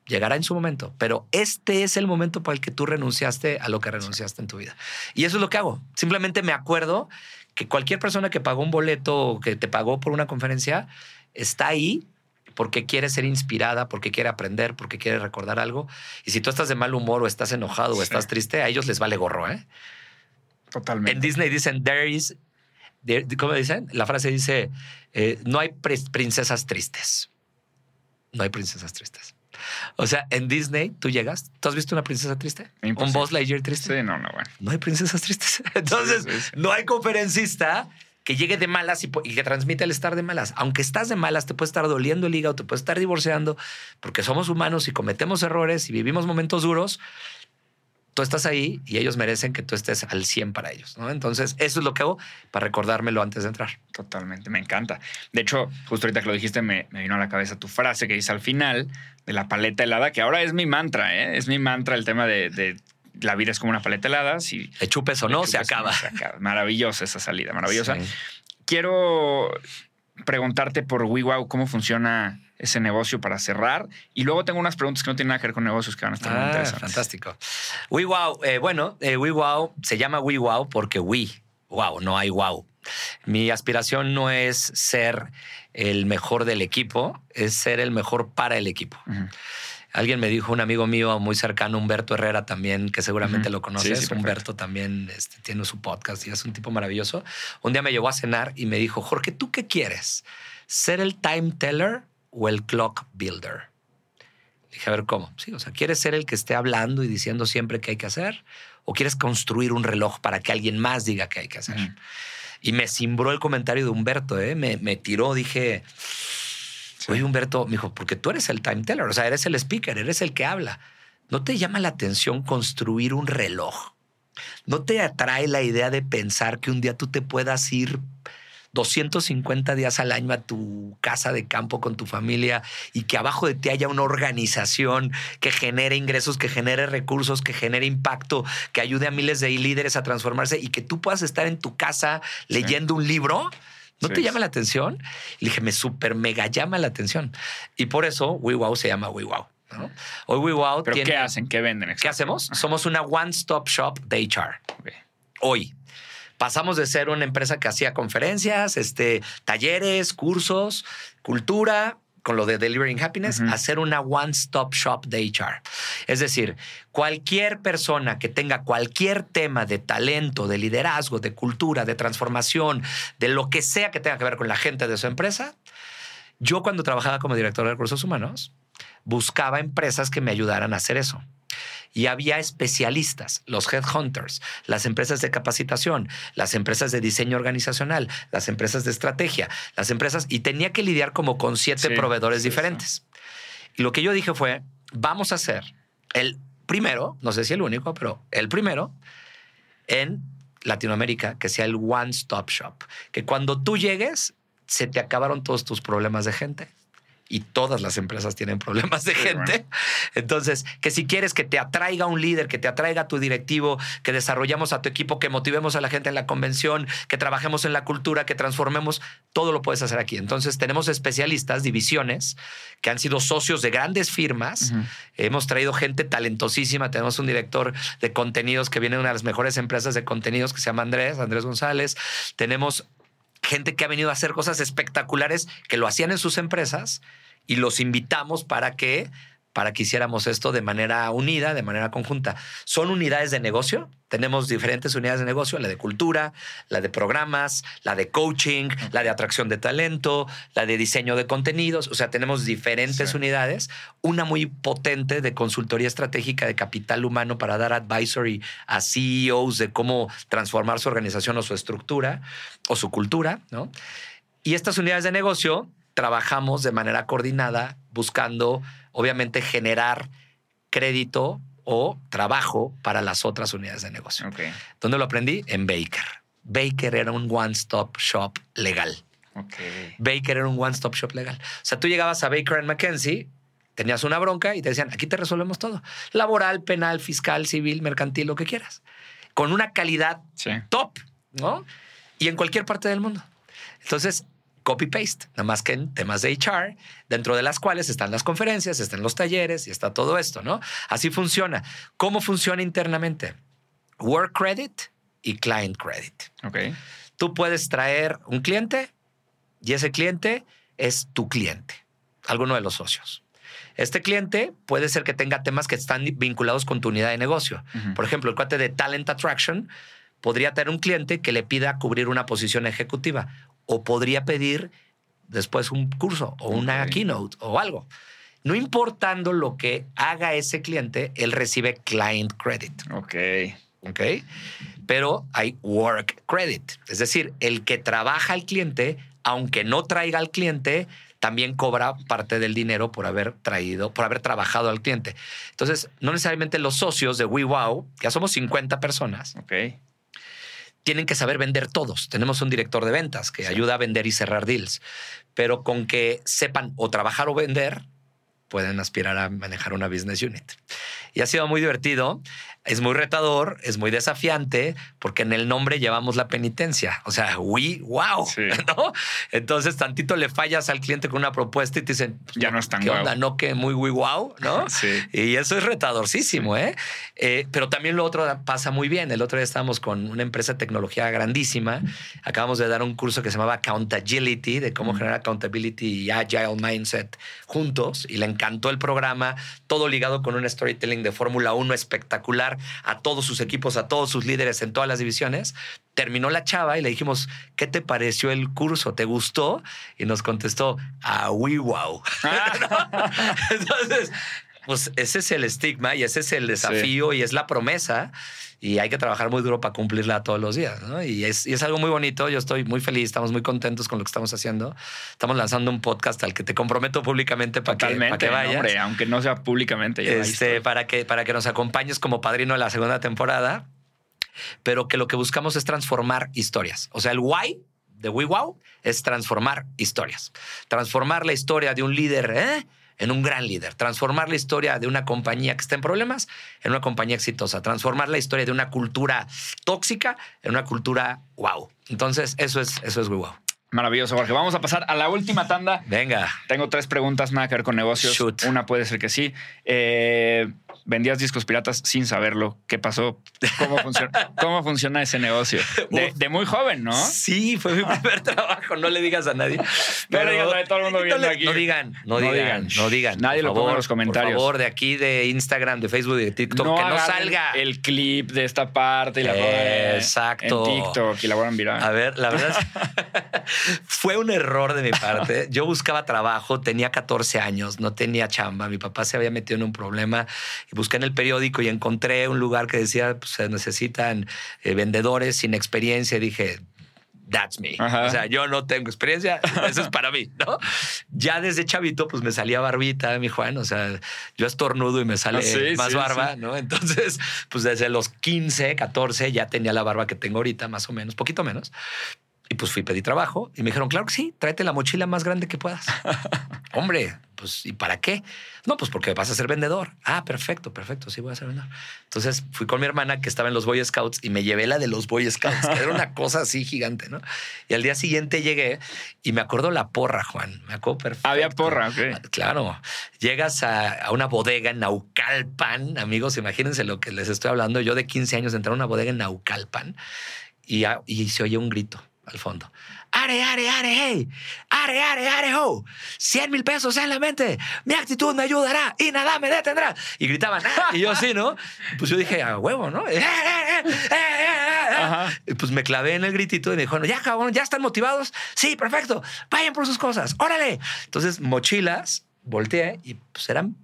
llegará en su momento, pero este es el momento para el que tú renunciaste a lo que renunciaste en tu vida. Y eso es lo que hago. Simplemente me acuerdo que cualquier persona que pagó un boleto o que te pagó por una conferencia está ahí porque quiere ser inspirada, porque quiere aprender, porque quiere recordar algo. Y si tú estás de mal humor o estás enojado o estás triste, a ellos les vale gorro. ¿eh? Totalmente. En Disney dicen, there is, there- ¿cómo dicen? La frase dice, eh, no hay princesas tristes. No hay princesas tristes. O sea, en Disney tú llegas, ¿tú has visto una princesa triste? ¿Un. Buzz Lightyear triste? Sí, no, no, bueno. No hay princesas tristes. *laughs* Entonces, Sí, sí, sí. no hay conferencista que llegue de malas y, que transmite el estar de malas. Aunque estás de malas, te puede estar doliendo el hígado, te puede estar divorciando, porque somos humanos y cometemos errores y vivimos momentos duros. Tú estás ahí y ellos merecen que tú estés al 100 para ellos. Entonces, eso es lo que hago para recordármelo antes de entrar. Totalmente, me encanta. De hecho, justo ahorita que lo dijiste, me, vino a la cabeza tu frase que dice al final de la paleta helada, que ahora es mi mantra, ¿eh? Es mi mantra el tema de la vida es como una paleta helada. Si Le chupes o no, se o acaba. se acaba. Maravillosa esa salida, maravillosa. Sí. Quiero preguntarte por WeWow cómo funciona ese negocio para cerrar. Y luego tengo unas preguntas que no tienen nada que ver con negocios que van a estar muy Ah, interesantes. fantástico. WeWow, eh, bueno, eh, WeWow se llama WeWow porque we, wow, no hay wow. Mi aspiración no es ser el mejor del equipo, es ser el mejor para el equipo. Alguien me dijo, un amigo mío muy cercano, Humberto Herrera también, que seguramente lo conoces. Sí, sí, perfecto. Humberto también este, tiene su podcast y es un tipo maravilloso. Un día me llevó a cenar y me dijo, Jorge, ¿tú qué quieres? ¿Ser el time teller o el clock builder? Le dije, a ver, ¿cómo? Sí, o sea, ¿quieres ser el que esté hablando y diciendo siempre qué hay que hacer? ¿O quieres construir un reloj para que alguien más diga qué hay que hacer? Y me cimbró el comentario de Humberto, ¿eh? me, me tiró, dije, oye Humberto, me dijo, porque tú eres el time teller, o sea, eres el speaker, eres el que habla. ¿No te llama la atención construir un reloj? ¿No te atrae la idea de pensar que un día tú te puedas ir 250 días al año a tu casa de campo con tu familia y que abajo de ti haya una organización que genere ingresos, que genere recursos, que genere impacto, que ayude a miles de líderes a transformarse y que tú puedas estar en tu casa leyendo un libro? ¿No Sí. te llama la atención? Y le dije, me súper mega llama la atención. Y por eso WeWow se llama WeWow. ¿no? Hoy WeWow ¿Pero tiene... qué hacen? ¿Qué venden? ¿Qué hacemos? Somos una one-stop shop de HR hoy. Pasamos de ser una empresa que hacía conferencias, este, talleres, cursos, cultura, con lo de Delivering Happiness, ser una one-stop shop de HR. Es decir, cualquier persona que tenga cualquier tema de talento, de liderazgo, de cultura, de transformación, de lo que sea que tenga que ver con la gente de su empresa, yo cuando trabajaba como director de recursos humanos, buscaba empresas que me ayudaran a hacer eso. Y había especialistas, los headhunters, las empresas de capacitación, las empresas de diseño organizacional, las empresas de estrategia, las empresas, y tenía que lidiar como con siete Sí, proveedores sí, diferentes. Y lo que yo dije fue, vamos a hacer el primero, no sé si el único, pero el primero en Latinoamérica que sea el one-stop shop. Que cuando tú llegues, se te acabaron todos tus problemas de gente. Y todas las empresas tienen problemas de Sí, gente. bueno. Entonces, que si quieres que te atraiga un líder, que te atraiga tu directivo, que desarrollamos a tu equipo, que motivemos a la gente en la convención, que trabajemos en la cultura, que transformemos, todo lo puedes hacer aquí. Entonces, tenemos especialistas, divisiones, que han sido socios de grandes firmas. Hemos traído gente talentosísima. Tenemos un director de contenidos que viene de una de las mejores empresas de contenidos que se llama Andrés, Andrés González. Tenemos gente que ha venido a hacer cosas espectaculares que lo hacían en sus empresas y los invitamos para que para que hiciéramos esto de manera unida, de manera conjunta. Son unidades de negocio. Tenemos diferentes unidades de negocio, la de cultura, la de programas, la de coaching, la de atracción de talento, la de diseño de contenidos. O sea, tenemos diferentes Sí. unidades. Una muy potente de consultoría estratégica de capital humano para dar advisory a CEOs de cómo transformar su organización o su estructura o su cultura, ¿no? Y estas unidades de negocio trabajamos de manera coordinada buscando, obviamente, generar crédito o trabajo para las otras unidades de negocio. ¿Dónde lo aprendí? En Baker. Baker era un one-stop shop legal. Baker era un one-stop shop legal. O sea, tú llegabas a Baker and McKenzie, tenías una bronca y te decían, aquí te resolvemos todo. Laboral, penal, fiscal, civil, mercantil, lo que quieras. Con una calidad Sí. top, ¿no? Y en cualquier parte del mundo. Entonces, copy-paste, nada más que en temas de HR, dentro de las cuales están las conferencias, están los talleres y está todo esto, ¿no? Así funciona. ¿Cómo funciona internamente? Work credit y client credit. Ok. Tú puedes traer un cliente y ese cliente es tu cliente, alguno de los socios. Este cliente puede ser que tenga temas que están vinculados con tu unidad de negocio. Por ejemplo, el cuate de Talent Attraction podría tener un cliente que le pida cubrir una posición ejecutiva o podría pedir después un curso o una keynote o algo. No importando lo que haga ese cliente, él recibe client credit. Ok. ¿ok? pero hay work credit. Es decir, el que trabaja al cliente, aunque no traiga al cliente, también cobra parte del dinero por haber traído, por haber trabajado al cliente. Entonces, no necesariamente los socios de WeWow, ya somos 50 personas, Ok. Tienen que saber vender todos. Tenemos un director de ventas que ayuda a vender y cerrar deals, pero con que sepan o trabajar o vender, pueden aspirar a manejar una business unit. Y ha sido muy divertido, es muy retador, es muy desafiante, porque en el nombre llevamos la penitencia. O sea, we, wow, Sí. *laughs* ¿no? Entonces, tantito le fallas al cliente con una propuesta y te dicen, pues, Ya no es tan ¿qué guau. onda? No que muy, we, wow, ¿no? *laughs* Sí. Y eso es retadorcísimo, ¿eh? Eh, Pero también lo otro pasa muy bien. El otro día estábamos con una empresa de tecnología grandísima. Acabamos de dar un curso que se llamaba Accountability, de cómo generar accountability y agile mindset juntos. Y le encantó el programa, todo ligado con un storytelling de Fórmula 1 espectacular a todos sus equipos, a todos sus líderes en todas las divisiones. Terminó la chava y le dijimos, ¿qué te pareció el curso? ¿Te gustó? Y nos contestó, ah, wow. *laughs* *laughs* Entonces, pues ese es el estigma y ese es el desafío y es la promesa y hay que trabajar muy duro para cumplirla todos los días. ¿no? Y, es, y es algo muy bonito. Yo estoy muy feliz, estamos muy contentos con lo que estamos haciendo. Estamos lanzando un podcast al que te comprometo públicamente para que, para Totalmente, que vayas. hombre, aunque no sea públicamente. ya Este, para, que, para que nos acompañes como padrino de la segunda temporada, pero que lo que buscamos es transformar historias. O sea, el why de WeWow es transformar historias. Transformar la historia de un líder ¿eh? En un gran líder. Transformar la historia de una compañía que está en problemas en una compañía exitosa. Transformar la historia de una cultura tóxica en una cultura wow. Entonces, eso es, eso es WeWow. Maravilloso, Jorge. Vamos a pasar a la última tanda. Venga. Tengo tres preguntas, nada que ver con negocios. Shoot. Una puede ser que sí. Eh, vendías discos piratas sin saberlo. ¿Qué pasó? ¿Cómo funciona, cómo funciona ese negocio? De, muy joven, ¿no? Sí, fue mi primer *laughs* trabajo. No le digas a nadie. No le digas todo el mundo no viendo aquí. No digan, no, No digan, digan. no digan. Nadie lo ponga en los comentarios. Por favor, de aquí, de Instagram, de Facebook, de TikTok, que no salga. el clip de esta parte y la pongan Exacto. en TikTok y la vuelvan viral. A ver, la verdad es- *laughs* *laughs* fue un error de mi parte. Yo buscaba trabajo, tenía 14 años, no tenía chamba. Mi papá se había metido en un problema y busqué en el periódico y encontré un lugar que decía pues, se necesitan eh, vendedores sin experiencia. Y dije, that's me. Ajá. O sea, yo no tengo experiencia, *laughs* eso es para mí, ¿no? Ya desde chavito, pues me salía barbita, mi Juan. O sea, yo estornudo y me sale Ah, sí, más sí, barba, sí. ¿no? Entonces, pues desde los 15, 14 ya tenía la barba que tengo ahorita, más o menos, poquito menos. Y pues fui, pedí trabajo y me dijeron, claro que sí, tráete la mochila más grande que puedas. *laughs* Hombre, pues ¿y para qué? No, pues porque vas a ser vendedor. Ah, perfecto, perfecto, sí voy a ser vendedor. Entonces fui con mi hermana que estaba en los Boy Scouts y me llevé la de los Boy Scouts, que era una *laughs* cosa así gigante, ¿no? Y al día siguiente llegué y me acuerdo la porra, Juan, me acuerdo perfecto. Había porra, ok. Claro, llegas a, a una bodega en Naucalpan, amigos, imagínense lo que les estoy hablando. Yo de 15 años entré a una bodega en Naucalpan y, a- y se oye un grito al fondo. Are, are, are, hey, are, are, are, ho, 100 mil pesos en la mente, mi actitud me ayudará y nada me detendrá. Y gritaban, "Ah", y yo así, ¿no? Pues yo dije, a huevo, ¿no? Ajá. Y pues me clavé en el gritito y me dijo, ya cabrón, ya están motivados. Sí, perfecto. Vayan por sus cosas. Órale. Entonces, mochilas, volteé y pues eran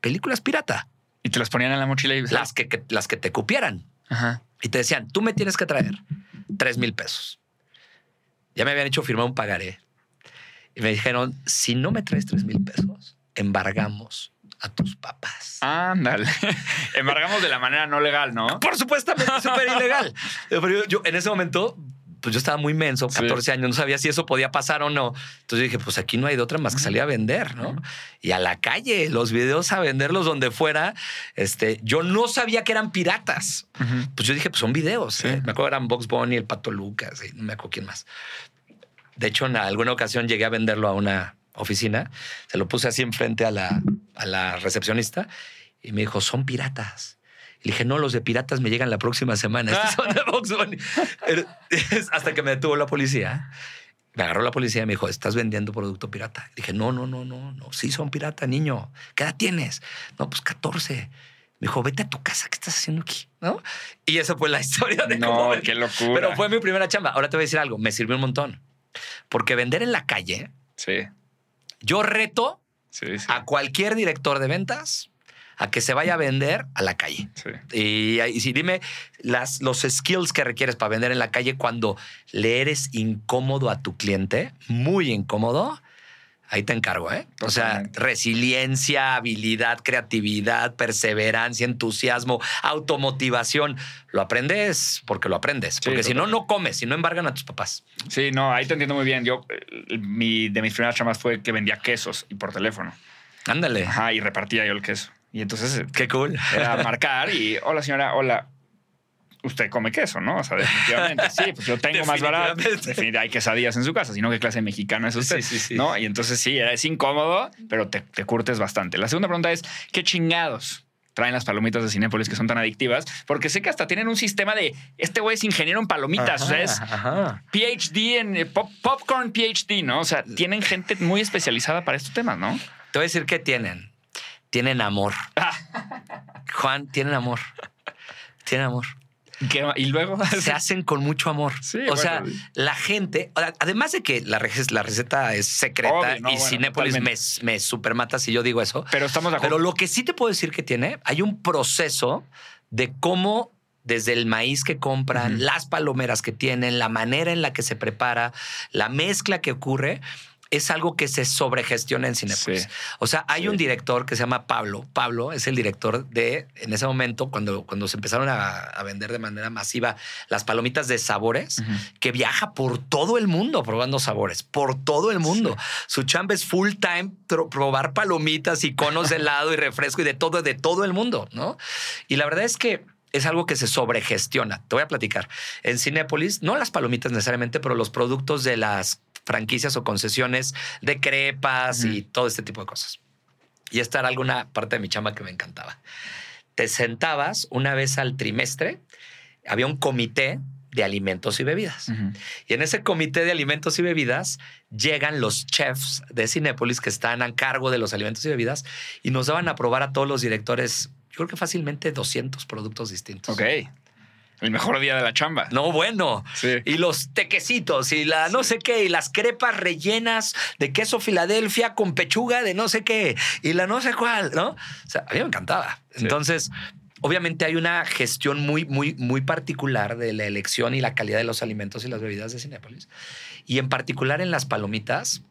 películas pirata. Y te las ponían en la mochila y Las que, que- las que te cupieran. Ajá. Y te decían, tú me tienes que traer tres mil pesos. Ya me habían hecho firmar un pagaré. Y me dijeron, si no me traes tres mil pesos, embargamos a tus papás. Ándale. *laughs* Embargamos de la manera no legal, ¿no? Por supuestamente, súper ilegal. Pero yo, yo, en ese momento, pues yo estaba muy menso, Sí. 14 años, no sabía si eso podía pasar o no. Entonces dije, pues aquí no hay de otra más que salir a vender, ¿no? Y a la calle, los videos a venderlos donde fuera. Este, yo no sabía que eran piratas. Pues yo dije, pues son videos. Sí. ¿eh? Me acuerdo eran Box Bunny, el Pato Lucas, y no me acuerdo quién más. De hecho, en alguna ocasión llegué a venderlo a una oficina, se lo puse así enfrente a la, a la recepcionista y me dijo, son piratas. Le dije, no, los de piratas me llegan la próxima semana. Estos son de Box Bunny. *laughs* Pero- Hasta que me detuvo la policía. Me agarró la policía y me dijo, ¿estás vendiendo producto pirata? Y dije, no, no, no, no, no. Sí, son pirata, niño. ¿Qué edad tienes? No, pues 14. Me dijo, vete a tu casa, ¿qué estás haciendo aquí? ¿No? Y esa fue la *laughs* historia de cómo No, vendí. qué locura. Pero fue mi primera chamba. Ahora te voy a decir algo, me sirvió un montón. Porque vender en la calle, Sí, yo reto sí, sí. a cualquier director de ventas a que se vaya a vender a la calle. Sí. Y, y si dime las, los skills que requieres para vender en la calle cuando le eres incómodo a tu cliente, muy incómodo, ahí te encargo, ¿eh? O sea, resiliencia, habilidad, creatividad, perseverancia, entusiasmo, automotivación. Lo aprendes porque lo aprendes. Sí, Porque si no, no comes, si no embargan a tus papás. Sí, no, ahí te entiendo muy bien. Yo, eh, mi, de mis primeras chamas fue que vendía quesos y por teléfono. Ándale. Ajá, y repartía yo el queso. Y entonces eh, Qué cool. era marcar y, hola señora, hola. Usted come queso, ¿no? O sea, definitivamente. Sí, pues yo tengo más barato. Definitivamente. Hay quesadillas en su casa, sino qué clase de mexicano es usted. Sí, sí, sí. ¿No? Y entonces sí, es incómodo, pero te, te curtes bastante. La segunda pregunta es, ¿qué chingados traen las palomitas de Cinépolis que son tan adictivas? Porque sé que hasta tienen un sistema de, este güey es ingeniero en palomitas, o sea, es Ajá. PhD en eh, pop- popcorn PhD, ¿no? O sea, tienen gente muy especializada para estos temas, ¿no? Te voy a decir qué tienen. Tienen amor. *laughs* Juan, tienen amor. Tienen amor. ¿Qué ma- y luego Se *laughs* hacen con mucho amor. Sí, o sea, la gente, además de que la, rece- la receta es secreta Obvio, no, y bueno, Cinépolis me, supermata si yo digo eso. Pero estamos de acuerdo. Pero lo que sí te puedo decir que tiene, hay un proceso de cómo desde el maíz que compran, las palomeras que tienen, la manera en la que se prepara, la mezcla que ocurre, es algo que se sobregestiona en Cinepolis. Sí. O sea, hay Sí. un director que se llama Pablo. Pablo es el director de, en ese momento, cuando, cuando se empezaron a, a vender de manera masiva las palomitas de sabores, que viaja por todo el mundo probando sabores, por todo el mundo. Su chamba es full time probar palomitas y conos de helado y refresco y de todo, de todo el mundo, ¿no? Y la verdad es que es algo que se sobregestiona. Te voy a platicar. En Cinépolis, no las palomitas necesariamente, pero los productos de las franquicias o concesiones de crepas y todo este tipo de cosas. Y esta era alguna parte de mi chamba que me encantaba. Te sentabas una vez al trimestre, había un comité de alimentos y bebidas. Y en ese comité de alimentos y bebidas llegan los chefs de Cinépolis que están a cargo de los alimentos y bebidas y nos daban a probar a todos los directores, yo creo que fácilmente 200 productos distintos. Ok. El mejor día de la chamba. No, bueno. Sí. Y los tequecitos y la no sé qué, y las crepas rellenas de queso Filadelfia con pechuga de no sé qué, y la no sé cuál, ¿no? O sea, a mí me encantaba. Sí. Entonces, obviamente hay una gestión muy, muy, muy particular de la elección y la calidad de los alimentos y las bebidas de Cinépolis. Y en particular en las palomitas,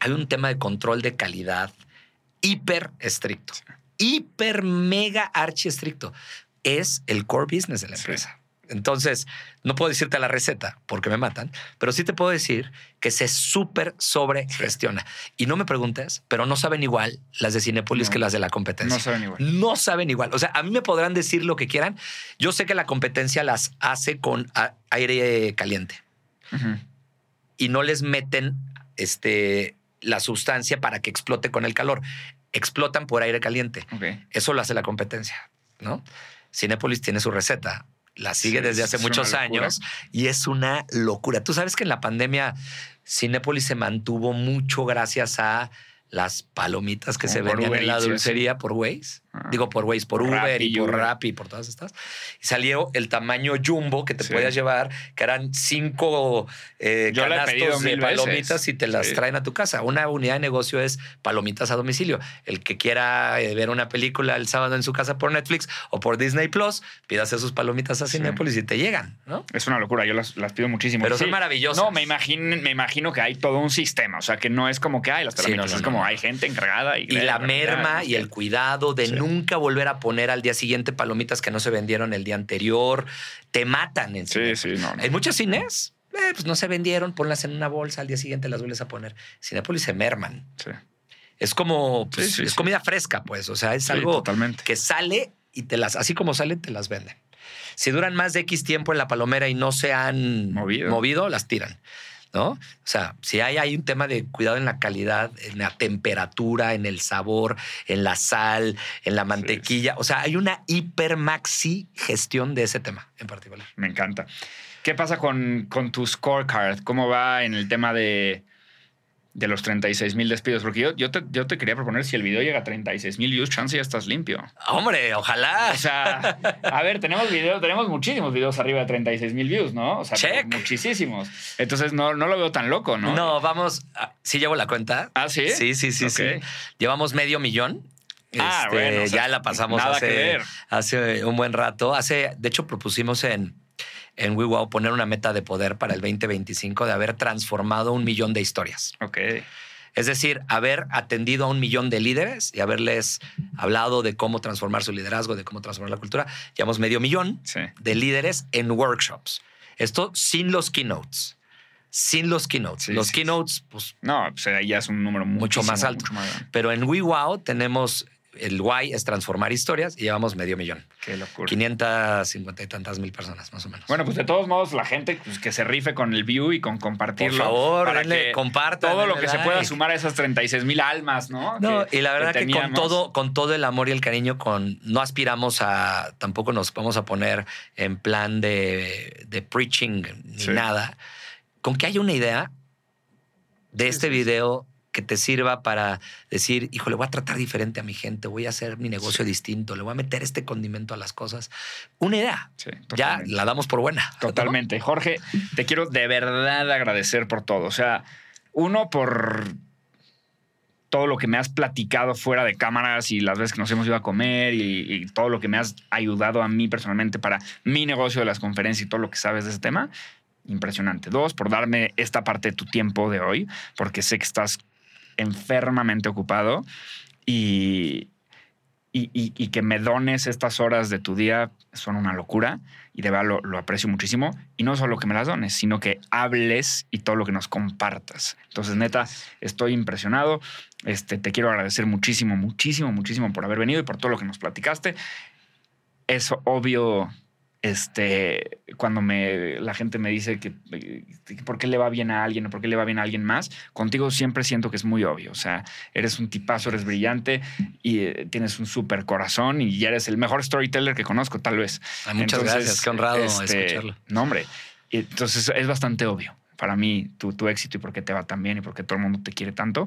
hay un tema de control de calidad hiper estricto. Hiper, mega, archi estricto. Es el core business de la empresa. Entonces, no puedo decirte la receta porque me matan, pero sí te puedo decir que se súper sobregestiona. Y no me preguntes, pero no saben igual las de Cinepolis No. que las de la competencia. No saben igual. No saben igual. O sea, a mí me podrán decir lo que quieran. Yo sé que la competencia las hace con aire caliente y no les meten este, la sustancia para que explote con el calor. Explotan por aire caliente. Eso lo hace la competencia, ¿no? Cinépolis tiene su receta. La sigue Sí, desde es hace muchos años y es una locura. Tú sabes que en la pandemia Cinépolis se mantuvo mucho gracias a las palomitas que Como se vendían en la dulcería por Waze. Ah. Digo por Waze, por Por Uber Rappi y por Uber. Rappi y por todas estas. Y salió el tamaño jumbo que te Sí. podías llevar, que eran cinco eh, canastos de mil veces. palomitas y te las Sí. traen a tu casa. Una unidad de negocio es palomitas a domicilio. El que quiera eh, ver una película el sábado en su casa por Netflix o por Disney Plus, pídase sus palomitas a Sí. Cinépolis y te llegan, ¿no? Es una locura, yo las, las pido muchísimo. Pero son Sí. maravillosas. No, me imagino, me imagino que hay todo un sistema, o sea, que no es como que hay las Sí, palomitas, no, no, es no, como hay gente encargada y, Y la merma y el cuidado de Sí. Nunca volver a poner al día siguiente palomitas que no se vendieron el día anterior. Te matan en Sí, sí, no. no. En muchos cines, eh, pues no se vendieron, ponlas en una bolsa, al día siguiente las vuelves a poner. Cinépolis se merman. Sí, Es como, pues, es comida fresca, pues. O sea, es algo totalmente. que sale y te las, así como salen, te las venden. Si duran más de X tiempo en la palomera y no se han Movido. movido las tiran. ¿No? O sea, si hay, hay un tema de cuidado en la calidad, en la temperatura, en el sabor, en la sal, en la mantequilla. O sea, hay una hiper maxi gestión de ese tema en particular. Me encanta. ¿Qué pasa con, con tu scorecard? ¿Cómo va en el tema de, de los 36 mil despidos? Porque yo, yo, te, yo te quería proponer, si el video llega a 36 mil views, chance ya estás limpio. Hombre, ojalá. O sea, a ver, tenemos videos, tenemos muchísimos videos arriba de 36 mil views, ¿no? O sea, Check. muchísimos. Entonces no, no lo veo tan loco, ¿no? No, vamos. ah, Sí, llevo la cuenta. ¿Ah, sí? Sí, sí, sí, sí. Llevamos medio millón Ah, Este, bueno, o sea, ya la pasamos hace, hace un buen rato. Hace, de hecho, propusimos en, en WeWow poner una meta de poder para el 2025 de haber transformado un millón de historias. Ok. Es decir, haber atendido a un millón de líderes y haberles hablado de cómo transformar su liderazgo, de cómo transformar la cultura. Llevamos medio millón Sí. de líderes en workshops. Esto sin los keynotes. Sin los keynotes. Sí, los sí, keynotes, pues No, pues ahí ya es un número Mucho más alto. mucho más grande. Pero en WeWow tenemos el Y es transformar historias y llevamos medio millón. Qué locura. 550 y tantas mil personas, más o menos. Bueno, pues de todos modos, la gente pues, que se rife con el view y con compartirlo. Por favor, para denle- que compartan, Todo lo que se pueda sumar a esas 36 mil almas, ¿no? no, Que- y la verdad que, con todo, con todo el amor y el cariño, con no aspiramos a, tampoco nos vamos a poner en plan de, de preaching ni Sí. nada. Con que haya una idea de este video que te sirva para decir, híjole, voy a tratar diferente a mi gente, voy a hacer mi negocio distinto, le voy a meter este condimento a las cosas. Una idea. Sí, ya la damos por buena. ¿no? Totalmente. Jorge, te quiero de verdad agradecer por todo. O sea, uno, por todo lo que me has platicado fuera de cámaras y las veces que nos hemos ido a comer y, y todo lo que me has ayudado a mí personalmente para mi negocio de las conferencias y todo lo que sabes de ese tema. Impresionante. Dos, por darme esta parte de tu tiempo de hoy, porque sé que estás enfermamente ocupado y, y, y- que me dones estas horas de tu día son una locura y de verdad lo, lo aprecio muchísimo. Y no solo que me las dones, sino que hables y todo lo que nos compartas. Entonces, neta, estoy impresionado. Este, te quiero agradecer muchísimo, muchísimo, muchísimo por haber venido y por todo lo que nos platicaste. Es obvio, este, cuando me, la gente me dice que, que por qué le va bien a alguien o por qué le va bien a alguien más, contigo siempre siento que es muy obvio. O sea, eres un tipazo, eres brillante y eh, tienes un súper corazón y ya eres el mejor storyteller que conozco, tal vez. Ay, muchas Entonces, gracias, qué honrado este, escucharlo. No, hombre. Entonces es bastante obvio para mí tu, tu éxito y por qué te va tan bien y por qué todo el mundo te quiere tanto.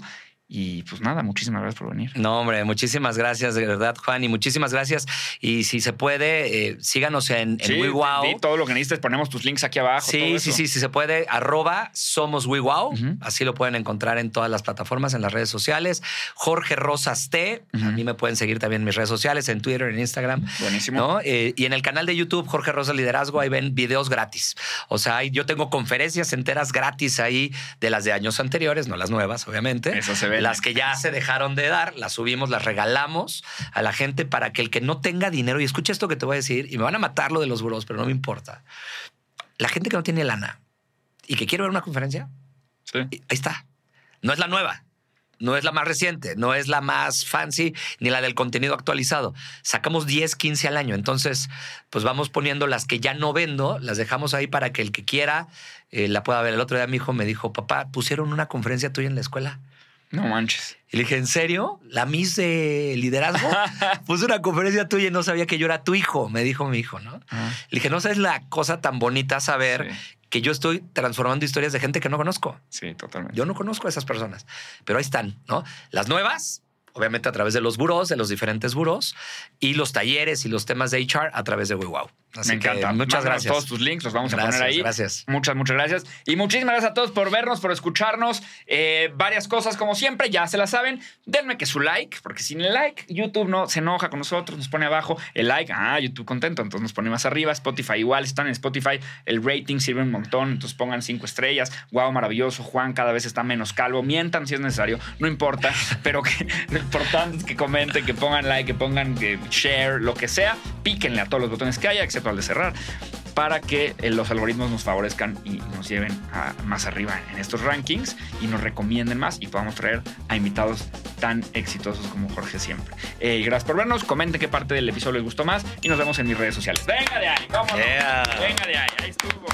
Y pues nada, muchísimas gracias por venir. No, hombre, muchísimas gracias, de verdad, Juan, y muchísimas gracias. Y si se puede, eh, síganos en, en Sí, WeWow. di todo lo que necesites, ponemos tus links aquí abajo. Sí, sí, eso. sí, si se puede, arroba somos WeWow. Así lo pueden encontrar en todas las plataformas, en las redes sociales. Jorge Rosas T. A mí me pueden seguir también en mis redes sociales, en Twitter, en Instagram. Buenísimo. ¿no? Eh, y en el canal de YouTube, Jorge Rosas Liderazgo, ahí ven videos gratis. O sea, yo tengo conferencias enteras gratis ahí de las de años anteriores, no las nuevas, obviamente. Eso se ve. Las que ya se dejaron de dar, las subimos, las regalamos a la gente para que el que no tenga dinero, y escucha esto que te voy a decir, y me van a matar lo de los buros, pero no me importa. La gente que no tiene lana y que quiere ver una conferencia, Sí. ahí está. No es la nueva. No es la más reciente, no es la más fancy ni la del contenido actualizado. Sacamos 10, 15 al año. Entonces, pues vamos poniendo las que ya no vendo, las dejamos ahí para que el que quiera eh, la pueda ver. El otro día mi hijo me dijo, papá, pusieron una conferencia tuya en la escuela. No manches. Y le dije, ¿en serio? ¿La Miss de liderazgo? *laughs* Puso una conferencia tuya y no sabía que yo era tu hijo, me dijo mi hijo, ¿no? Ajá. Le dije, no sabes la cosa tan bonita saber Sí. que yo estoy transformando historias de gente que no conozco. Sí, totalmente. Yo no conozco a esas personas, pero ahí están, ¿no? Las nuevas, obviamente a través de los buros, de los diferentes buros, y los talleres y los temas de HR a través de WeWow. Así Me encanta. muchas gracias. Todos tus links los vamos a poner ahí. gracias. Muchas, muchas gracias. Y muchísimas gracias a todos por vernos, por escucharnos. Eh, varias cosas, como siempre, ya se las saben. Denme que su like, porque sin el like, YouTube no se enoja con nosotros, nos pone abajo el like. Ah, YouTube contento, entonces nos pone más arriba. Spotify igual, están en Spotify. El rating sirve un montón, entonces pongan cinco estrellas. Wow, maravilloso. Juan cada vez está menos calvo. Mientan si es necesario, no importa. *laughs* pero que, lo importante es que comenten, que pongan like, que pongan share, lo que sea. Píquenle a todos los botones que haya, excepto al de cerrar para que eh, los algoritmos nos favorezcan y nos lleven a- más arriba en estos rankings y nos recomienden más y podamos traer a invitados tan exitosos como Jorge siempre. Eh, gracias por vernos, comenten qué parte del episodio les gustó más y nos vemos en mis redes sociales. Venga de ahí? Yeah. Venga de ahí, ahí estuvo.